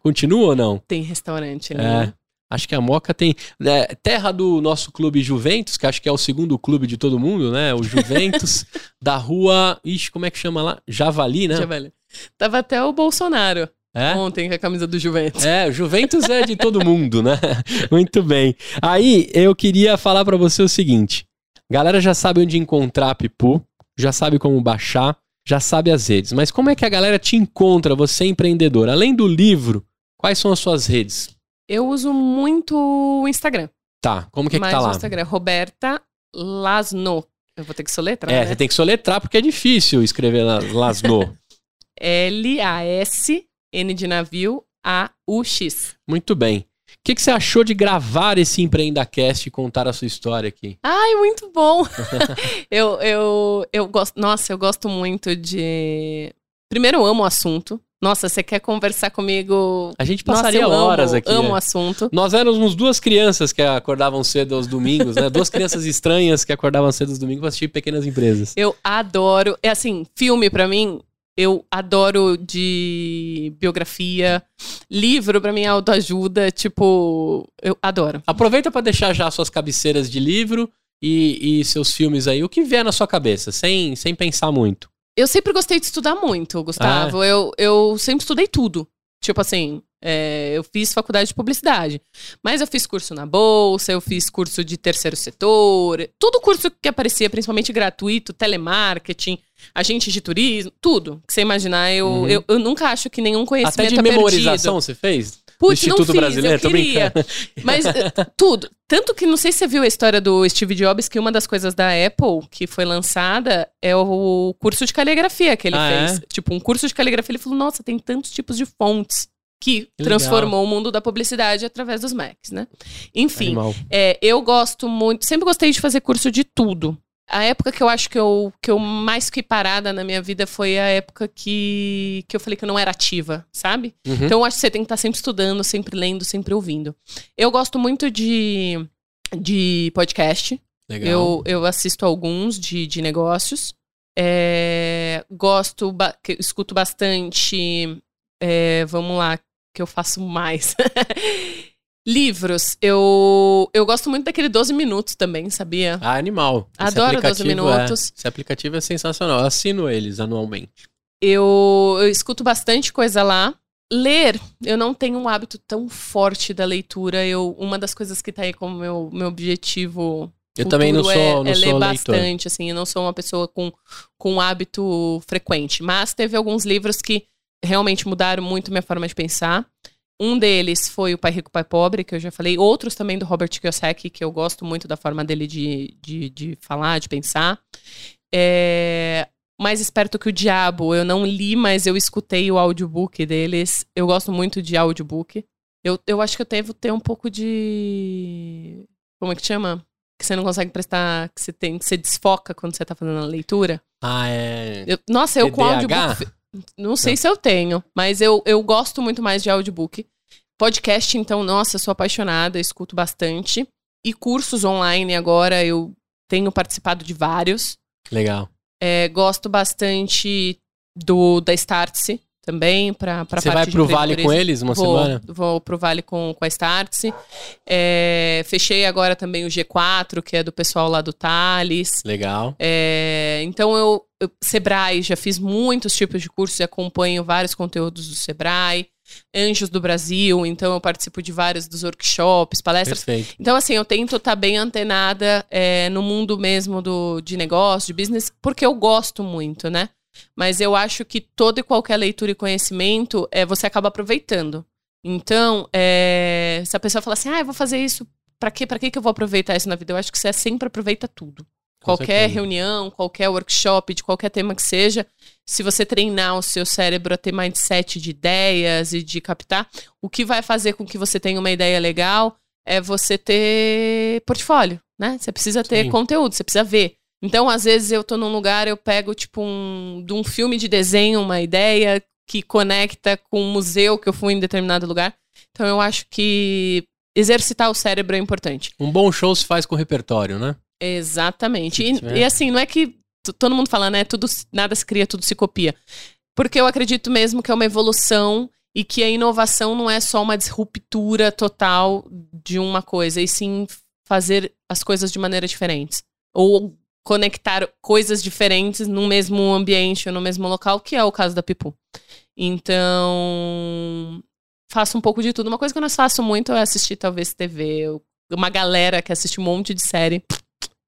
Continua ou não? Tem restaurante, né? É. Acho que a Moca tem. é, terra do nosso clube Juventus, que acho que é o segundo clube de todo mundo, né? O Juventus, da rua. Ixi, como é que chama lá? Javali, né? Velho. Tava até o Bolsonaro É? ontem com a camisa do Juventus. É, o Juventus é de todo mundo, né? Muito bem. Aí eu queria falar pra você o seguinte: galera já sabe onde encontrar a Pipu, já sabe como baixar, já sabe as redes. Mas como é que a galera te encontra, você empreendedor? Além do livro, quais são as suas redes? Eu uso muito o Instagram. Tá, como que é que tá o lá? Instagram, Roberta Lasno. Eu vou ter que soletrar, É, né? você tem que soletrar porque é difícil escrever la- Lasno. L-A-S-N de navio, A-U-X. Muito bem. O que, que você achou de gravar esse EmpreendaCast e contar a sua história aqui? Ai, muito bom! eu, eu, eu gosto. Nossa, eu gosto muito de. Primeiro, eu amo o assunto. Nossa, você quer conversar comigo? A gente Nossa, passaria eu horas amo, aqui. Amo é. o assunto. Nós éramos duas crianças que acordavam cedo aos domingos, né? Duas crianças estranhas que acordavam cedo aos domingos pra assistir Pequenas Empresas. Eu adoro. É assim, filme pra mim, eu adoro de biografia. Livro pra mim é autoajuda. Tipo, eu adoro. Aproveita pra deixar já suas cabeceiras de livro e, e seus filmes aí, o que vier na sua cabeça, sem, sem pensar muito. Eu sempre gostei de estudar muito, Gustavo. Eu, eu sempre estudei tudo. Tipo assim, é, eu fiz faculdade de publicidade. Mas eu fiz curso na Bolsa, eu fiz curso de terceiro setor. Todo curso que aparecia, principalmente gratuito, telemarketing, agente de turismo, tudo que você imaginar. Eu, Uhum. eu, eu nunca acho que nenhum conhecimento Até de é memorização perdido. você fez? Putz, do não Instituto fiz, Brasileiro? eu queria. Mas eh, tudo. Tanto que não sei se você viu a história do Steve Jobs, que uma das coisas da Apple que foi lançada é o curso de caligrafia que ele Ah, fez. Tipo, um curso de caligrafia, ele falou: nossa, tem tantos tipos de fontes. Que, Que transformou o mundo da publicidade através dos Macs, né? Enfim, é, eu gosto muito, sempre gostei de fazer curso de tudo. A época que eu acho que eu, que eu mais fiquei parada na minha vida foi a época que, que eu falei que eu não era ativa, sabe? Uhum. Então eu acho que você tem que estar sempre estudando, sempre lendo, sempre ouvindo. Eu gosto muito de, de podcast. Legal. Eu, eu assisto alguns de, de negócios. É, gosto, ba- escuto bastante. é, vamos lá, que eu faço mais. Livros. Eu, eu gosto muito daquele 12 minutos também, sabia? Ah, animal. Adoro 12 aplicativo minutos. É, esse aplicativo é sensacional. Eu assino eles anualmente. Eu, eu escuto bastante coisa lá. Ler, eu não tenho um hábito tão forte da leitura. Eu, uma das coisas que tá aí como meu, meu objetivo Eu também não sou, é, não é ler sou leitor. bastante, assim, eu não sou uma pessoa com, com um hábito frequente. Mas teve alguns livros que realmente mudaram muito minha forma de pensar. Um deles foi o Pai Rico, Pai Pobre, que eu já falei. Outros também do Robert Kiyosaki, que eu gosto muito da forma dele de, de, de falar, de pensar. É, Mais Esperto que o Diabo, eu não li, mas eu escutei o audiobook deles. Eu gosto muito de audiobook. Eu, eu acho que eu devo ter um pouco de... Como é que chama? Que você não consegue prestar... Que você tem, que você desfoca quando você tá fazendo a leitura. Ah, é. Eu- nossa, eu com TDAH? audiobook. Não sei se eu tenho, mas eu, eu gosto muito mais de audiobook. Podcast, então, nossa, sou apaixonada, escuto bastante. E cursos online agora, eu tenho participado de vários. Legal. É, gosto bastante do da Startse também, para pra Você vai de pro Vale com eles uma vou, semana? Vou pro Vale com, com a Startse. É, fechei agora também o G4, que é do pessoal lá do Thales. Legal. É, então eu, eu- Sebrae, já fiz muitos tipos de cursos e acompanho vários conteúdos do Sebrae. Anjos do Brasil, então eu participo de vários dos workshops, palestras. Perfeito. Então, assim, eu tento estar bem antenada é, no mundo mesmo do, de negócio, de business, porque eu gosto muito, né? Mas eu acho que toda e qualquer leitura e conhecimento é, você acaba aproveitando. Então, é, se a pessoa fala assim, ah, eu vou fazer isso, pra quê? Que que eu vou aproveitar isso na vida? Eu acho que você sempre aproveita tudo. Com qualquer certeza. reunião, qualquer workshop, de qualquer tema que seja, se você treinar o seu cérebro a ter mindset de ideias e de captar, o que vai fazer com que você tenha uma ideia legal é você ter portfólio, né? Você precisa ter Sim. conteúdo, você precisa ver. Então, às vezes, eu tô num lugar, eu pego, tipo, um, de um filme de desenho, uma ideia que conecta com um museu que eu fui em determinado lugar. Então, eu acho que exercitar o cérebro é importante. Um bom show se faz com repertório, né? Exatamente. E, e assim, não é que todo mundo fala, né? Tudo, nada se cria, tudo se copia. Porque eu acredito mesmo que é uma evolução e que a inovação não é só uma disruptura total de uma coisa, e sim fazer as coisas de maneira diferentes. Ou conectar coisas diferentes no mesmo ambiente ou no mesmo local, que é o caso da Pipu. Então, faço um pouco de tudo. Uma coisa que eu não faço muito é assistir, talvez, TV. Eu- Uma galera que assiste um monte de série.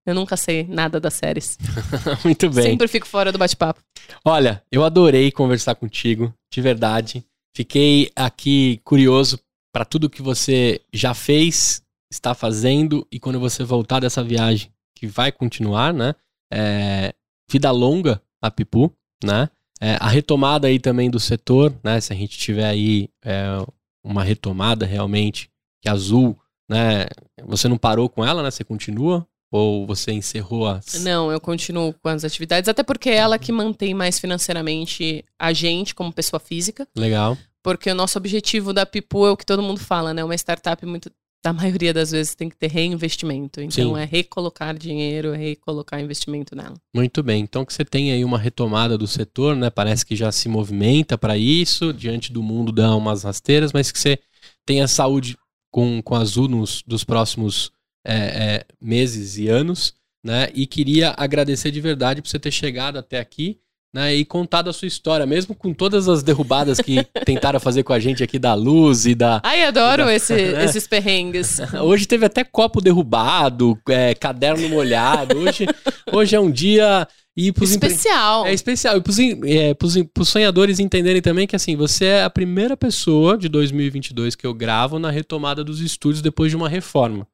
Eu nunca sei nada das séries. Muito bem. Sempre fico fora do bate-papo. Olha, eu adorei conversar contigo, de verdade. Fiquei aqui curioso para tudo que você já fez, está fazendo e quando você voltar dessa viagem, que vai continuar, né? É, vida longa a Pipu, né? É, a retomada aí também do setor, né? Se a gente tiver aí é, uma retomada realmente, que Azul, né? Você não parou com ela, né? Você continua Ou você encerrou as. Não, eu continuo com as atividades, até porque é ela que mantém mais financeiramente a gente como pessoa física. Legal. Porque o nosso objetivo da Pipu é o que todo mundo fala, né? Uma startup muito. Da maioria das vezes tem que ter reinvestimento. Então Sim. é recolocar dinheiro, é recolocar investimento nela. Muito bem. Então que você tem aí uma retomada do setor, né? Parece que já se movimenta para isso, diante do mundo dá umas rasteiras, mas que você tenha saúde com, com a Azul nos dos próximos é, é, meses e anos, né? E queria agradecer de verdade por você ter chegado até aqui. Né, e contado a sua história, mesmo com todas as derrubadas que tentaram fazer com a gente aqui da luz e da, Ai, adoro esse- né? esses perrengues. Hoje teve até copo derrubado, é, caderno molhado. Hoje, hoje é um dia. E pros empre- Especial. É especial. E pros, in- é, pros sonhadores entenderem também que, assim, você é a primeira pessoa de 2022 que eu gravo na retomada dos estúdios depois de uma reforma.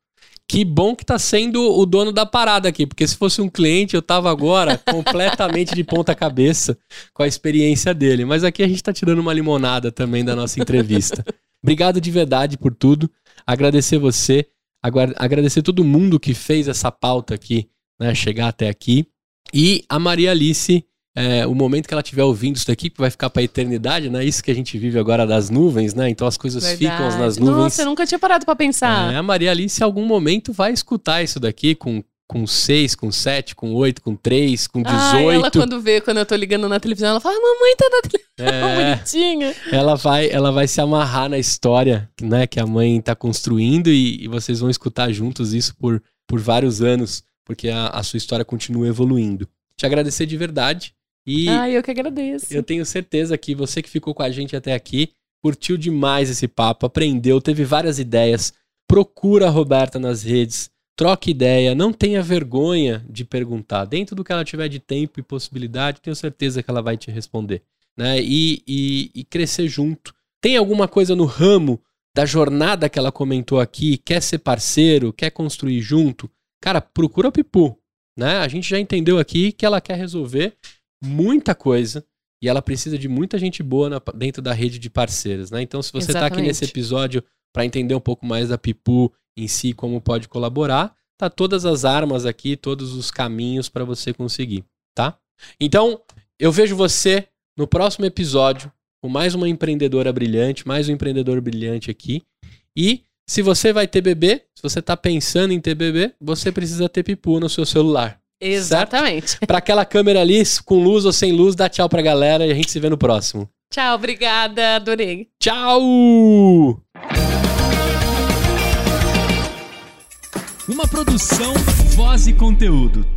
Que bom que tá sendo o dono da parada aqui, porque se fosse um cliente, eu tava agora completamente de ponta cabeça com a experiência dele. Mas aqui a gente tá tirando uma limonada também da nossa entrevista. Obrigado de verdade por tudo. Agradecer você, agradecer todo mundo que fez essa pauta aqui, né, chegar até aqui. E a Maria Alice, é, o momento que ela estiver ouvindo isso daqui, que vai ficar pra eternidade, né? Isso que a gente vive agora das nuvens, né? Então as coisas ficam Verdade. nas nuvens. Nossa, eu nunca tinha parado pra pensar. É, a Maria Alice, em algum momento, vai escutar isso daqui com, com 6, com 7, com 8, com 3, com 18. Ah, ela quando vê, quando eu tô ligando na televisão, ela fala, mamãe tá na televisão, É, bonitinha. ela, vai, ela vai se amarrar na história né, que a mãe tá construindo e, e vocês vão escutar juntos isso por, por vários anos, porque a, a sua história continua evoluindo. Te agradecer de verdade e Ai, eu que agradeço. eu tenho certeza que você que ficou com a gente até aqui curtiu demais esse papo, aprendeu, teve várias ideias. Procura a Roberta nas redes, troque ideia, não tenha vergonha de perguntar. Dentro do que ela tiver de tempo e possibilidade, tenho certeza que ela vai te responder. Né? E, e- e crescer junto. Tem alguma coisa no ramo da jornada que ela comentou aqui? Quer ser parceiro? Quer construir junto? Cara, procura o Pipu. Né? A gente já entendeu aqui que ela quer resolver muita coisa e ela precisa de muita gente boa na- dentro da rede de parceiros, né? Então, se você está aqui nesse episódio para entender um pouco mais da Pipu em si, como pode colaborar, tá todas as armas aqui, todos os caminhos para você conseguir, tá? Então, eu vejo você no próximo episódio com mais uma empreendedora brilhante, mais um empreendedor brilhante aqui. E se você vai ter bebê, se você tá pensando em ter bebê, você precisa ter Pipu no seu celular. Exatamente. Pra aquela câmera ali, com luz ou sem luz, dá tchau pra galera e a gente se vê no próximo. Tchau, obrigada, adorei. Tchau! Uma produção, voz e conteúdo.